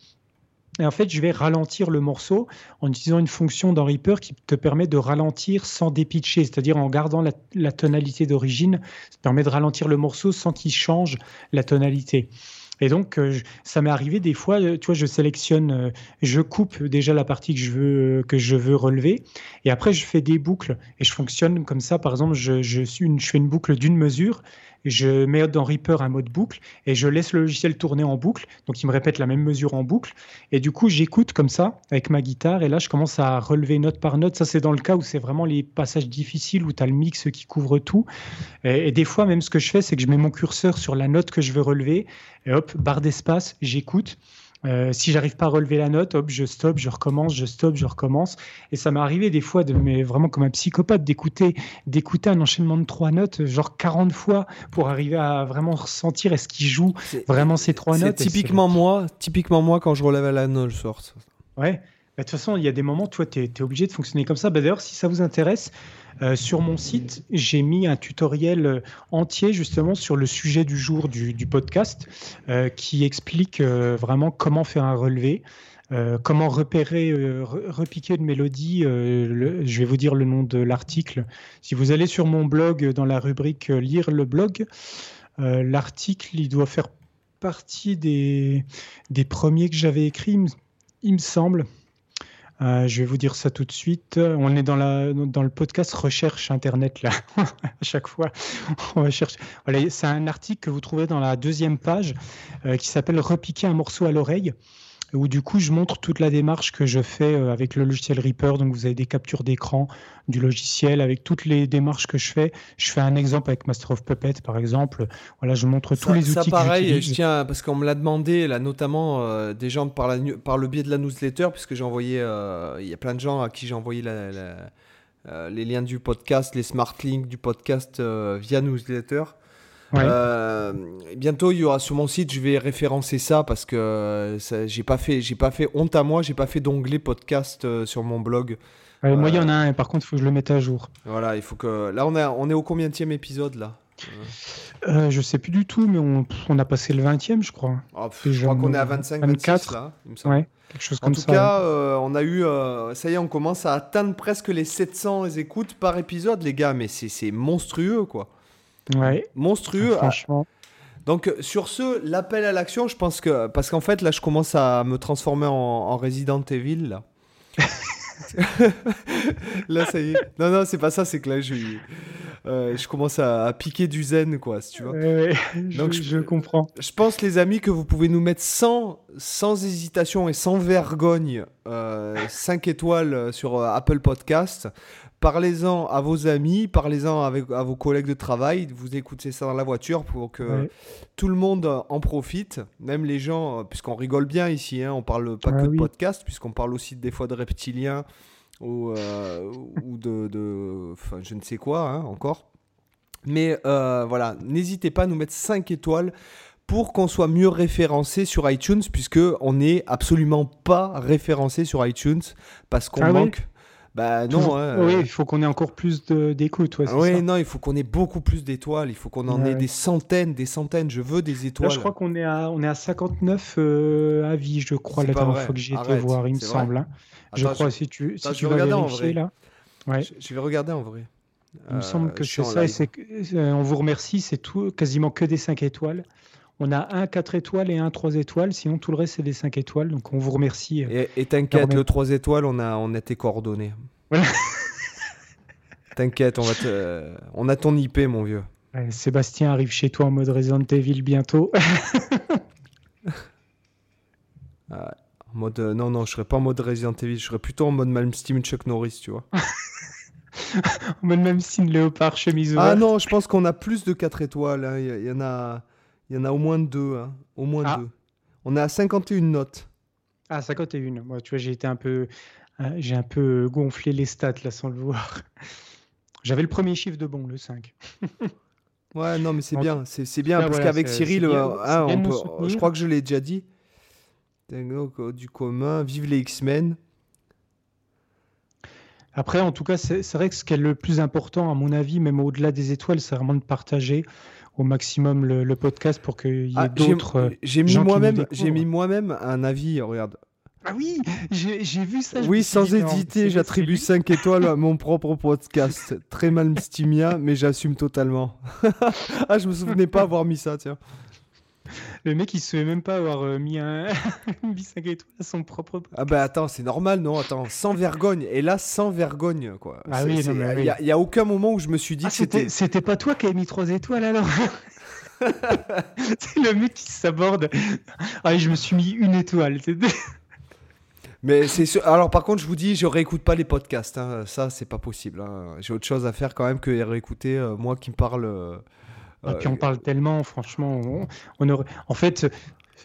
Et en fait, je vais ralentir le morceau en utilisant une fonction dans Reaper qui te permet de ralentir sans dépitcher, c'est-à-dire en gardant la, tonalité d'origine, ça permet de ralentir le morceau sans qu'il change la tonalité. Et donc, euh, ça m'est arrivé des fois, euh, tu vois, je sélectionne, euh, je coupe déjà la partie que je veux, que je veux relever, et après, je fais des boucles, et je fonctionne comme ça. Par exemple, je, suis je fais une boucle d'une mesure, je mets dans Reaper un mode boucle et je laisse le logiciel tourner en boucle. Donc il me répète la même mesure en boucle. Et du coup, j'écoute comme ça avec ma guitare et là, je commence à relever note par note. Ça, c'est dans le cas où c'est vraiment les passages difficiles où tu as le mix qui couvre tout. Et, et, des fois, même ce que je fais, c'est que je mets mon curseur sur la note que je veux relever et hop, barre d'espace, j'écoute. Euh, si j'arrive pas à relever la note, hop, je stoppe, je recommence, je stoppe, je recommence. Et ça m'est arrivé des fois, de, mais vraiment comme un psychopathe, d'écouter, d'écouter un enchaînement de trois notes, genre 40 fois, pour arriver à vraiment ressentir est-ce qu'il joue vraiment ces trois notes. Typiquement moi, typiquement moi quand je relève la note, je sors. Ouais. Bah, de toute façon, il y a des moments, toi, tu es, obligé de fonctionner comme ça. Bah, d'ailleurs, si ça vous intéresse, euh, sur mon site, j'ai mis un tutoriel euh, entier justement sur le sujet du jour du, podcast euh, qui explique vraiment comment faire un relevé. comment repérer, repiquer une mélodie, je vais vous dire le nom de l'article. Si vous allez sur mon blog dans la rubrique Lire le blog, l'article, il doit faire partie des, des premiers que j'avais écrits, il me semble. Euh, je vais vous dire ça tout de suite. On est dans, le podcast recherche Internet, là, à chaque fois. On va chercher. Voilà, c'est un article que vous trouverez dans la deuxième page euh, qui s'appelle Repiquer un morceau à l'oreille où du coup je montre toute la démarche que je fais euh, avec le logiciel Reaper. Donc vous avez des captures d'écran du logiciel avec toutes les démarches que je fais. Je fais un exemple avec Master of Puppet par exemple. Voilà, je montre tous les outils. Ça pareil, je tiens parce qu'on me l'a demandé là notamment euh, des gens par, la, par le biais de la newsletter puisque j'ai envoyé, euh, il y a plein de gens à qui j'ai envoyé les liens du podcast, les smart links du podcast via newsletter. Euh, bientôt, il y aura sur mon site, je vais référencer ça parce que euh, j'ai pas fait, j'ai pas fait honte à moi, j'ai pas fait d'onglet podcast euh, sur mon blog. moi, il y en a un, par contre, il faut que je le mette à jour. Voilà, il faut que. Là, on, a, on est au combien épisode là Je sais plus du tout, mais on, on a passé le 20e, je crois. Oh, je crois qu'on est à 25, 24 là, il me semble. Ouais, quelque chose en tout cas, on a eu. ça y est, on commence à atteindre presque les 700 écoutes par épisode, les gars, mais c'est monstrueux quoi. Ouais. Monstrueux. Ah, franchement. Donc sur ce, l'appel à l'action, je pense que parce qu'en fait là, je commence à me transformer en, en Resident Evil là. là, ça y est. Non, non, c'est pas ça. C'est que là, je, euh, je commence à, piquer du zen, quoi, si tu vois. Donc, je, je, comprends. Je pense, les amis, que vous pouvez nous mettre sans, sans hésitation et sans vergogne euh, 5 étoiles sur euh, Apple Podcast. Parlez-en à vos amis, parlez-en avec à vos collègues de travail. Vous écoutez ça dans la voiture pour que tout le monde en profite, même les gens, puisqu'on rigole bien ici. Hein, on parle pas que de podcast, puisqu'on parle aussi des fois de reptiliens ou, euh, ou de, de je ne sais quoi hein, encore. Mais euh, voilà, n'hésitez pas à nous mettre 5 étoiles pour qu'on soit mieux référencé sur iTunes, puisque on n'est absolument pas référencé sur iTunes parce qu'on ah manque. Bah non. Hein, oui, euh. il faut qu'on ait encore plus d'écoute. oui, non, il faut qu'on ait beaucoup plus d'étoiles. Il faut qu'on en ait des centaines, des centaines. Je veux des étoiles. Là, je crois qu'on est à, on est à 59 euh, avis, je crois, la dernière fois que j'ai été voir, il me semble. Hein. je crois, si tu, si tu vas vérifier là. Ouais. Je, vais regarder en vrai. Il me semble que c'est ça. Et euh, on vous remercie, c'est tout, quasiment que des 5 étoiles. On a un 4 étoiles et un 3 étoiles, sinon tout le reste c'est des 5 étoiles. Donc on vous remercie. Euh, et, t'inquiète, le 3 étoiles, on a, on a tes coordonnées. t'inquiète, on, va te, on a ton IP, mon vieux. Sébastien arrive chez toi en mode Resident Evil bientôt. Ah, en mode, euh, non, non, je serais pas en mode Resident Evil, je serais plutôt en mode Malmsteen Chuck Norris, tu vois. en mode Malmsteen Léopard, chemise Ah non, je pense qu'on a plus de 4 étoiles. Hein. Il y, en a. Il y en a au moins deux. Hein. Au moins ah. deux. On est à 51 notes. Ah, 51. Moi, tu vois, j'ai été un peu. Euh, j'ai un peu gonflé les stats là sans le voir. J'avais le premier chiffre de bon, le 5. ouais, non, mais c'est bien. C'est bien parce qu'avec Cyril, euh, hein, je crois que je l'ai déjà dit. Du commun, vive les X-Men. Après, en tout cas, c'est vrai que ce qui est le plus important, à mon avis, même au-delà des étoiles, c'est vraiment de partager au maximum le, podcast pour qu'il y ait ah, d'autres. J'ai mis moi-même, j'ai mis moi-même un avis. Regarde, Ah oui, j'ai vu ça. Oui, sans hésiter, j'attribue 5 étoiles à mon propre podcast. Très mal stimia, mais j'assume totalement. ah, je me souvenais pas avoir mis ça, tiens. Le mec, il se souvenait même pas avoir euh, mis un 5 étoiles à son propre podcast. Ah bah attends, c'est normal, non? Attends, sans vergogne. Et là, sans vergogne, quoi. Ah oui, Il n'y a, a, aucun moment où je me suis dit ah, que c'était... C'était pas toi qui avais mis 3 étoiles, alors? C'est le mec qui s'aborde. Ah, je me suis mis une étoile. Mais c'est alors par contre je vous dis je réécoute pas les podcasts hein. ça c'est pas possible hein. j'ai autre chose à faire quand même que réécouter euh, moi qui me parle euh, et puis on euh, parle tellement franchement on, aurait... en fait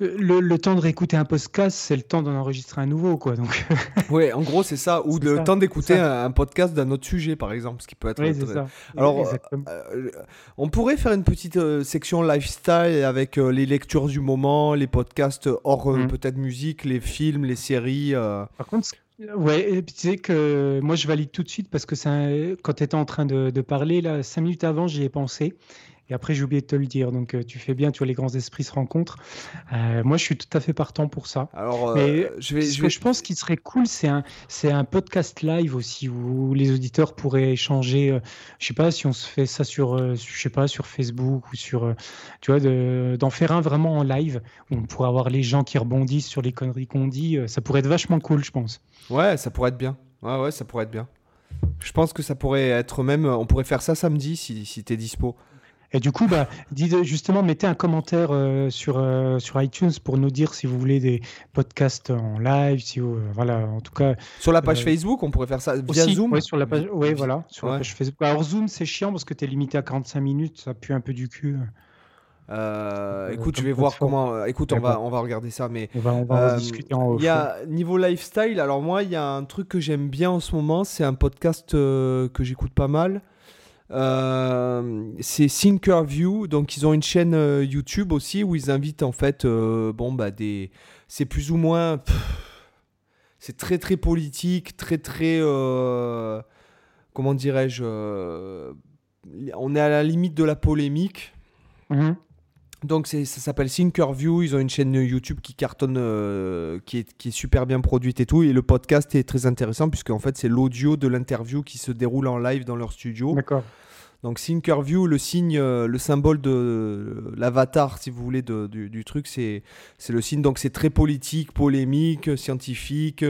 le, temps de réécouter un podcast, c'est le temps d'en enregistrer un nouveau, quoi. Donc. oui, en gros, c'est ça. Ou le temps d'écouter un, podcast d'un autre sujet, par exemple, ce qui peut être. Oui, c'est ça. Alors, euh, on pourrait faire une petite euh, section lifestyle avec euh, les lectures du moment, les podcasts hors mm. peut-être musique, les films, les séries. Par contre, Ouais, tu sais que moi je valide tout de suite parce que quand tu étais en train de, de, parler, là, cinq minutes avant, j'y ai pensé. Et après, j'ai oublié de te le dire. Donc, euh, tu fais bien, tu vois, les grands esprits se rencontrent. Euh, moi, je suis tout à fait partant pour ça. Alors, euh, Mais je, vais, je, je pense qu'il serait cool, c'est un, c'est un podcast live aussi où les auditeurs pourraient échanger. je sais pas si on se fait ça sur, je sais pas, sur Facebook ou sur, tu vois, d'en faire un vraiment en live où on pourrait avoir les gens qui rebondissent sur les conneries qu'on dit. Ça pourrait être vachement cool, je pense. Ouais, ça pourrait être bien. Ouais, ouais, ça pourrait être bien. Je pense que ça pourrait être même. On pourrait faire ça samedi si, si tu es dispo. Et du coup, bah, justement, mettez un commentaire euh, sur, euh, sur iTunes pour nous dire si vous voulez des podcasts en live, si vous, euh, voilà, en tout cas. Sur la page Facebook, on pourrait faire ça via Zoom. Oui, sur la page, ouais, voilà, sur la page Facebook. Alors Zoom, c'est chiant parce que tu es limité à 45 minutes, ça pue un peu du cul. écoute, je vais voir comment. Écoute, on va, on va regarder ça, mais on va, on va discuter en Il y a niveau lifestyle. Alors moi, il y a un truc que j'aime bien en ce moment. C'est un podcast que j'écoute pas mal. Euh, c'est Thinkerview, donc ils ont une chaîne euh, YouTube aussi où ils invitent en fait, euh, bon bah des, c'est plus ou moins, c'est très très politique, très très, comment dirais-je, on est à la limite de la polémique. Mhm. Donc ça s'appelle Thinkerview, ils ont une chaîne YouTube qui cartonne, qui, est, qui est super bien produite et tout, et le podcast est très intéressant puisque en fait c'est l'audio de l'interview qui se déroule en live dans leur studio. D'accord. Donc Thinkerview, le signe, euh, le symbole de l'avatar, si vous voulez, du, truc, c'est le signe. Donc c'est très politique, polémique, scientifique,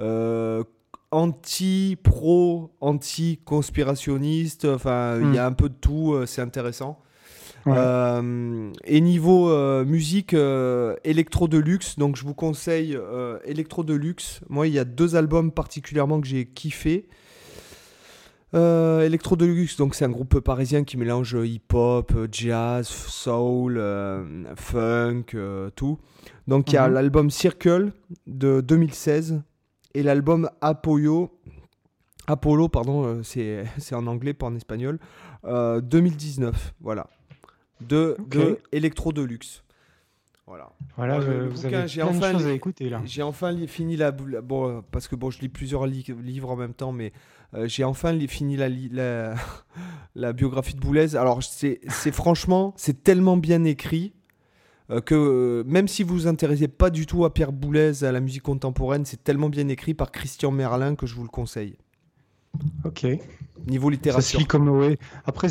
euh, anti-pro, anti-conspirationniste. Enfin, il y a hmm. un peu de tout. Euh, c'est intéressant. Et niveau musique électro de luxe, donc je vous conseille électro de luxe. Moi, il y a deux albums particulièrement que j'ai kiffé. Euh, Electro Deluxe, donc c'est un groupe parisien qui mélange hip-hop, jazz, soul, euh, funk, euh, tout. Donc il y a mhm. l'album Circle de 2016 et l'album Apollo, Apollo pardon, c'est en anglais pas en espagnol, 2019, voilà. De, de Electro Deluxe. Voilà. Voilà, vous avez j'ai enfin, à écouter là. J'ai enfin fini la, bon parce que bon je lis plusieurs livres en même temps mais euh, j'ai enfin fini la, la, biographie de Boulez. Alors, c'est franchement, c'est tellement bien écrit euh, que euh, même si vous vous intéressez pas du tout à Pierre Boulez, à la musique contemporaine, c'est tellement bien écrit par Christian Merlin que je vous le conseille. Ok. Niveau littérature. Ça se lit comme ouais. Après,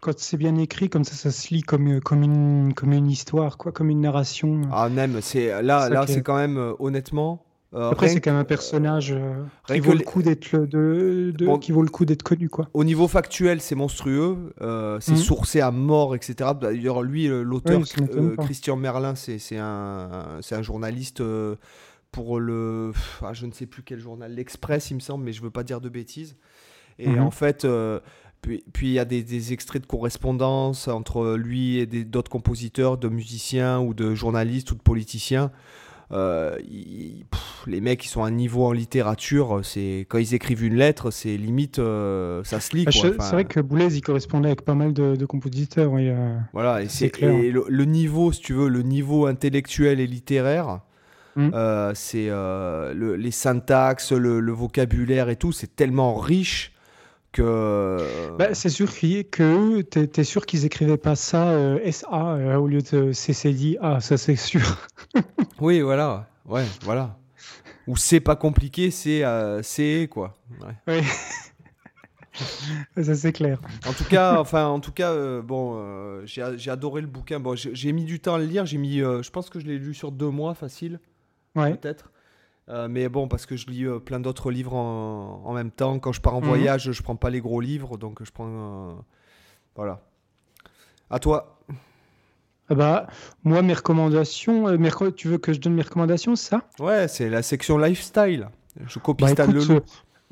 quand c'est bien écrit, comme ça, ça se lit comme comme une comme une histoire, quoi, comme une narration. Ah même, c'est là là, c'est quand même honnêtement euh, Après, c'est quand même un personnage euh, qui, vaut le coup d'être de, de, qui vaut le coup d'être connu. Quoi. Au niveau factuel, c'est monstrueux. Euh, c'est mhm. sourcé à mort, etc. D'ailleurs, lui, l'auteur, Christian Merlin, c'est un, un journaliste pour le. Ah, je ne sais plus quel journal, l'Express, il me semble, mais je ne veux pas dire de bêtises. Et mhm. en fait. Puis, puis il y a des, des, extraits de correspondance entre lui et d'autres compositeurs, de musiciens ou de journalistes ou de politiciens. Euh, les mecs, ils sont à un niveau en littérature. C'est quand ils écrivent une lettre, c'est limite, euh, ça se lit. Bah, c'est vrai que Boulez, il correspondait avec pas mal de, compositeurs. Euh, voilà, et c'est le, niveau, si tu veux, le niveau intellectuel et littéraire. Hmm. c'est les syntaxes, le, vocabulaire et tout, c'est tellement riche que. Bah, c'est sûr que tu es, sûr qu'ils écrivaient pas ça SA au lieu de CCD. Ah, ça c'est sûr. Oui, voilà. Ouais, voilà. ou c'est pas compliqué, c'est c'est quoi. Oui. ça c'est clair. En tout cas, enfin, en tout cas, bon, j'ai adoré le bouquin. Bon, j'ai mis du temps à le lire. J'ai mis, je pense que je l'ai lu sur deux mois, facile, ouais. peut-être. Mais bon, parce que je lis plein d'autres livres en, en, même temps. Quand je pars en mhm. voyage, je prends pas les gros livres, donc je prends, voilà. À toi. Ah bah, moi, mes recommandations, euh, tu veux que je donne mes recommandations, c'est ça? Ouais, c'est la section lifestyle. Je copie bah, Stan Leloup.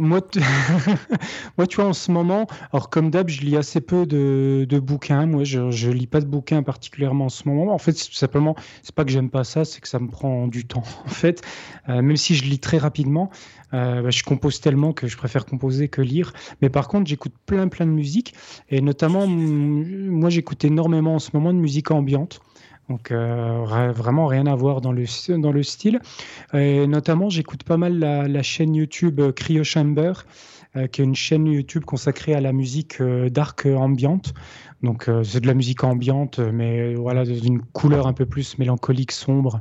Moi, moi, tu vois, en ce moment, alors comme d'hab, je lis assez peu de, de bouquins. Moi, je, ne lis pas de bouquins particulièrement en ce moment. En fait, c'est simplement, c'est pas que j'aime pas ça, c'est que ça me prend du temps. En fait, euh, même si je lis très rapidement, euh, bah, je compose tellement que je préfère composer que lire. Mais par contre, j'écoute plein, plein de musique. Et notamment, moi, j'écoute énormément en ce moment de musique ambiante. Donc euh, vraiment rien à voir dans le, dans le style. Et notamment, j'écoute pas mal la, chaîne YouTube euh, Cryo Chamber, euh, qui est une chaîne YouTube consacrée à la musique dark ambiante. Donc c'est de la musique ambiante, mais voilà, d'une couleur un peu plus mélancolique, sombre.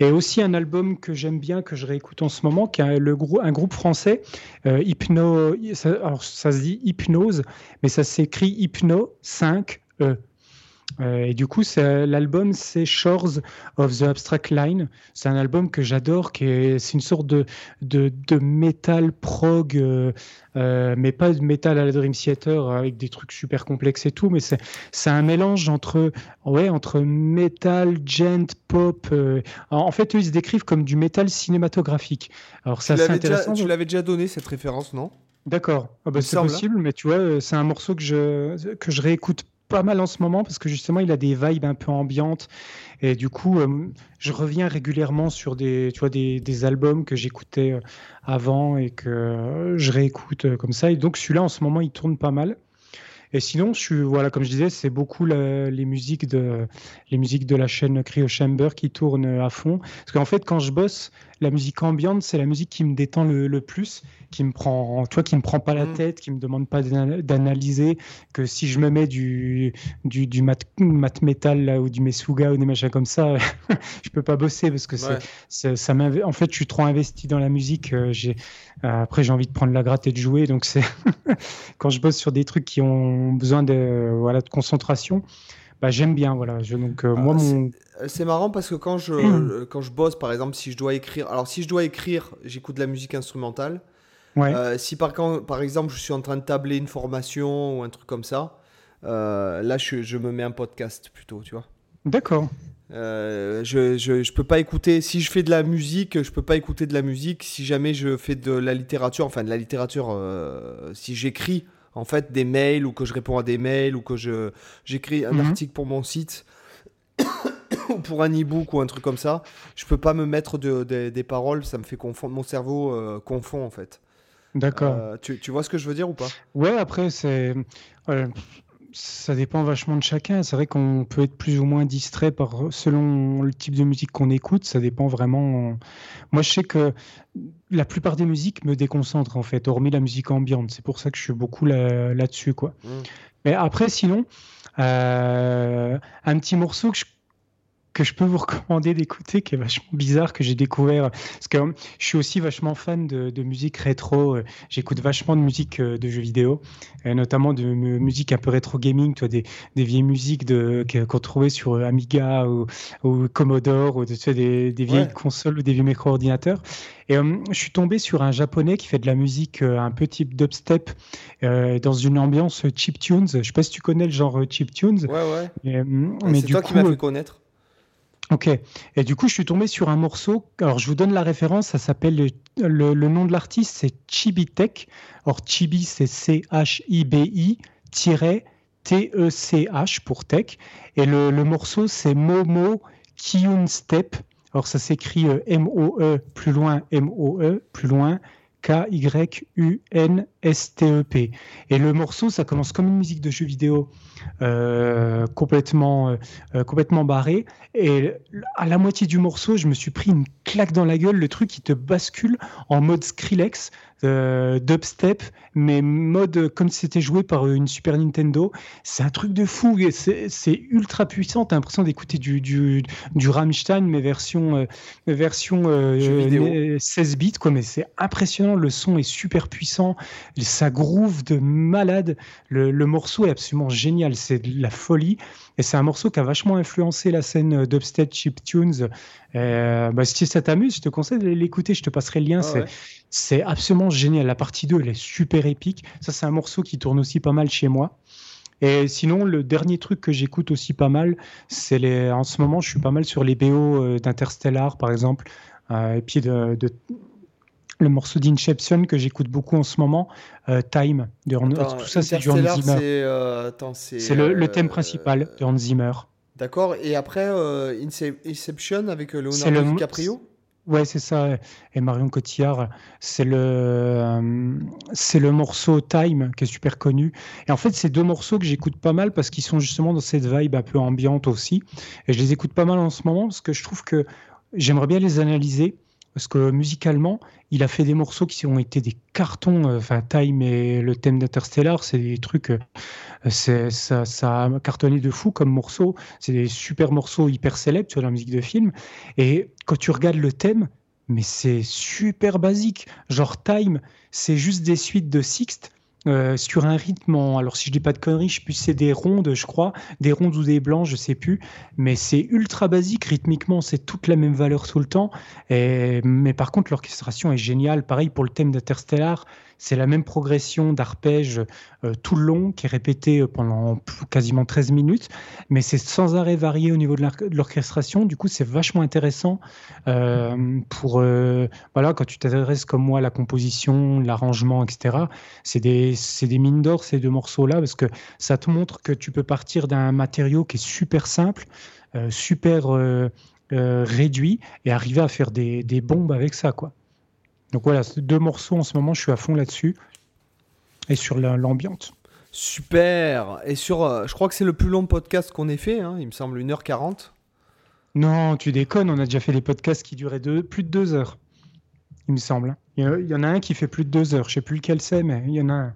Et aussi un album que j'aime bien, que je réécoute en ce moment, qui est le un groupe français, Hypno, alors ça se dit Hypnose, mais ça s'écrit Hypno 5 E. Euh, et du coup, l'album, c'est Shores of the Abstract Line. C'est un album que j'adore, c'est une sorte de, de, de metal prog, euh, euh, mais pas de metal à la Dream Theater avec des trucs super complexes et tout, mais c'est un mélange entre, ouais, entre metal, gent, pop. en fait, eux, ils se décrivent comme du metal cinématographique. Alors, c'est intéressant. tu l'avais déjà donné cette référence, non? D'accord, ah bah, c'est possible, mais tu vois, c'est un morceau que je, que je réécoute pas mal en ce moment parce que justement il a des vibes un peu ambiantes. Et du coup euh, je reviens régulièrement sur des tu vois des, des albums que j'écoutais euh, avant et que euh, je réécoute comme ça. Et donc celui-là en ce moment il tourne pas mal. Et sinon je suis voilà comme je disais c'est beaucoup les musiques de les musiques de la chaîne Cryo Chamber qui tournent à fond. Parce qu'en fait quand je bosse la musique ambiante c'est la musique qui me détend le, le plus qui me prend, toi, qui me prend pas la mm. tête, qui me demande pas d'analyser, que si je me mets du du, du mat, mat metal là, ou du mesuga ou des machins comme ça, je peux pas bosser parce que c'est, ça en fait, je suis trop investi dans la musique. Euh, j'ai, euh, après, j'ai envie de prendre la gratte et de jouer, donc c'est quand je bosse sur des trucs qui ont besoin de voilà de concentration. Bah, j'aime bien voilà je, donc euh, moi ah, c'est marrant parce que quand je quand je bosse par exemple si je dois écrire alors si je dois écrire j'écoute de la musique instrumentale euh, si par, par exemple je suis en train de tabler une formation ou un truc comme ça, euh, là je, je, me mets un podcast plutôt, tu vois. D'accord. Euh, je, je, je, peux pas écouter, si je fais de la musique, je peux pas écouter de la musique. Si jamais je fais de la littérature, enfin de la littérature, si j'écris en fait des mails ou que je réponds à des mails ou que je, j'écris un mhm. article pour mon site ou pour un e-book ou un truc comme ça, je peux pas me mettre de, des paroles, ça me fait confondre, mon cerveau confond en fait. D'accord. Euh, tu, tu, vois ce que je veux dire ou pas? Ouais, après, c'est. Ça dépend vachement de chacun. C'est vrai qu'on peut être plus ou moins distrait par, selon le type de musique qu'on écoute. Ça dépend vraiment. Moi, je sais que la plupart des musiques me déconcentrent, en fait, hormis la musique ambiante. C'est pour ça que je suis beaucoup là-dessus, quoi. Mmh. Mais après, sinon, euh, un petit morceau que je que je peux vous recommander d'écouter, qui est vachement bizarre, que j'ai découvert. Parce que je suis aussi vachement fan de, musique rétro. Euh, j'écoute vachement de musique euh, de jeux vidéo, notamment de musique un peu rétro gaming, toi, des, des vieilles musiques de, qu'on trouvait sur euh, Amiga ou, Commodore, ou tu des, des, vieilles consoles ou des vieux micro-ordinateurs. Et je suis tombé sur un japonais qui fait de la musique un peu type dubstep dans une ambiance chip tunes. Je sais pas si tu connais le genre chip tunes. Ouais, ouais. Mais, c'est toi qui m'as fait connaître. Ok. Et du coup, je suis tombé sur un morceau. Alors, je vous donne la référence. Ça s'appelle le, nom de l'artiste, c'est Chibi Tech. Or, Chibi, c'est C-H-I-B-I T-E-C-H pour tech. Et le, morceau, c'est Momo Kyun Step. Alors, ça s'écrit euh, M-O-E plus loin, M-O-E plus loin, K-Y-U-N-S-T-E-P. Et le morceau, ça commence comme une musique de jeu vidéo euh, complètement, euh, complètement barré. Et à la moitié du morceau, je me suis pris une claque dans la gueule, le truc qui te bascule en mode Skrillex, euh, dubstep, mais mode comme si c'était joué par une Super Nintendo. C'est un truc de fou, c'est ultra puissant. T'as l'impression d'écouter du, du, du, Rammstein, mais version, version 16 bits, quoi. Mais c'est impressionnant, le son est super puissant, ça groove de malade. Le, le morceau est absolument génial c'est de la folie. Et c'est un morceau qui a vachement influencé la scène d'Upstate Chip Tunes. Euh, bah, si ça t'amuse, je te conseille de l'écouter, je te passerai le lien. Ah c'est absolument génial. La partie 2, elle est super épique. Ça, c'est un morceau qui tourne aussi pas mal chez moi. Et sinon, le dernier truc que j'écoute aussi pas mal, c'est les. En ce moment, je suis pas mal sur les BO euh, d'Interstellar, par exemple, euh, et puis de, le morceau d'Inception que j'écoute beaucoup en ce moment, euh, Time, de tout ça c'est du Hans Zimmer. Euh, c'est le, thème principal de Hans Zimmer. D'accord, et après euh, Inception avec Leonardo DiCaprio? Ouais, c'est ça. Et Marion Cotillard, c'est le, c'est le morceau Time qui est super connu. Et en fait, c'est deux morceaux que j'écoute pas mal parce qu'ils sont justement dans cette vibe un peu ambiante aussi. Et je les écoute pas mal en ce moment parce que je trouve que j'aimerais bien les analyser parce que musicalement, il a fait des morceaux qui ont été des cartons. Euh, enfin, Time et le thème d'Interstellar, c'est des trucs. Euh, ça, ça, a cartonné de fou comme morceaux. C'est des super morceaux hyper célèbres sur la musique de film. Et quand tu regardes le thème, mais c'est super basique. Genre Time, c'est juste des suites de Sixte euh, sur un rythme, alors si je dis pas de conneries, je sais plus c'est des rondes, je crois, des rondes ou des blancs, je sais plus, mais c'est ultra basique rythmiquement, c'est toute la même valeur tout le temps. Mais par contre, l'orchestration est géniale. Pareil pour le thème d'Interstellar, c'est la même progression d'arpège euh, tout le long qui est répétée euh, pendant quasiment 13 minutes, mais c'est sans arrêt varié au niveau de l'orchestration. Du coup, c'est vachement intéressant euh, pour voilà quand tu t'adresses comme moi à la composition, l'arrangement, etc. C'est des, des mines d'or ces deux morceaux-là parce que ça te montre que tu peux partir d'un matériau qui est super simple, super réduit et arriver à faire des, des bombes avec ça, quoi. Donc voilà, deux morceaux en ce moment, je suis à fond là-dessus. Et sur l'ambiance. Super Et sur, euh, je crois que c'est le plus long podcast qu'on ait fait, hein, il me semble 1h40. Non, tu déconnes, on a déjà fait des podcasts qui duraient plus de 2 heures, il me semble. Il y, en a un qui fait plus de 2 heures, je sais plus lequel c'est, mais il y en a un.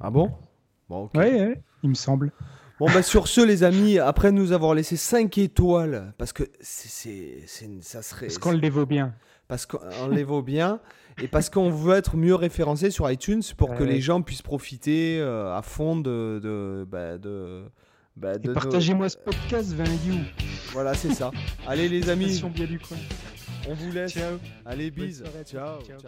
Ah bon? Bon, ouais, il me semble. Bon, bah sur ce, les amis, après nous avoir laissé 5 étoiles, parce que c'est, ça serait. Parce qu'on le vaut bien parce qu'on les vaut bien et parce qu'on veut être mieux référencé sur iTunes pour que les gens puissent profiter euh, à fond de. de, bah, de, bah, Partagez-moi ce podcast, 20 Voilà, c'est ça. Allez, les amis. On vous laisse. Allez, bis. ciao. ciao.